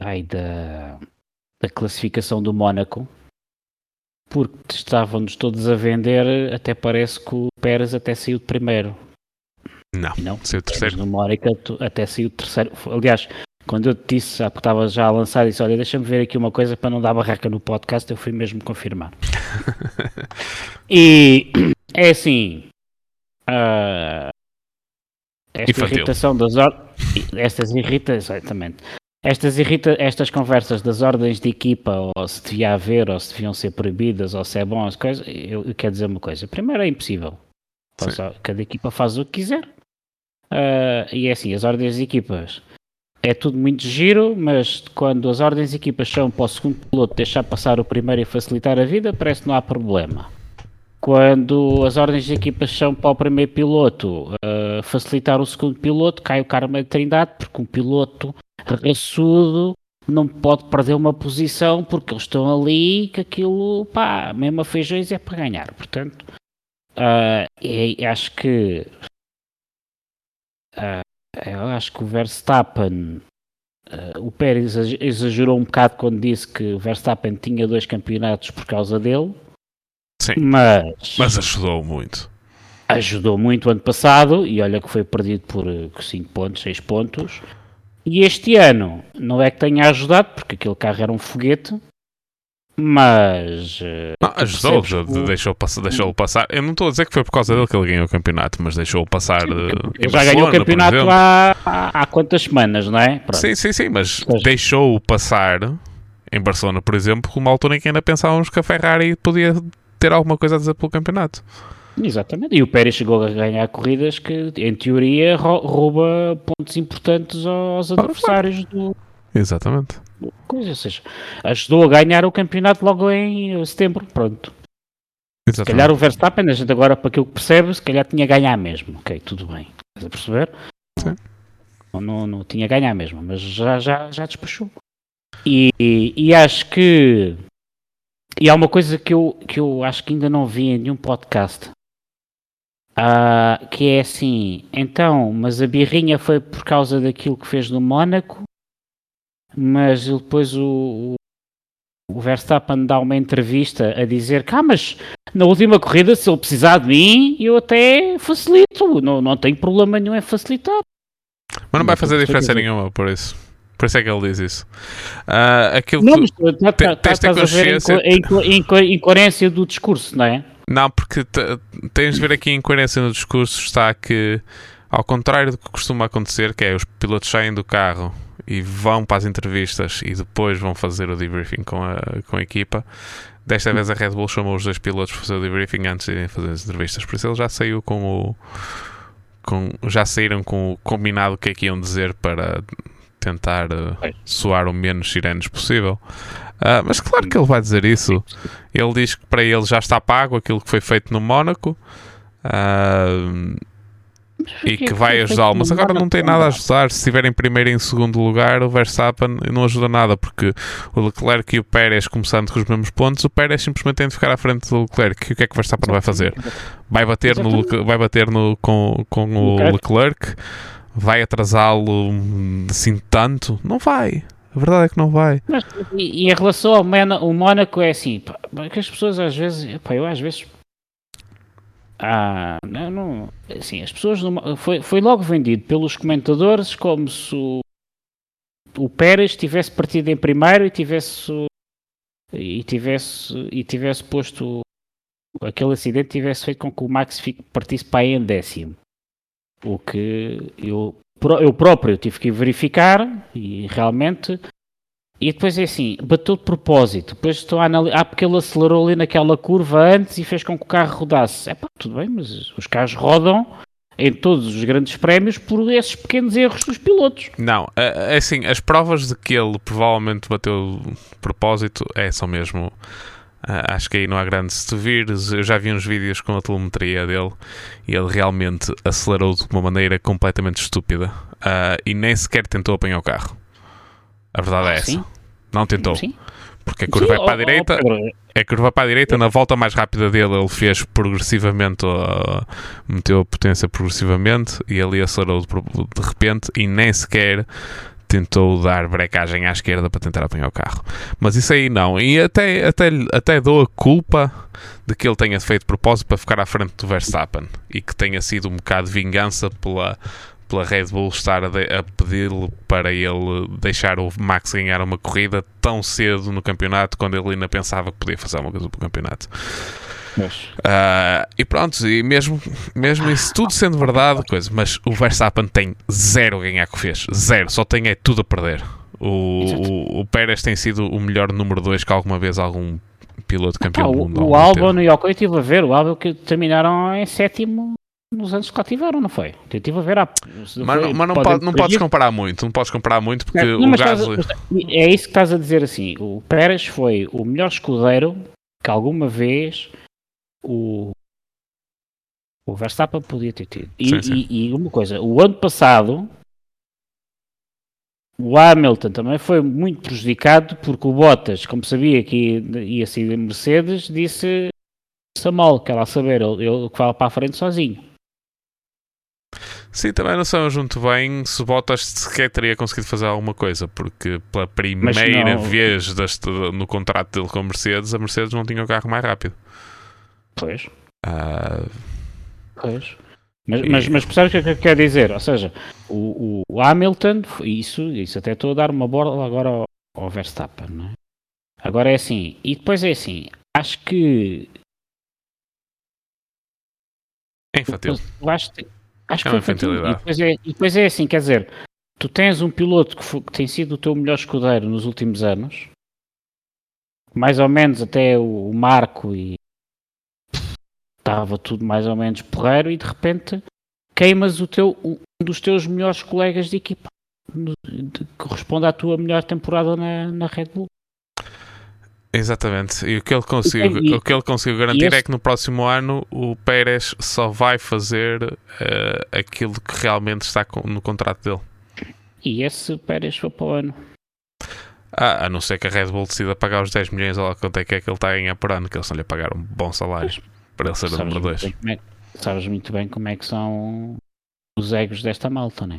ai, da, da classificação do Mónaco porque estavam-nos todos a vender, até parece que o Pérez até saiu de primeiro. Não, não saiu terceiro. No Mónaco até saiu de terceiro. Aliás, quando eu te disse, que estava já a lançar, disse: Olha, deixa-me ver aqui uma coisa para não dar barraca no podcast. Eu fui mesmo confirmar. e é assim: uh, esta Infantil. irritação das ordens. Estas irritas, exatamente. Estas, irrita estas conversas das ordens de equipa, ou se devia haver, ou se deviam ser proibidas, ou se é bom as coisas, eu, eu quero dizer uma coisa. Primeiro é impossível. Cada equipa faz o que quiser. Uh, e é assim, as ordens de equipas é tudo muito giro, mas quando as ordens de equipas são para o segundo piloto deixar passar o primeiro e facilitar a vida, parece que não há problema. Quando as ordens de equipas são para o primeiro piloto uh, facilitar o segundo piloto, cai o karma de trindade, porque um piloto raçudo não pode perder uma posição porque eles estão ali que aquilo, pá, mesmo a feijões é para ganhar. Portanto, uh, acho que uh, eu acho que o Verstappen, uh, o Pérez exagerou um bocado quando disse que o Verstappen tinha dois campeonatos por causa dele. Sim. Mas, mas ajudou muito. Ajudou muito o ano passado e olha que foi perdido por 5 pontos, 6 pontos. E este ano não é que tenha ajudado, porque aquele carro era um foguete, mas. Eh, não, ajudou, o... deixou, passar, deixou passar. Eu não estou a dizer que foi por causa dele que ele ganhou o campeonato, mas deixou passar. Sim, ele já ganhou o campeonato há, há, há, quantas semanas, não é? Pronto. Sim, sim, sim, mas deixou-o passar em Barcelona, por exemplo, uma altura em que ainda pensávamos que a Ferrari podia ter alguma coisa a dizer pelo campeonato. Exatamente, e o Pérez chegou a ganhar corridas que, em teoria, rouba pontos importantes aos adversários do. Exatamente coisa, ou seja, ajudou a ganhar o campeonato logo em setembro, pronto. Exatamente. Se calhar o Verstappen, a gente agora, para aquilo que percebe, se calhar tinha a ganhar mesmo, ok, tudo bem, estás a perceber? Sim. Não, não, não tinha a ganhar mesmo, mas já, já, já despachou. E, e, e, acho que e há uma coisa que eu, que eu acho que ainda não vi em nenhum podcast uh, que é assim, então, mas a birrinha foi por causa daquilo que fez no Mónaco mas depois o, o Verstappen dá uma entrevista a dizer que, ah, mas na última corrida, se ele precisar de mim, eu até facilito, não, não tenho problema nenhum em facilitar. Mas não vai fazer diferença nenhuma por isso. Por isso é que ele diz isso. Uh, aquilo não, mas tá, tá, tá, estás a ver a incoerência do discurso, não é? Não, porque tens de ver aqui a incoerência no discurso está que, ao contrário do que costuma acontecer, que é os pilotos saem do carro e vão para as entrevistas e depois vão fazer o debriefing com a, com a equipa. Desta vez a Red Bull chamou os dois pilotos para fazer o debriefing antes de fazer as entrevistas, por isso ele já saiu com o. Com, já saíram com o combinado que é que iam dizer para tentar uh, soar o menos sirenes possível. Uh, mas claro que ele vai dizer isso. Ele diz que para ele já está pago aquilo que foi feito no Mónaco. Uh, e que vai ajudá-lo, mas agora não tem nada a ajudar. Se estiverem primeiro e em segundo lugar, o Verstappen não ajuda nada, porque o Leclerc e o Pérez, começando com os mesmos pontos, o Pérez simplesmente tem de ficar à frente do Leclerc. E o que é que o Verstappen vai fazer? Vai bater, no, vai bater no, com, com o Leclerc? Vai atrasá-lo assim tanto? Não vai. A verdade é que não vai. Mas, e, e, em relação ao Mónaco, é assim, pá, que as pessoas às vezes, pá, eu às vezes ah, não, não, assim, as pessoas não, foi, foi logo vendido pelos comentadores como se o, o Pérez tivesse partido em primeiro e tivesse e tivesse e tivesse posto aquele acidente tivesse feito com que o Max partisse para aí em décimo. O que eu, eu próprio tive que verificar e realmente e depois é assim, bateu de propósito. Depois estou a analisar. Ah, porque ele acelerou ali naquela curva antes e fez com que o carro rodasse. É pá, tudo bem, mas os carros rodam em todos os grandes prémios por esses pequenos erros dos pilotos. Não, é, é assim, as provas de que ele provavelmente bateu de propósito é, são mesmo. Uh, acho que aí não há grande. Se tu vires, eu já vi uns vídeos com a telemetria dele e ele realmente acelerou de uma maneira completamente estúpida uh, e nem sequer tentou apanhar o carro. A verdade é ah, é sim? essa. Não tentou. Sim. Porque a curva sim, é para a direita. É a curva para a direita, na volta mais rápida dele ele fez progressivamente, uh, meteu a potência progressivamente e ali acelerou de, de repente e nem sequer tentou dar brecagem à esquerda para tentar apanhar o carro. Mas isso aí não. E até, até, até dou a culpa de que ele tenha feito propósito para ficar à frente do Verstappen e que tenha sido um bocado de vingança pela pela Red Bull estar a, a pedir-lhe para ele deixar o Max ganhar uma corrida tão cedo no campeonato, quando ele ainda pensava que podia fazer uma coisa para o campeonato. Uh, e pronto, e mesmo, mesmo isso tudo sendo verdade, coisa, mas o Verstappen tem zero a ganhar que fez, zero, só tem é tudo a perder. O, o, o, Pérez tem sido o melhor número 2 que alguma vez algum piloto campeão ah, do mundo. O, Albon e o Ocon, eu estive a ver, o Albon que terminaram em sétimo nos anos que lá tiveram, não foi? Eu estive a ver há. Mas, foi, mas não, pode, não podes comparar muito, não podes comparar muito porque não, o Gasly. É isso que estás a dizer assim. O Pérez foi o melhor escudeiro que alguma vez o, o Verstappen podia ter tido. E, sim, sim. e, e uma coisa, o ano passado o Hamilton também foi muito prejudicado porque o Bottas, como sabia que ia ser Mercedes, disse mal, quer lá saber, ele, ele que fala para a frente sozinho. Sim, também não sabemos muito bem se o Bottas sequer teria conseguido fazer alguma coisa, porque pela primeira vez deste, no contrato dele com a Mercedes, a Mercedes não tinha o carro mais rápido. Pois. Uh... Pois. Mas, mas, mas percebes o que é que quer dizer? Ou seja, o, o Hamilton, isso, isso até estou a dar uma bola agora ao, ao Verstappen, não é? Agora é assim, e depois é assim, acho que. É infantil. Eu acho que Acho é que foi E depois, é, e depois é assim, quer dizer, tu tens um piloto que, foi, que, tem sido o teu melhor escudeiro nos últimos anos, mais ou menos até o, o Marco e estava tudo mais ou menos porreiro e de repente queimas o teu, um dos teus melhores colegas de equipa que corresponde à tua melhor temporada na, na Red Bull. Exatamente, e o que ele conseguiu, e, o que ele conseguiu garantir é que no próximo ano o Pérez só vai fazer uh, aquilo que realmente está no contrato dele. E esse Pérez foi para o ano? Ah, a não ser que a Red Bull decida pagar os 10 milhões ou quanto é que é que ele está a ganhar por ano, que eles não lhe pagaram um bom salário para ele ser o número 2. É, sabes muito bem como é que são os egos desta malta, não é?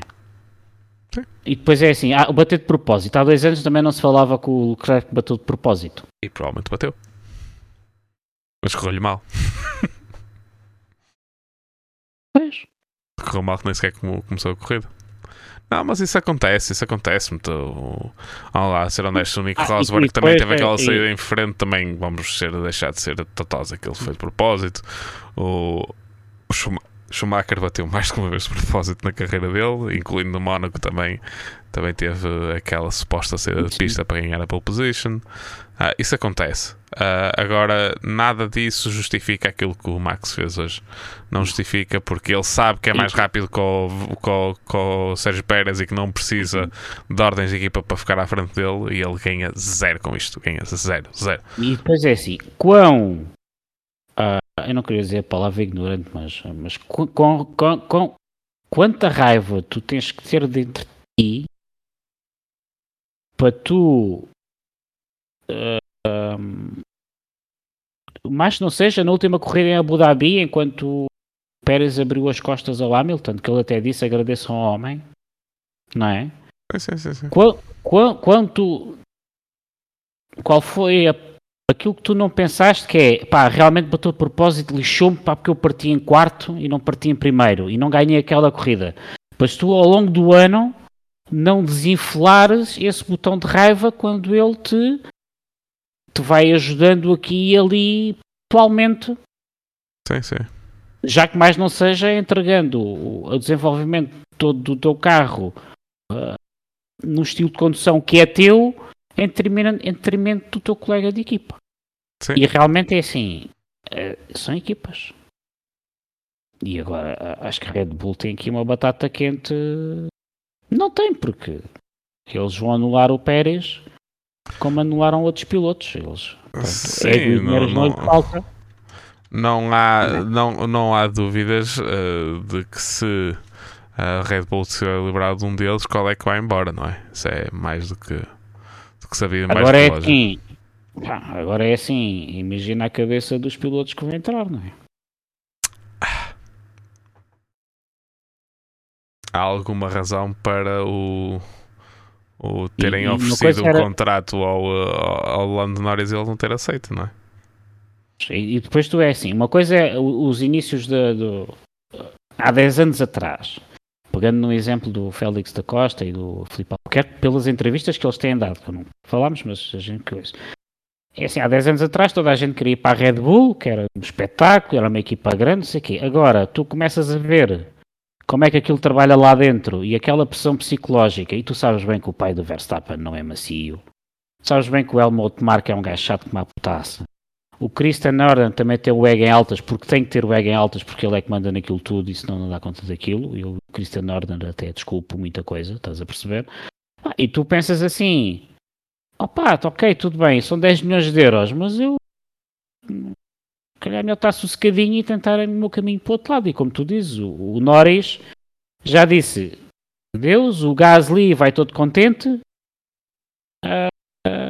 E depois é assim, ah, bater de propósito. Há dois anos também não se falava que o Leclerc bateu de propósito. E provavelmente bateu. Mas correu-lhe mal. Pois. Correu mal que nem sequer começou a corrida. Não, mas isso acontece, isso acontece muito. Vamos lá, ser honesto, o Nico ah, Rosberg também teve aquela saída em frente, também vamos ser, deixar de ser totosa, que ele foi de propósito. O, o Schumacher bateu mais de uma vez de propósito na carreira dele, incluindo no Mónaco também. Também teve aquela suposta saída de pista para ganhar a pole position. Ah, isso acontece. Uh, agora, nada disso justifica aquilo que o Max fez hoje. Não justifica porque ele sabe que é mais rápido que o, com, com o Sérgio Pérez e que não precisa de ordens de equipa para ficar à frente dele e ele ganha zero com isto. Ganha zero, zero. E depois é assim: quão. Uh, eu não queria dizer a palavra ignorante, mas, mas com, com, com, quanta raiva tu tens que ter dentro de ti para tu. Uh, um, mais não seja, na última corrida em Abu Dhabi, enquanto o Pérez abriu as costas ao Hamilton, que ele até disse agradeço ao homem, não é? Sim, sim, sim. Quanto, qual foi a, aquilo que tu não pensaste que é, pá, realmente bateu de propósito, lixou-me, pá, porque eu parti em quarto e não parti em primeiro e não ganhei aquela corrida. Mas tu, ao longo do ano, não desinflares esse botão de raiva quando ele te te vai ajudando aqui e ali atualmente. Sim, sim. Já que mais não seja entregando o, desenvolvimento todo do teu carro uh, no estilo de condução que é teu em detrimento, do teu colega de equipa. Sim. E realmente é assim, uh, são equipas. E agora uh, acho que Red Bull tem aqui uma batata quente. Não tem, porque eles vão anular o Pérez como anularam outros pilotos. Eles, pronto, Sim, é não, não, falta. Não há, não, não há dúvidas uh, de que se a Red Bull se livrar de um deles, qual é que vai embora, não é? Isso é mais do que, do que sabia mais Agora é assim, agora é assim, imagina a cabeça dos pilotos que vão entrar, não é? Há alguma razão para o ou terem e, oferecido um era... contrato ao, ao Lando Norris e ele não ter aceito, não é? E, depois tu é assim, uma coisa é os inícios de, do, há 10 anos atrás, pegando no exemplo do Félix da Costa e do Filipe Albuquerque, pelas entrevistas que eles têm dado, que não falámos, mas a gente coisa. É assim, há 10 anos atrás toda a gente queria ir para a Red Bull, que era um espetáculo, era uma equipa grande, não sei o quê. Agora, tu começas a ver como é que aquilo trabalha lá dentro e aquela pressão psicológica, e tu sabes bem que o pai do Verstappen não é macio, sabes bem que o Helmut Marko é um gajo chato como a putaça. O Christian Norden também tem o ego em altas, porque tem que ter o ego em altas, porque ele é que manda naquilo tudo e senão não dá conta daquilo. E o Christian Norden até desculpa muita coisa, estás a perceber? Ah, e tu pensas assim: opá, tá ok, tudo bem, são 10 milhões de euros, mas eu calhar é melhor estar sossegadinho e tentar o meu caminho para o outro lado. E como tu dizes, o, o Norris já disse: Deus, o Gasly vai todo contente. Uh, uh,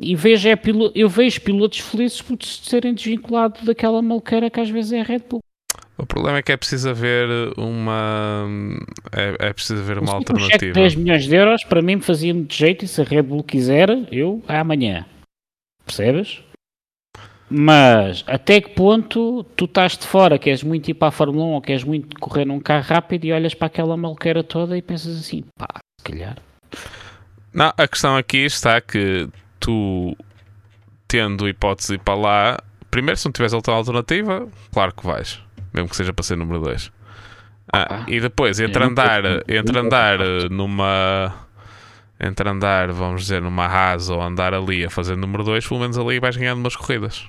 e vejo é eu vejo pilotos felizes por serem desvinculados daquela malqueira que às vezes é a Red Bull. O problema é que é preciso haver uma é, é preciso haver uma alternativa. Um cheque de 10 milhões de euros para mim fazia-me de jeito e se a Red Bull quiser, eu amanhã. Percebes? Mas até que ponto tu estás de fora, queres muito ir para a Fórmula 1 ou queres muito correr num carro rápido e olhas para aquela malqueira toda e pensas assim, pá, se calhar. Não, a questão aqui está que tu, tendo hipótese de ir para lá, primeiro, se não tiveres outra alternativa, claro que vais, mesmo que seja para ser número 2. Ah, e depois, entre andar, entre andar numa. Entre andar, vamos dizer, numa Haas ou andar ali a fazer número 2, pelo menos ali vais ganhando umas corridas.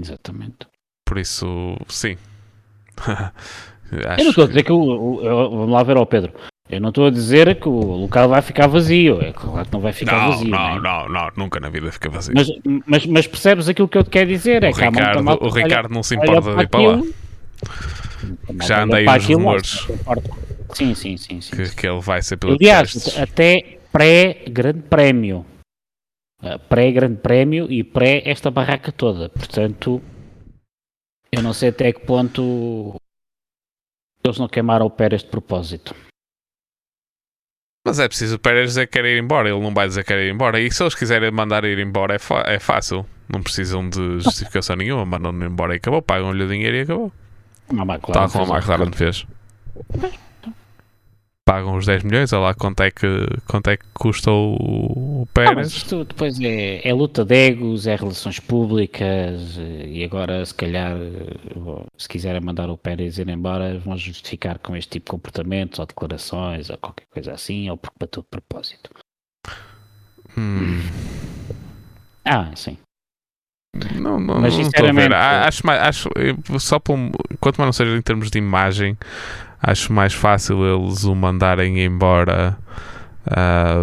Exatamente. Por isso, sim. eu não estou a dizer que o, o, vamos lá ver ao Pedro. Eu não estou a dizer que o local vai ficar vazio. É claro que não vai ficar não, vazio. Não, não, não, não, nunca na vida fica vazio. Mas, mas, mas, percebes aquilo que eu te quero dizer? É o Ricardo, o Ricardo não se importa de ir para lá. Já andei os rumores. Sim, sim, sim. sim. Que, que ele vai ser pelo Aliás, até pré-grande prémio pré-grande prémio e pré esta barraca toda. Portanto, eu não sei até que ponto eles não queimaram o Pérez de propósito. Mas é preciso o Pérez dizer que quer ir embora, ele não vai dizer que quer ir embora. E se eles quiserem mandar ir embora, é, é fácil. Não precisam de justificação nenhuma, mandam-no embora e acabou, pagam-lhe o dinheiro e acabou. Não, claro, Tal como a McLaren fez. Pagam os 10 milhões, olha lá quanto é que, quanto é que custa o, o Ah, Pérez. mas isto depois é, é luta de egos, é relações públicas e agora se calhar se quiserem mandar o Pérez ir embora vão justificar com este tipo de comportamentos ou declarações ou qualquer coisa assim ou porque bateu de propósito. Hum, Ah, sim. não, não, Mas, não sinceramente, A- Acho, mais, acho só por, um- quanto mais não seja em termos de imagem, acho mais fácil eles o mandarem embora. ah,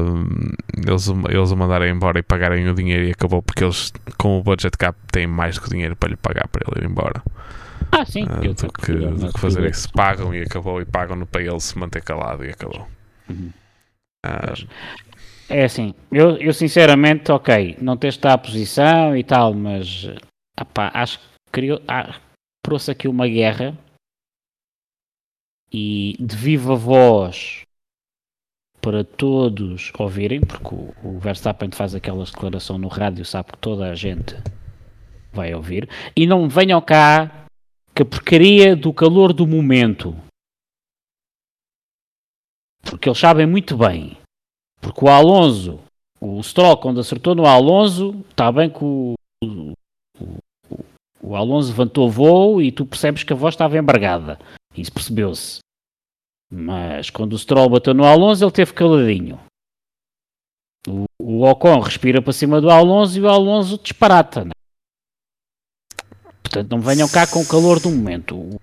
eles, eles o mandarem embora e pagarem o dinheiro e acabou porque eles com o budget cap têm mais do que dinheiro para lhe pagar para ele ir embora Ah, sim. Ah, eu- do, que, eu- do que fazer isso pagam e acabou e pagam-no para ele se manter calado e acabou Uhum. Ah, É assim, eu, eu sinceramente, ok, não teste a posição e tal, mas ah pá, acho que criou, ah, trouxe aqui uma guerra e de viva voz para todos ouvirem, porque o, Verstappen faz aquela declaração no rádio, sabe que toda a gente vai ouvir, e não venham cá que a porcaria do calor do momento. Porque eles sabem muito bem porque o Alonso, o Stroll, quando acertou no Alonso, está bem que o, o, o- o Alonso levantou voo e tu percebes que a voz estava embargada. Isso percebeu-se. Mas quando o Stroll bateu no Alonso, ele teve caladinho. O, o Ocon respira para cima do Alonso e o Alonso disparata. né? Portanto, não venham cá com o calor do momento. O,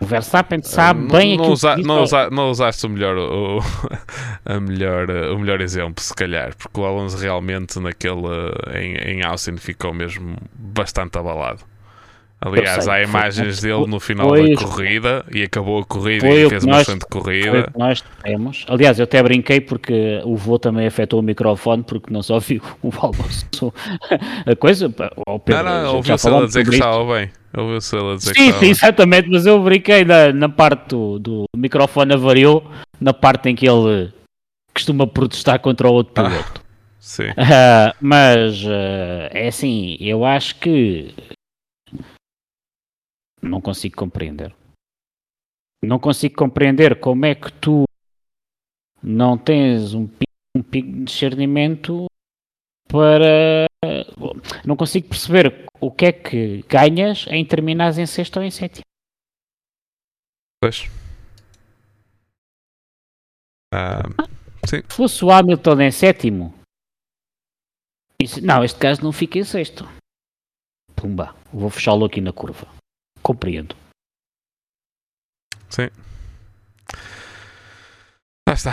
Verstappen sabe não, bem não, aquilo usa- não, usa- não usaste o melhor, o, a melhor, o melhor exemplo, se calhar, porque o Alonso realmente naquele em, em Austin ficou mesmo bastante abalado. Aliás, sei, há imagens foi- dele no final foi- da corrida e acabou a corrida e fez que uma nós- o corrida. que nós temos. Aliás, eu até brinquei porque o voo também afetou o microfone porque não só viu o Alonso. A coisa, Não, Pedro, não, já ouviu-se ele a falámos dizer que estava bem. Ouviu-se ele a dizer que Sim, estava sim, exatamente, mas eu brinquei na, na parte do, do microfone avariou, na parte em que ele costuma protestar contra o outro Ah. piloto. Sim. Ah, mas ah, é assim, eu acho que não consigo compreender. Não consigo compreender como é que tu não tens um pico, um pico de discernimento para. Não consigo perceber o que é que ganhas em terminares em sexto ou em sétimo. Pois. Ah, Se fosse o Hamilton em sétimo, isso- não, este gajo não fica em sexto. Pumba, vou fechá-lo aqui na curva. Compreendo. sim. Lá está.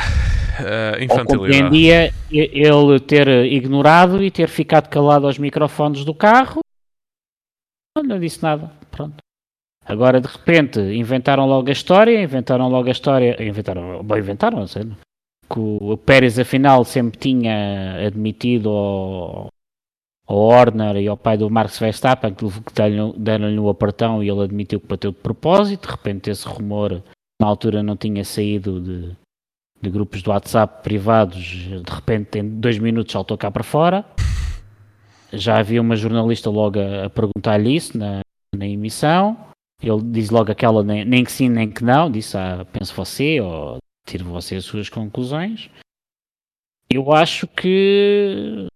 Ou infantilidade. compreendia ele ter ignorado e ter ficado calado aos microfones do carro. Não, não disse nada. Pronto. Agora, de repente, inventaram logo a história, inventaram logo a história, inventaram, bem, inventaram, não sei, que o Pérez, afinal, sempre tinha admitido ao, ao Horner e ao pai do Max Verstappen que, que deram- deram-lhe o apartão e ele admitiu que bateu de propósito. De repente, esse rumor, na altura, não tinha saído de, de grupos do WhatsApp privados, de repente em dois minutos saltou cá para fora. Já havia uma jornalista logo a, a perguntar-lhe isso na, na emissão. Ele diz logo aquela nem, nem que sim, nem que não. Disse, ah, pense você, ou tire você as suas conclusões. Eu acho que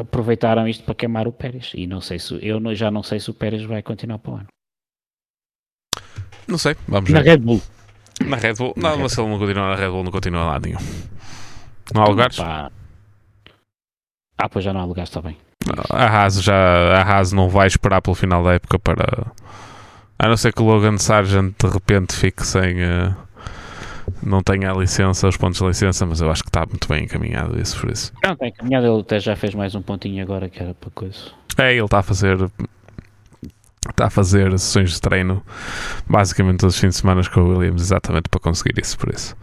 aproveitaram isto para queimar o Pérez. E não sei se eu não- já não sei se o Pérez vai continuar para o ano. Não sei, vamos Na ver. Red Bull. Na Red Bull. Na Não, Red mas se ele não continuar na Red Bull, não continua lá nenhum. Não há lugares? Pá. Ah, pois já não há lugares, está bem. A Haas já a Haas não vai esperar pelo final da época para a não ser que o Logan Sargent de repente fique sem eh, não tenha a licença, os pontos de licença, mas eu acho que está muito bem encaminhado isso por isso. Não, tem caminhado, ele até já fez mais um pontinho agora que era para coisa. É, ele está a fazer está a fazer sessões de treino basicamente todos os fins de semana com o Williams exatamente para conseguir isso por isso.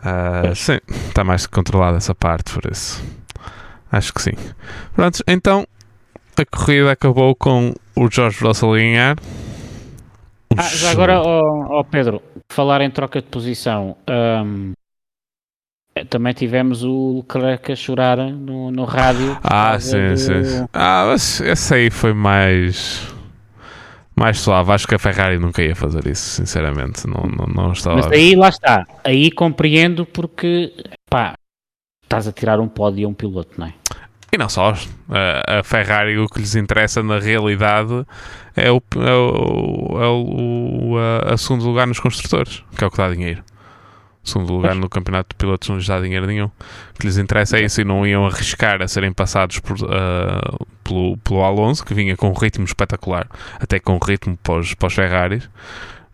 Ah, sim, está mais controlada essa parte por isso. Acho que sim. Pronto, então a corrida acabou com o George Russell a ganhar. Ah, já agora, ó ó, Pedro, falar em troca de posição. ahm, também tivemos o Leclerc a chorar no, no rádio. Ah, sim, sim, sim. Ah, mas esse aí foi mais. mais suave. Acho que a Ferrari nunca ia fazer isso, sinceramente. Não, não, não estava. Mas aí lá está. Aí compreendo porque pá, estás a tirar um pódio a um piloto, não é? E não só. A, Ferrari, o que lhes interessa na realidade é o, é o, é o a, a segundo lugar nos construtores, que é o que dá dinheiro. Segundo lugar no campeonato de pilotos não lhes dá dinheiro nenhum. O que lhes interessa é isso e não iam arriscar a serem passados por, uh, pelo, pelo Alonso, que vinha com um ritmo espetacular, até com um ritmo para os, para os Ferraris.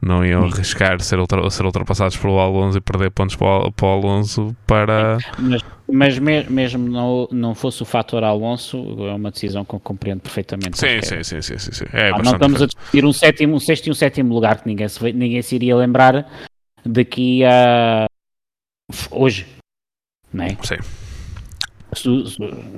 Não iam arriscar ser, ultra, ser ultrapassados pelo Alonso e perder pontos para o, para o Alonso para. Mas, mas me, mesmo não, não fosse o fator Alonso, é uma decisão que eu compreendo perfeitamente. Sim, sim, sim, sim, sim, sim, É ah, não estamos a discutir um, sétimo, um sexto e um sétimo lugar que ninguém se, ninguém se iria lembrar daqui a hoje, não é? Sim.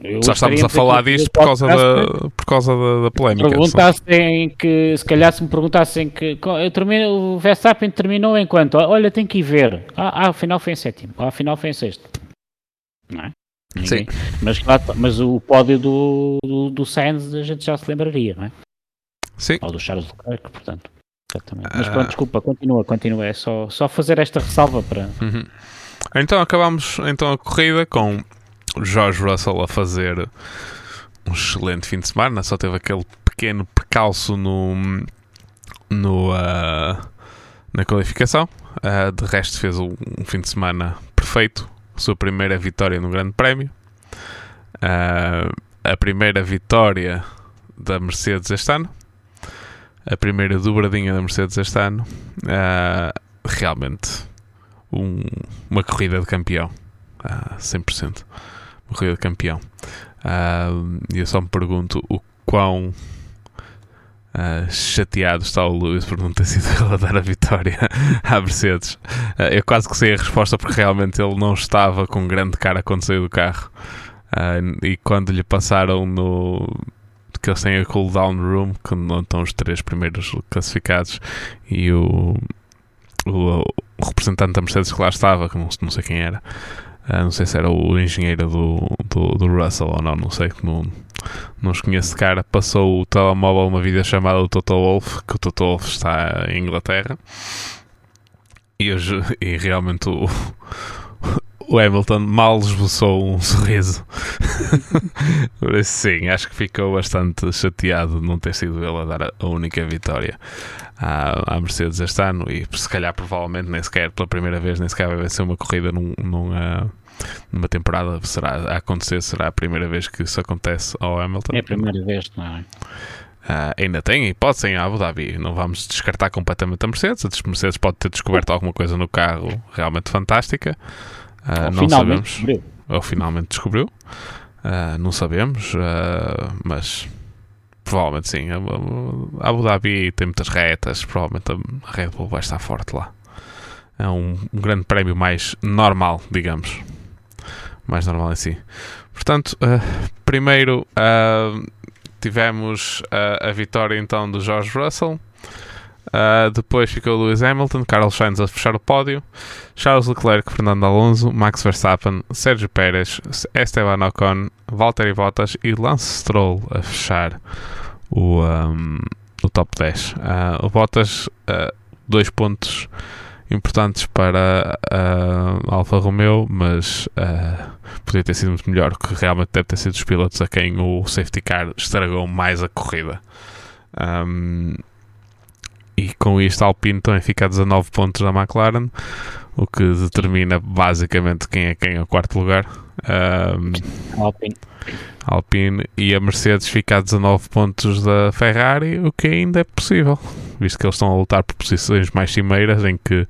Eu Só estamos a falar disto por causa, da, por causa da, da polémica. Perguntassem que, se calhar se me perguntassem que eu termino, o Verstappen terminou enquanto, olha, tem que ir ver. Ah, ah afinal foi em sétimo, ah, afinal foi em sexto. Não é? Sim. Mas, mas o pódio do, do, do Sainz a gente já se lembraria, não é? Sim. Ou do Charles Leclerc, portanto. Exatamente. Mas pronto, ah. desculpa, continua, continua. É só, só fazer esta ressalva para. Uhum. Então acabamos então a corrida com George Russell a fazer um excelente fim de semana. Só teve aquele pequeno percalço no, no, uh, na qualificação. Uh, de resto, fez um, um, fim de semana perfeito. Sua primeira vitória no Grande Prémio. Uh, a primeira vitória da Mercedes este ano a primeira dobradinha da Mercedes este ano. Realmente um, uma corrida de campeão. Uh, 100%. Corrida de campeão. Uh, e eu só me pergunto o quão uh, chateado está o Lewis por não ter sido ele a dar a vitória à Mercedes. Uh, eu quase que sei a resposta porque realmente ele não estava com grande cara quando saiu do carro. Uh, e quando lhe passaram no, que eles têm a cooldown room, que não estão os três primeiros classificados, e o, o, o representante da Mercedes que lá estava, que não, não sei quem era, uh, não sei se era o engenheiro do, do, do Russell ou não, não sei, não, não os conheço de cara, passou o telemóvel uma videochamada do Toto Wolff, que o Toto Wolff está em Inglaterra, e, hoje, e realmente o o Hamilton mal esboçou um sorriso. Sim, acho que ficou bastante chateado de não ter sido ele a dar a única vitória à, à Mercedes este ano e se calhar provavelmente nem sequer pela primeira vez nem sequer vai ser uma corrida num, numa, numa temporada será a acontecer, será a primeira vez que isso acontece ao Hamilton. É a primeira vez, não é? Uh, ainda tem hipótese em Abu Dhabi. Não vamos descartar completamente a Mercedes. A Mercedes pode ter descoberto alguma coisa no carro realmente fantástica. Uh, não sabemos. Descobriu. Ou finalmente descobriu. Uh, não sabemos, uh, mas provavelmente sim. A Abu Dhabi tem muitas retas, provavelmente a Red Bull vai estar forte lá. É um, um grande prémio mais normal, digamos. Mais normal em si. Portanto, primeiro tivemos a vitória então do George Russell. Uh, depois ficou Lewis Hamilton, Carlos Sainz a fechar o pódio, Charles Leclerc, Fernando Alonso, Max Verstappen, Sérgio Pérez, Esteban Ocon, Valtteri Bottas e Lance Stroll a fechar o, um, o top 10. Uh, ah, o Bottas, uh, dois pontos importantes para a Alfa Romeo, mas poderia ter sido muito melhor, que realmente deve ter sido os pilotos a quem o safety car estragou mais a corrida. Um, e com isto a Alpine também fica a 19 pontos da McLaren, o que determina basicamente quem é quem é o quarto lugar. Um, Alpine. Alpine e a Mercedes fica a 19 pontos da Ferrari, o que ainda é possível, visto que eles estão a lutar por posições mais cimeiras em que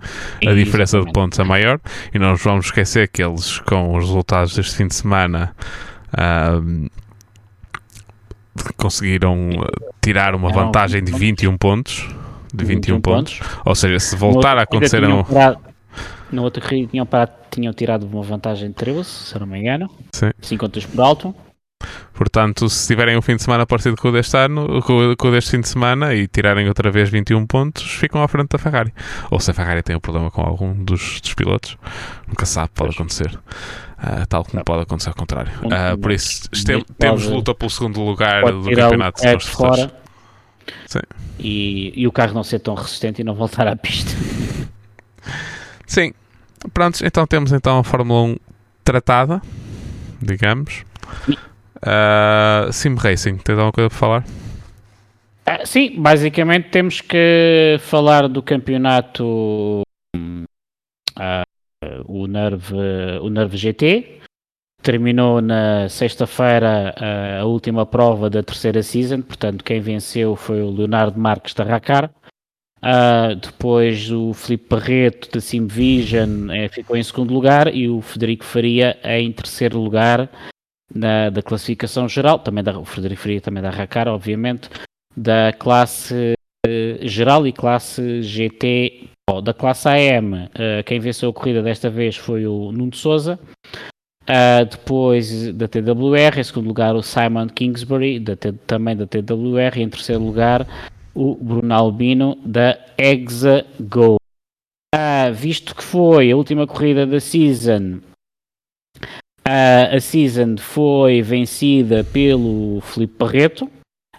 a diferença de pontos é maior. E não nos vamos esquecer que eles, com os resultados deste fim de semana, um, conseguiram tirar uma vantagem de 21 pontos de 21, 21 pontos. pontos. Ou seja, se voltar a acontecer. No, parado, no outro corrida tinham, parado, tinham tirado uma vantagem de 13, se não me engano. Sim. 5 pontos por alto. Portanto, se tiverem um fim de semana parecido com o deste ano, com, o deste fim de semana e tirarem outra vez 21 pontos, ficam à frente da Ferrari. Ou se a Ferrari tem um problema com algum dos, dos pilotos, nunca sabe, pode acontecer. Uh, tal como pode acontecer ao contrário. Uh, por isso, temos luta pelo segundo lugar do campeonato de fora Sim. E, e o carro não ser tão resistente e não voltar à pista. Sim. Prontos, então temos então a Fórmula 1 tratada, digamos. Uh, Sim Racing, tens alguma coisa para falar? Ah, sim, basicamente temos que falar do campeonato uh, o, Nerve, o Nerve GT. Terminou na sexta-feira a última prova da terceira season, portanto quem venceu foi o Leonardo Marques da Racar. Uh, depois o Felipe Barreto da Simvision eh, ficou em segundo lugar e o Federico Faria em terceiro lugar na, da classificação geral, também da, o Frederico Faria também da Racar, obviamente, da classe uh, geral e classe GT, oh, da classe AM. Uh, quem venceu a corrida desta vez foi o Nuno Souza. Uh, depois da TWR, em segundo lugar o Simon Kingsbury, da também da TWR, e em terceiro lugar o Bruno Albino da Exago. Uh, visto que foi a última corrida da season Uh, a season foi vencida pelo Felipe Barreto.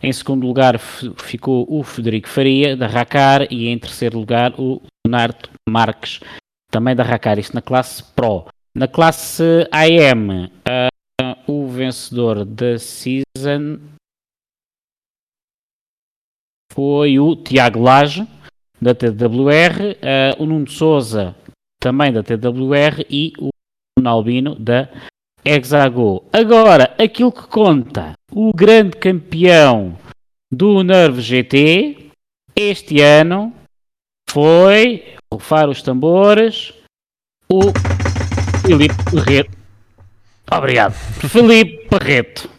Em segundo lugar ficou o Federico Faria, da Racar, e em terceiro lugar o Leonardo Marques, também da Racar, isto na classe Pro. Na classe AM, uh, o vencedor da season foi o Tiago Lage, da TWR, uh, ah, o Nuno Souza, também da TWR, e o Albino, da Hexago. Agora, aquilo que conta, o grande campeão do Nerve GT este ano foi, rufar os tambores, o Filipe Barreto. Obrigado. Filipe Barreto.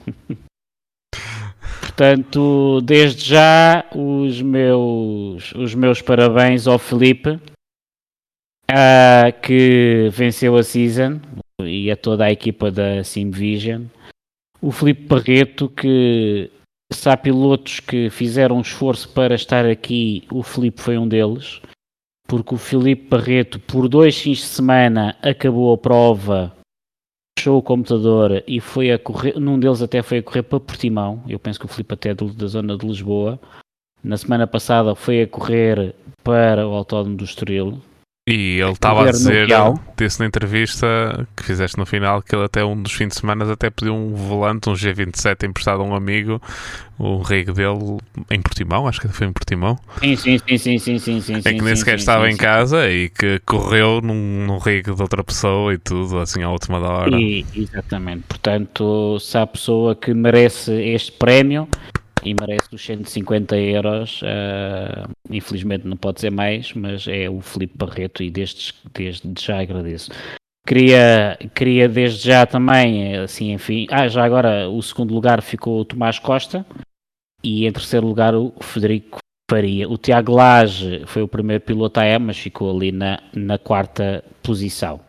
Portanto, desde já, os meus, os meus parabéns ao Felipe, uh, que venceu a season, e a toda a equipa da Simvision. O Felipe Barreto, que se há pilotos que fizeram um esforço para estar aqui, o Felipe foi um deles, porque o Felipe Barreto, por dois fins de semana, acabou a prova, fechou o computador e foi a correr, num deles até foi a correr para Portimão, eu penso que o Felipe até é da zona de Lisboa, na semana passada foi a correr para o Autódromo do Estoril, e ele estava a dizer, disse na entrevista que fizeste no final, que ele até um dos fins de semana até pediu um volante, um G27 emprestado a um amigo, o rig dele em Portimão, acho que foi em Portimão. Sim, sim, sim, sim, sim, sim, sim. É que nem sequer estava em casa e que correu num, num rig de outra pessoa e tudo, assim, à última da hora. E, exatamente, portanto, se há pessoa que merece este prémio, e merece os 150 euros. Uh, infelizmente não pode ser mais, mas é o Felipe Barreto e desde, desde já agradeço. Queria, queria desde já também, assim, enfim. Ah, já agora o segundo lugar ficou o Tomás Costa e em terceiro lugar o Federico Faria. O Tiago Lage foi o primeiro piloto AM, mas ficou ali na, na quarta posição.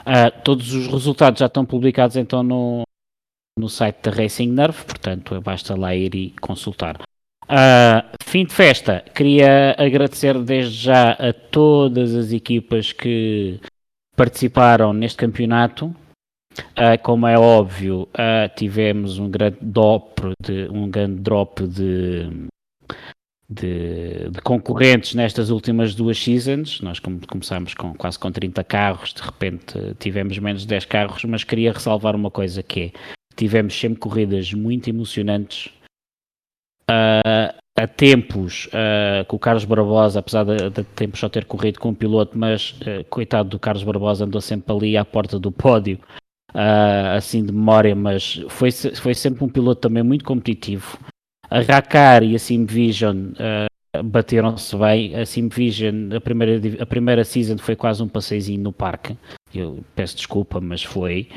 Uh, todos os resultados já estão publicados então no, no site da Racing Nerve, portanto basta lá ir e consultar. Uh, fim de festa, queria agradecer desde já a todas as equipas que participaram neste campeonato. Uh, como é óbvio, uh, tivemos um grande drop de, um grande drop de, de, de, concorrentes nestas últimas duas seasons. Nós começámos com, quase com 30 carros, de repente tivemos menos de 10 carros, mas queria ressalvar uma coisa que é tivemos sempre corridas muito emocionantes. Uh, a tempos uh, com o Carlos Barbosa, apesar de, de tempos só ter corrido com um piloto, mas uh, coitado do Carlos Barbosa andou sempre ali à porta do pódio, uh, assim de memória, mas foi, foi sempre um piloto também muito competitivo. A Racar e a Simvision bateram-se bem. A Simvision, a primeira, a primeira season foi quase um passeizinho no parque. Eu peço desculpa, mas foi.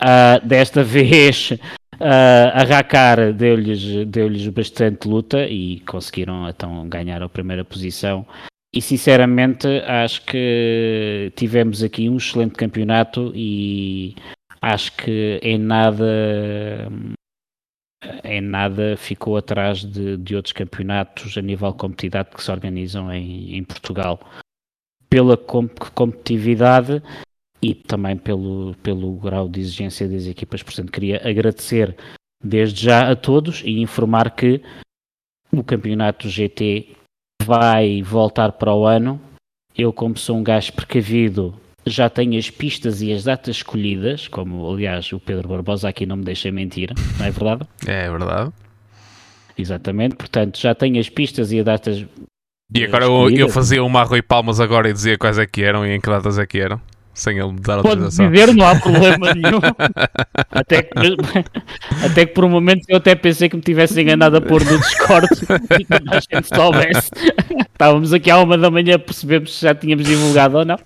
Uh, desta vez uh, a Racar deu-lhes deu bastante luta e conseguiram então ganhar a primeira posição. E sinceramente acho que tivemos aqui um excelente campeonato e acho que em nada em nada ficou atrás de, de outros campeonatos a nível competitividade que se organizam em, em Portugal pela competitividade e também pelo, pelo grau de exigência das equipas. Portanto, queria agradecer desde já a todos e informar que o campeonato GT vai voltar para o ano. Eu, como sou um gajo precavido, já tenho as pistas e as datas escolhidas, como aliás o Pedro Barbosa aqui não me deixa mentir, não é verdade? É verdade. Exatamente, portanto já tenho as pistas e as datas. E agora eu, eu fazia uma Rui Palmas agora e dizia quais é que eram e em que datas é que eram sem ele me dar Pode autorização. dizer, não há problema nenhum. até, que, até que por um momento eu até pensei que me tivesse enganado a pôr no Discord e que a gente soubesse. Estávamos aqui à uma da manhã, percebemos se já tínhamos divulgado ou não.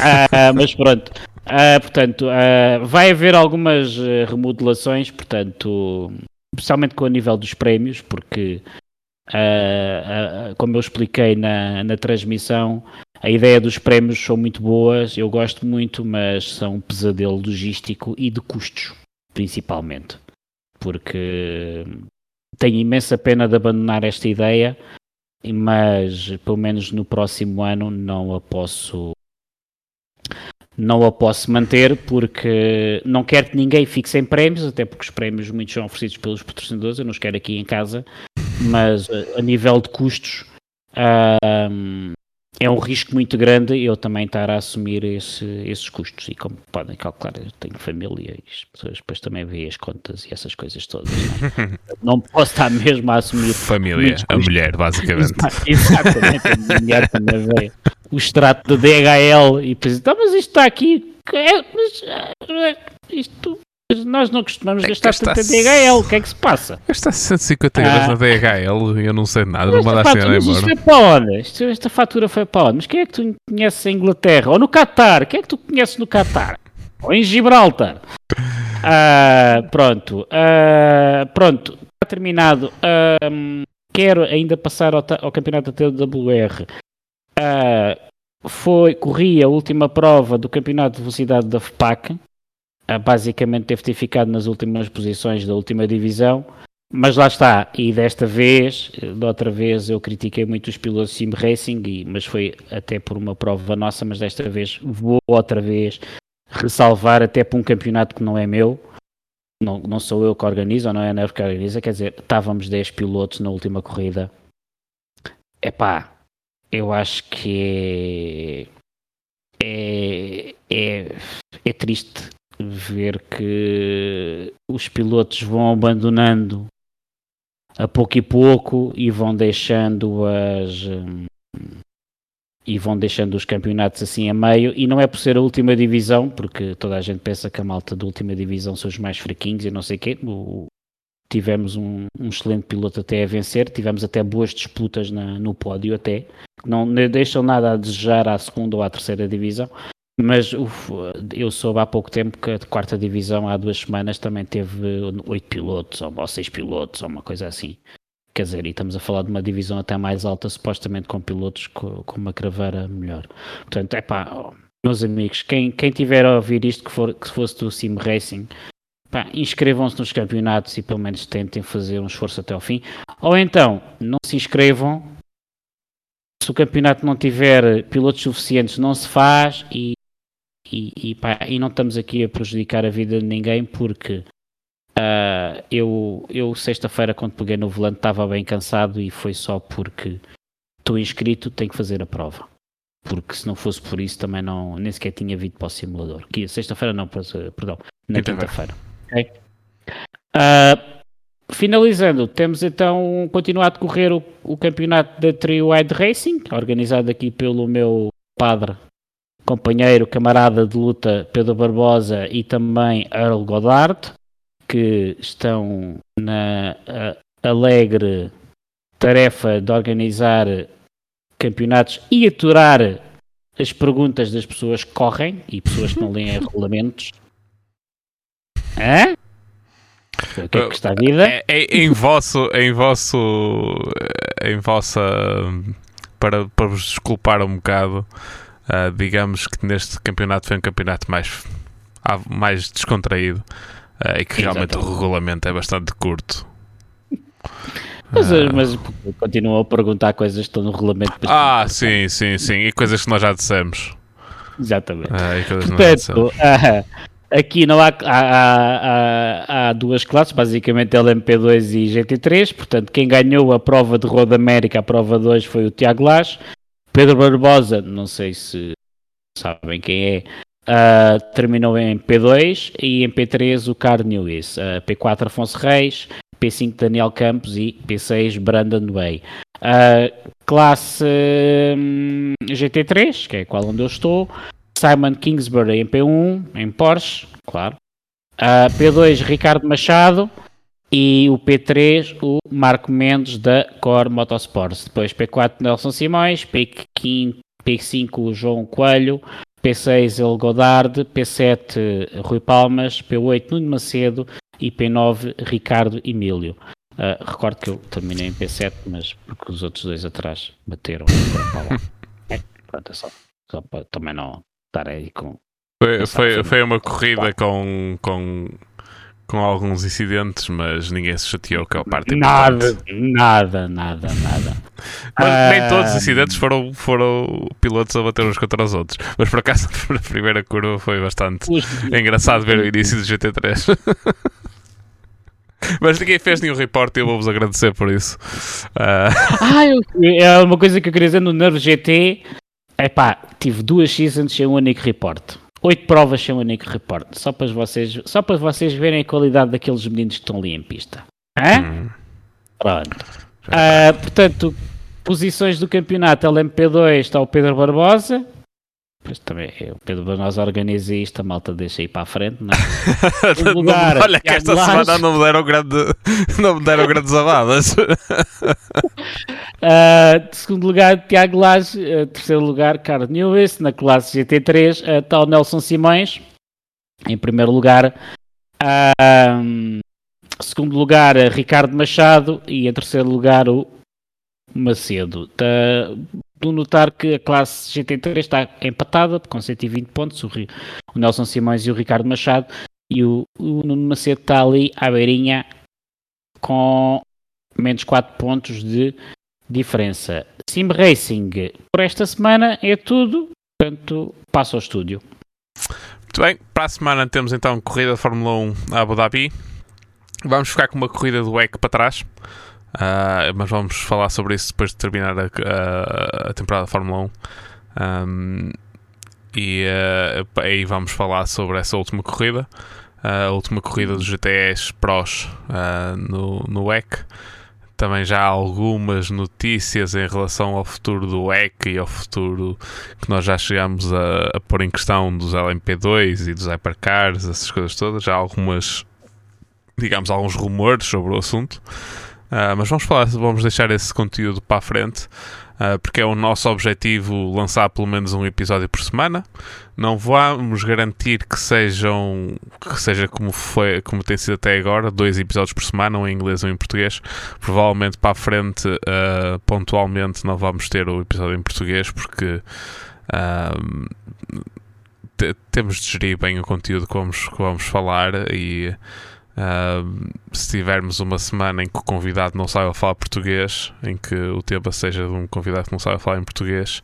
Ah, mas pronto. Ah, portanto, ah, vai haver algumas remodelações, portanto, especialmente com o nível dos prémios, porque, como eu expliquei na, na transmissão, a ideia dos prémios são muito boas, eu gosto muito, mas são um pesadelo logístico e de custos, principalmente. Porque tenho imensa pena de abandonar esta ideia, mas pelo menos no próximo ano não a posso não a posso manter porque não quero que ninguém fique sem prémios, até porque os prémios muitos são oferecidos pelos patrocinadores, eu não os quero aqui em casa, mas a nível de custos é um risco muito grande eu também estar a assumir esse, esses custos. E como podem calcular, eu tenho família e as pessoas depois também veem as contas e essas coisas todas. Não, é? não posso estar mesmo a assumir. Família, a mulher, basicamente. Exatamente, a mulher também vê o extrato de DHL e depois, então, mas isto está aqui. É, mas, é, isto nós não costumamos é gastar tanto em DHL, o que é que se passa? Gastar 150 euros ah. na DHL e eu não sei nada, não mandaste nada embora. Isto foi para onde? Isto, esta fatura foi para onde? Mas quem é que tu conheces em Inglaterra? Ou no Qatar? Quem é que tu conheces no Qatar? Ou em Gibraltar? Ah, pronto, ah, pronto, está terminado. quero ainda passar ao, ao campeonato da TWR. foi, corri a última prova do campeonato de velocidade da FPAC basicamente deve ter ficado nas últimas posições da última divisão, mas lá está, e desta vez, da outra vez eu critiquei muito os pilotos Sim Racing, e, mas foi até por uma prova nossa, mas desta vez vou outra vez ressalvar até para um campeonato que não é meu, não, não sou eu que organizo, não é a Nerv que organiza, quer dizer, estávamos 10 pilotos na última corrida. Epá, eu acho que é, é, é, é triste ver que os pilotos vão abandonando a pouco e pouco e vão deixando as hum, e vão deixando os campeonatos assim a meio. E não é por ser a última divisão porque toda a gente pensa que a malta da última divisão são os mais fraquinhos e não sei quê. O, tivemos um, um, excelente piloto até a vencer. Tivemos até boas disputas na, no pódio até. Não deixam nada a desejar à segunda ou à terceira divisão mas uf, eu soube há pouco tempo que a quarta divisão, há duas semanas, também teve oito pilotos, ou seis pilotos, ou uma coisa assim. Quer dizer, e estamos a falar de uma divisão até mais alta, supostamente com pilotos com, com uma craveira melhor. Portanto, é pá, meus amigos, quem, quem tiver a ouvir isto que, for, que fosse do Sim Racing, inscrevam-se nos campeonatos e pelo menos tentem fazer um esforço até ao fim. Ou então, não se inscrevam. Se o campeonato não tiver pilotos suficientes, não se faz e e, e, pá, e não estamos aqui a prejudicar a vida de ninguém porque uh, eu, eu sexta-feira quando peguei no volante estava bem cansado e foi só porque estou inscrito, tenho que fazer a prova. Porque se não fosse por isso também não, nem sequer tinha vindo para o simulador. Que sexta-feira não, perdão, na quinta-feira. Okay? Uh, finalizando, temos então continuado a correr o, o campeonato da Trio Wide Racing, organizado aqui pelo meu padre companheiro, camarada de luta Pedro Barbosa e também Earl Goddard, que estão na alegre tarefa de organizar campeonatos e aturar as perguntas das pessoas que correm e pessoas que não leem regulamentos. Hã? O que é que está a vida? É, é, em vosso, em vosso, em vossa, para, para vos desculpar um bocado, Uh, digamos que neste campeonato foi um campeonato mais, mais descontraído uh, e que realmente Exatamente. o regulamento é bastante curto. Mas, uh, mas continuam a perguntar coisas que estão no regulamento. Ah, sim, sim, sim. E coisas que nós já dissemos. Exatamente. Portanto, Aqui não há, há, há, há, duas classes, basicamente LMP2 e GT3, portanto quem ganhou a prova de Roda América, a prova 2, foi o Tiago Lage. Pedro Barbosa, não sei se sabem quem é, uh, terminou em P2 e em P3 o Carl Lewis, uh, P4 Afonso Reis, P5 Daniel Campos e P6 Brandon Way. Uh, classe um, GT3, que é qual onde eu estou, Simon Kingsbury em P1, em Porsche, claro. Uh, P2 Ricardo Machado e o P3 o Marco Mendes da Core Motorsports. Depois P4 Nelson Simões, P5, P5 o João Coelho, P6 El Godard, P7 Rui Palmas, P8 Nuno Macedo. E P9 Ricardo Emílio. Uh, recordo que eu terminei em P7, mas porque os outros dois atrás bateram é, pronto, é só, só para também não estar aí com. Foi, foi, foi uma corrida com, com, com alguns incidentes, mas ninguém se chateou, que é a parte nada, importante. Nada, nada, nada. Uh... nem todos os incidentes foram, foram pilotos a bater uns contra os outros. Mas por acaso, a primeira curva foi bastante engraçado ver o início do GT3. Mas ninguém fez nenhum report e eu vou-vos agradecer por isso. Uh... Ah, eu, é uma coisa que eu queria dizer no Nervo GT. É pá, tive duas seasons sem um único report. Oito provas sem um único report. Só para, vocês, só para vocês verem a qualidade daqueles meninos que estão ali em pista. Hã? Hum. Pronto. Uh, portanto, posições do campeonato LMP2 está o Pedro Barbosa, Pois também, o Pedro Banosa organiza isto, a malta deixa ir para a frente, não é? lugar, Olha que esta semana não me deram, grande, não me deram grandes abadas. uh, segundo lugar, Tiago Lage. Uh, terceiro lugar, Carlos Newis. Na classe GT3 uh, está o Nelson Simões. Em primeiro lugar, uh, segundo lugar, Ricardo Machado. E em terceiro lugar, o Macedo. Tá, do notar que a classe GT3 está empatada com 120 pontos, o, o Nelson Simões e o Ricardo Machado, e o, o Nuno Macedo está ali à beirinha com menos 4 pontos de diferença. Sim Racing, por esta semana é tudo, portanto passo ao estúdio. Muito bem, para a semana temos então corrida de Fórmula 1 a Abu Dhabi. Vamos ficar com uma corrida do WEC para trás. Uh, mas vamos falar sobre isso depois de terminar a, a, a temporada da Fórmula 1. Um, e uh, aí vamos falar sobre essa última corrida, uh, a última corrida dos GTS Pros no, no WEC. Também já há algumas notícias em relação ao futuro do WEC e ao futuro que nós já chegamos a, a pôr em questão dos LMP2 e dos Hypercars, essas coisas todas. Já há algumas, digamos, alguns rumores sobre o assunto. Uh, mas vamos falar, vamos deixar esse conteúdo para a frente, uh, porque é o nosso objetivo lançar pelo menos um episódio por semana. Não vamos garantir que sejam que seja como foi, como tem sido até agora, dois episódios por semana, um em inglês ou um em português. Provavelmente para a frente, uh, pontualmente, não vamos ter o episódio em português, porque temos de gerir bem o conteúdo que vamos, que vamos falar e Uh, se tivermos uma semana em que o convidado não saiba falar português, em que o tema seja de um convidado que não saiba falar em português,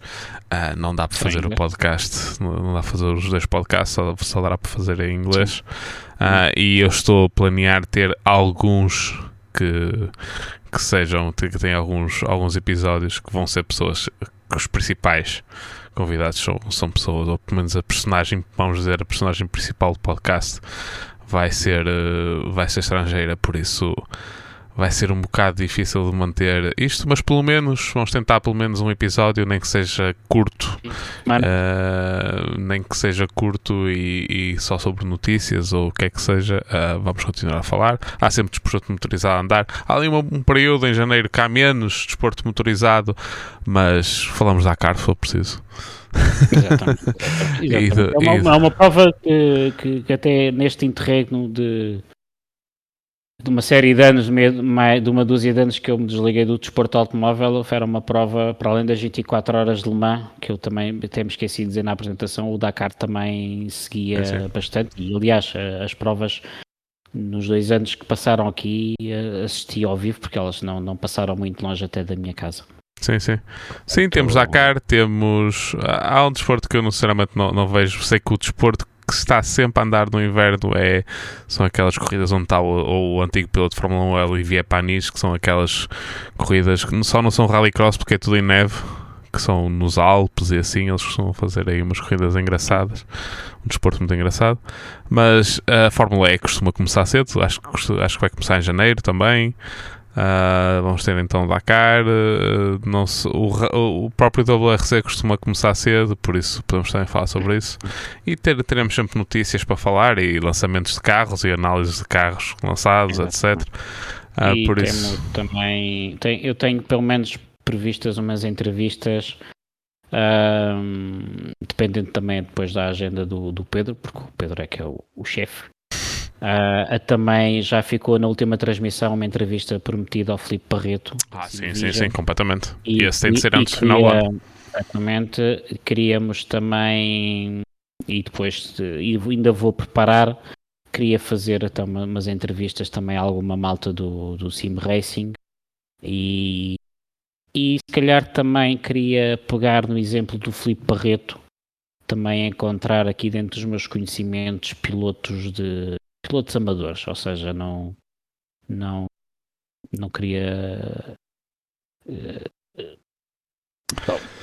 uh, não dá para fazer o podcast, não, dá para fazer os dois podcasts, só, só dá para fazer em inglês. Uh, e eu estou a planear ter alguns que, que sejam, que têm alguns, alguns episódios que vão ser pessoas que os principais convidados são, são pessoas, ou pelo menos a personagem, vamos dizer, a personagem principal do podcast vai ser, eh, vai ser estrangeira, por isso vai ser um bocado difícil de manter isto, mas pelo menos vamos tentar pelo menos um episódio, nem que seja curto, uh, nem que seja curto e, e, só sobre notícias ou o que é que seja, uh, vamos continuar a falar. Há sempre desporto motorizado a andar. Há ali um, um período em janeiro que há menos desporto motorizado, mas falamos da CAR se for preciso. Exatamente. Exatamente. é, uma, é, uma, prova que, que, que, até neste interregno de, de uma série de anos, de uma dúzia de anos que eu me desliguei do desporto automóvel, era uma prova, para além das 24 horas de Le Mans, que eu também até me esqueci de dizer na apresentação, o Dakar também seguia é bastante, e aliás, as provas nos dois anos que passaram aqui assisti ao vivo, porque elas não, não passaram muito longe até da minha casa. Sim, sim. Sim, temos Dakar, temos. Há um desporto que eu, sinceramente, não, não vejo. Sei que o desporto que está sempre a andar no inverno é, são aquelas corridas onde está o, o antigo piloto de Fórmula 1, Olivier Panis, que são aquelas corridas que só não são rallycross porque é tudo em neve, que são nos Alpes e assim, eles costumam fazer aí umas corridas engraçadas, um desporto muito engraçado. Mas a Fórmula E costuma começar cedo, acho que, acho que vai começar em janeiro também. Uh, vamos ter então Dakar. Uh, se, o, o, próprio WRC costuma começar cedo, por isso podemos também falar sobre isso. E ter, teremos sempre notícias para falar e lançamentos de carros e análises de carros lançados, etc. Uh, e por isso também. Tem, eu tenho pelo menos previstas umas entrevistas. dependendo também depois da agenda do, do Pedro, porque o Pedro é que é o, o chefe Uh, também já ficou na última transmissão uma entrevista prometida ao Filipe Barreto. Ah, sim, sim, sim, completamente. E, esse tem de ser antes do final do. Exatamente. Queríamos também, e depois e ainda vou preparar, queria fazer então, umas entrevistas também a alguma malta do, do Sim Racing e, e se calhar também queria pegar no exemplo do Filipe Barreto, também encontrar aqui dentro dos meus conhecimentos pilotos de pilotos amadores, ou seja, não, não, não queria. Uh,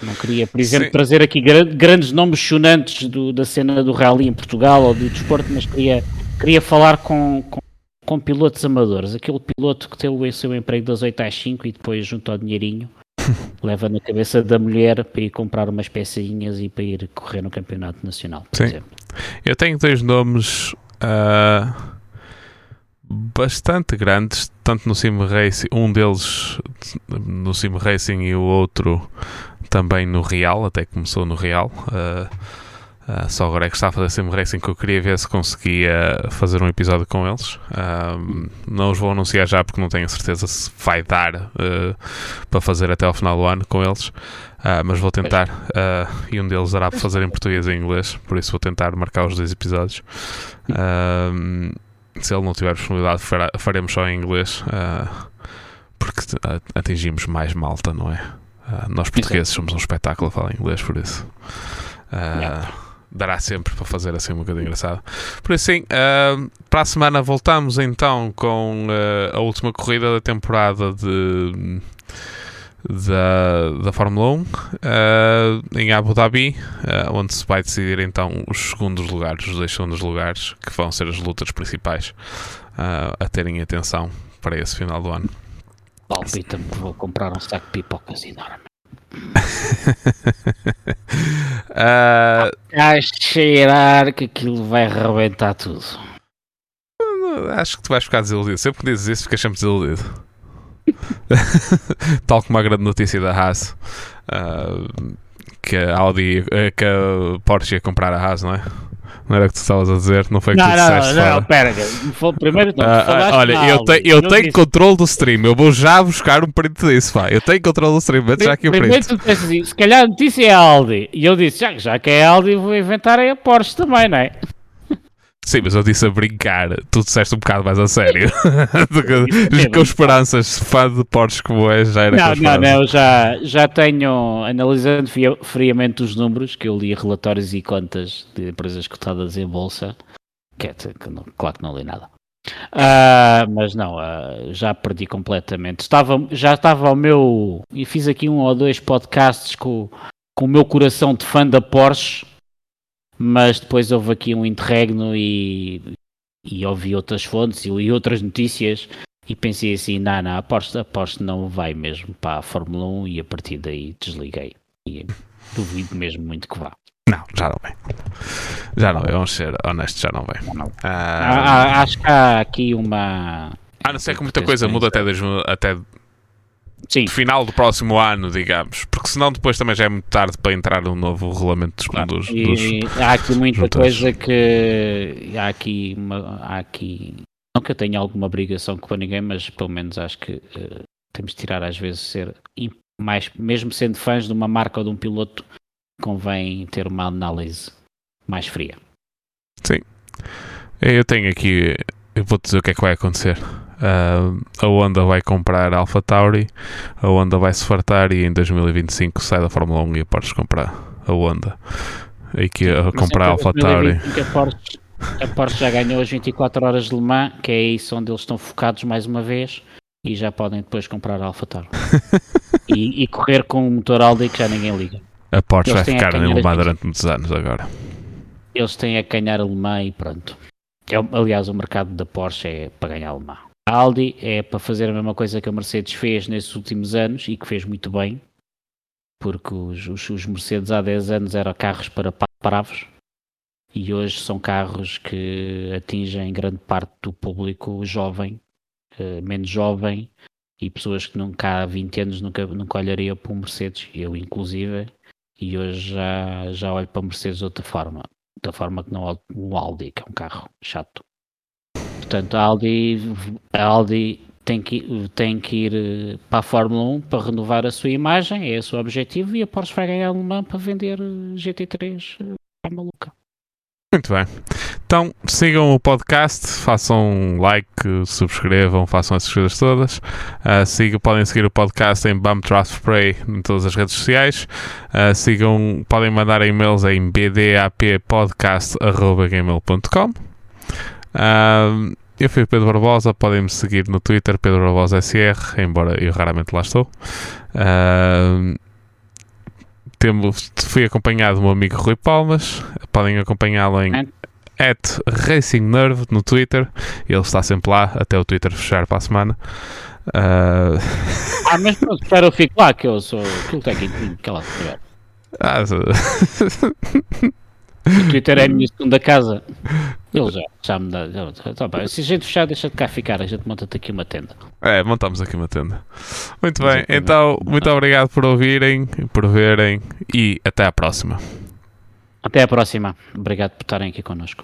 não queria, por exemplo, Sim. trazer aqui grandes nomes chonantes do, da cena do rally em Portugal ou do desporto, mas queria, queria falar com, com, com, pilotos amadores. Aquele piloto que tem o seu emprego das 8 às 5 e depois, junto ao dinheirinho, leva na cabeça da mulher para ir comprar umas pecinhas e para ir correr no Campeonato Nacional, por Sim. exemplo. Eu tenho dois nomes uh, bastante grandes, tanto no Sim Racing, um deles no Sim Racing e o outro também no Real, até começou no Real. Uh, Uh, só agora é que está a fazer Sim Racing que eu queria ver se conseguia fazer um episódio com eles. Uh, não os vou anunciar já porque não tenho certeza se vai dar uh, para fazer até ao final do ano com eles. mas vou tentar. e um deles dará para fazer em português e em inglês, por isso vou tentar marcar os dois episódios. se ele não tiver disponibilidade, faremos só em inglês porque atingimos mais malta, não é? nós portugueses somos um espetáculo a falar inglês, por isso. Yeah dará sempre para fazer assim uma coisa engraçada. Por isso, sim, uh, para a semana voltamos então com uh, a última corrida da temporada de, da, da Fórmula 1 uh, ah, em Abu Dhabi, onde se vai decidir então os segundos lugares, os dois segundos lugares, que vão ser as lutas principais a terem atenção para esse final do ano. Palpita-me que vou comprar um saco de pipocas enorme uh, a cheirar que aquilo vai arrebentar tudo. Acho que tu vais ficar desiludido. Sempre que dizes isso, ficas sempre desiludido. Tal como a grande notícia da Haas, uh, que a Audi, eh, que a Porsche ia comprar a Haas, não é? Não era o que tu estavas a dizer? Não foi o que não, tu não, disseste? Não, não, pera. Primeiro, não, uh, olha, eu, te, eu tenho disse. controle do stream. Eu vou já buscar um print disso, pá. Eu tenho controle do stream. Mete já aqui o print. Primeiro tu disseste assim, se calhar a notícia é Aldi. E eu disse, já, já que é Aldi, vou inventar a Porsche também, não é? Sim, mas eu disse a brincar. Tu disseste um bocado mais a sério. com esperanças, fã de Porsche como és, já era Não, não, não. Já, já tenho, analisando friamente os números, que eu li relatórios e contas de empresas cotadas em bolsa, que, é, que não, claro que não li nada. Uh, mas não, uh, já perdi completamente. Estava, já estava ao meu. E fiz aqui um ou dois podcasts com, com o meu coração de fã da Porsche mas depois houve aqui um interregno e, e ouvi outras fontes e, e outras notícias e pensei assim, não, não, aposto, aposto não vai mesmo para a Fórmula 1 e a partir daí desliguei e duvido mesmo muito que vá. Não, já não vem. Já não vem, vamos ser honestos, já não vem. Não, não. Ah, acho que há aqui uma. A não ser que muita coisa muda até, até Sim. final do próximo ano, digamos, porque senão depois também já é muito tarde para entrar um novo regulamento dos, claro. dos, dos Há aqui muita coisa que há aqui, uma, há aqui não que eu tenha alguma obrigação com ninguém, mas pelo menos acho que uh, temos de tirar às vezes ser mais, mesmo sendo fãs de uma marca ou de um piloto, convém ter uma análise mais fria. Sim. Eu tenho aqui, eu vou dizer o que é que vai acontecer. Uh, a Honda vai comprar a Alpha Tauri, a Honda vai se fartar e em 2025 sai da Fórmula 1 e a Porsche comprar a Honda. aí que a comprar em Alpha Tauri. 2025 A Porsche, a Porsche já ganhou as 24 horas de Le Mans, que é isso onde eles estão focados mais uma vez, e já podem depois comprar a Alpha Tauri. e, e correr com um motor Audi que já ninguém liga. A Porsche Eles vai a ficar em Le Mans durante muitos anos agora. Eles têm a ganhar alemã e pronto. É, aliás, o mercado da Porsche é para ganhar alemã. A Audi é para fazer a mesma coisa que a Mercedes fez nesses últimos anos e que fez muito bem, porque os, os- os Mercedes há 10 anos eram carros para pa- bravos e hoje são carros que atingem grande parte do público jovem, eh, menos jovem e pessoas que nunca há 20 anos nunca, nunca olhariam para um Mercedes, eu inclusive, e hoje já, já olho para Mercedes de outra forma da forma que não o Audi, que é um carro chato. Portanto, a Audi, a Audi tem, que, tem que ir eh, para a Fórmula 1 para renovar a sua imagem, é esse o objetivo, e a ganhar alemã para vender eh, GT3 eh, à maluca. Muito bem. Então sigam o podcast, façam like, subscrevam, façam essas coisas todas. Ah, sigam, podem seguir o podcast em Bump Draft Spray em todas as redes sociais. Ah, sigam, podem mandar e-mails em bdappodcast.gmail.com Ah, Eu fui o Pedro Barbosa, podem me seguir no Twitter, Pedro Barbosa SR, embora eu raramente lá estou. Ah, temos, fui acompanhado do meu amigo Rui Palmas. Podem acompanhá-lo em É. at Racing Nerve no Twitter. Ele está sempre lá até o Twitter fechar para a semana. Ah, Ah, mas pronto, eu fico lá, que eu sou. Aquilo tem que calado. ah, O Twitter é a minha segunda casa. Ele já, já me dá. já- tá bem. Se a gente fechar, deixa de cá ficar. A gente monta-te aqui uma tenda. é, montamos aqui uma tenda. Muito bem, então, muito obrigado por ouvirem, por verem e até à próxima. Até a próxima. Obrigado por estarem aqui connosco.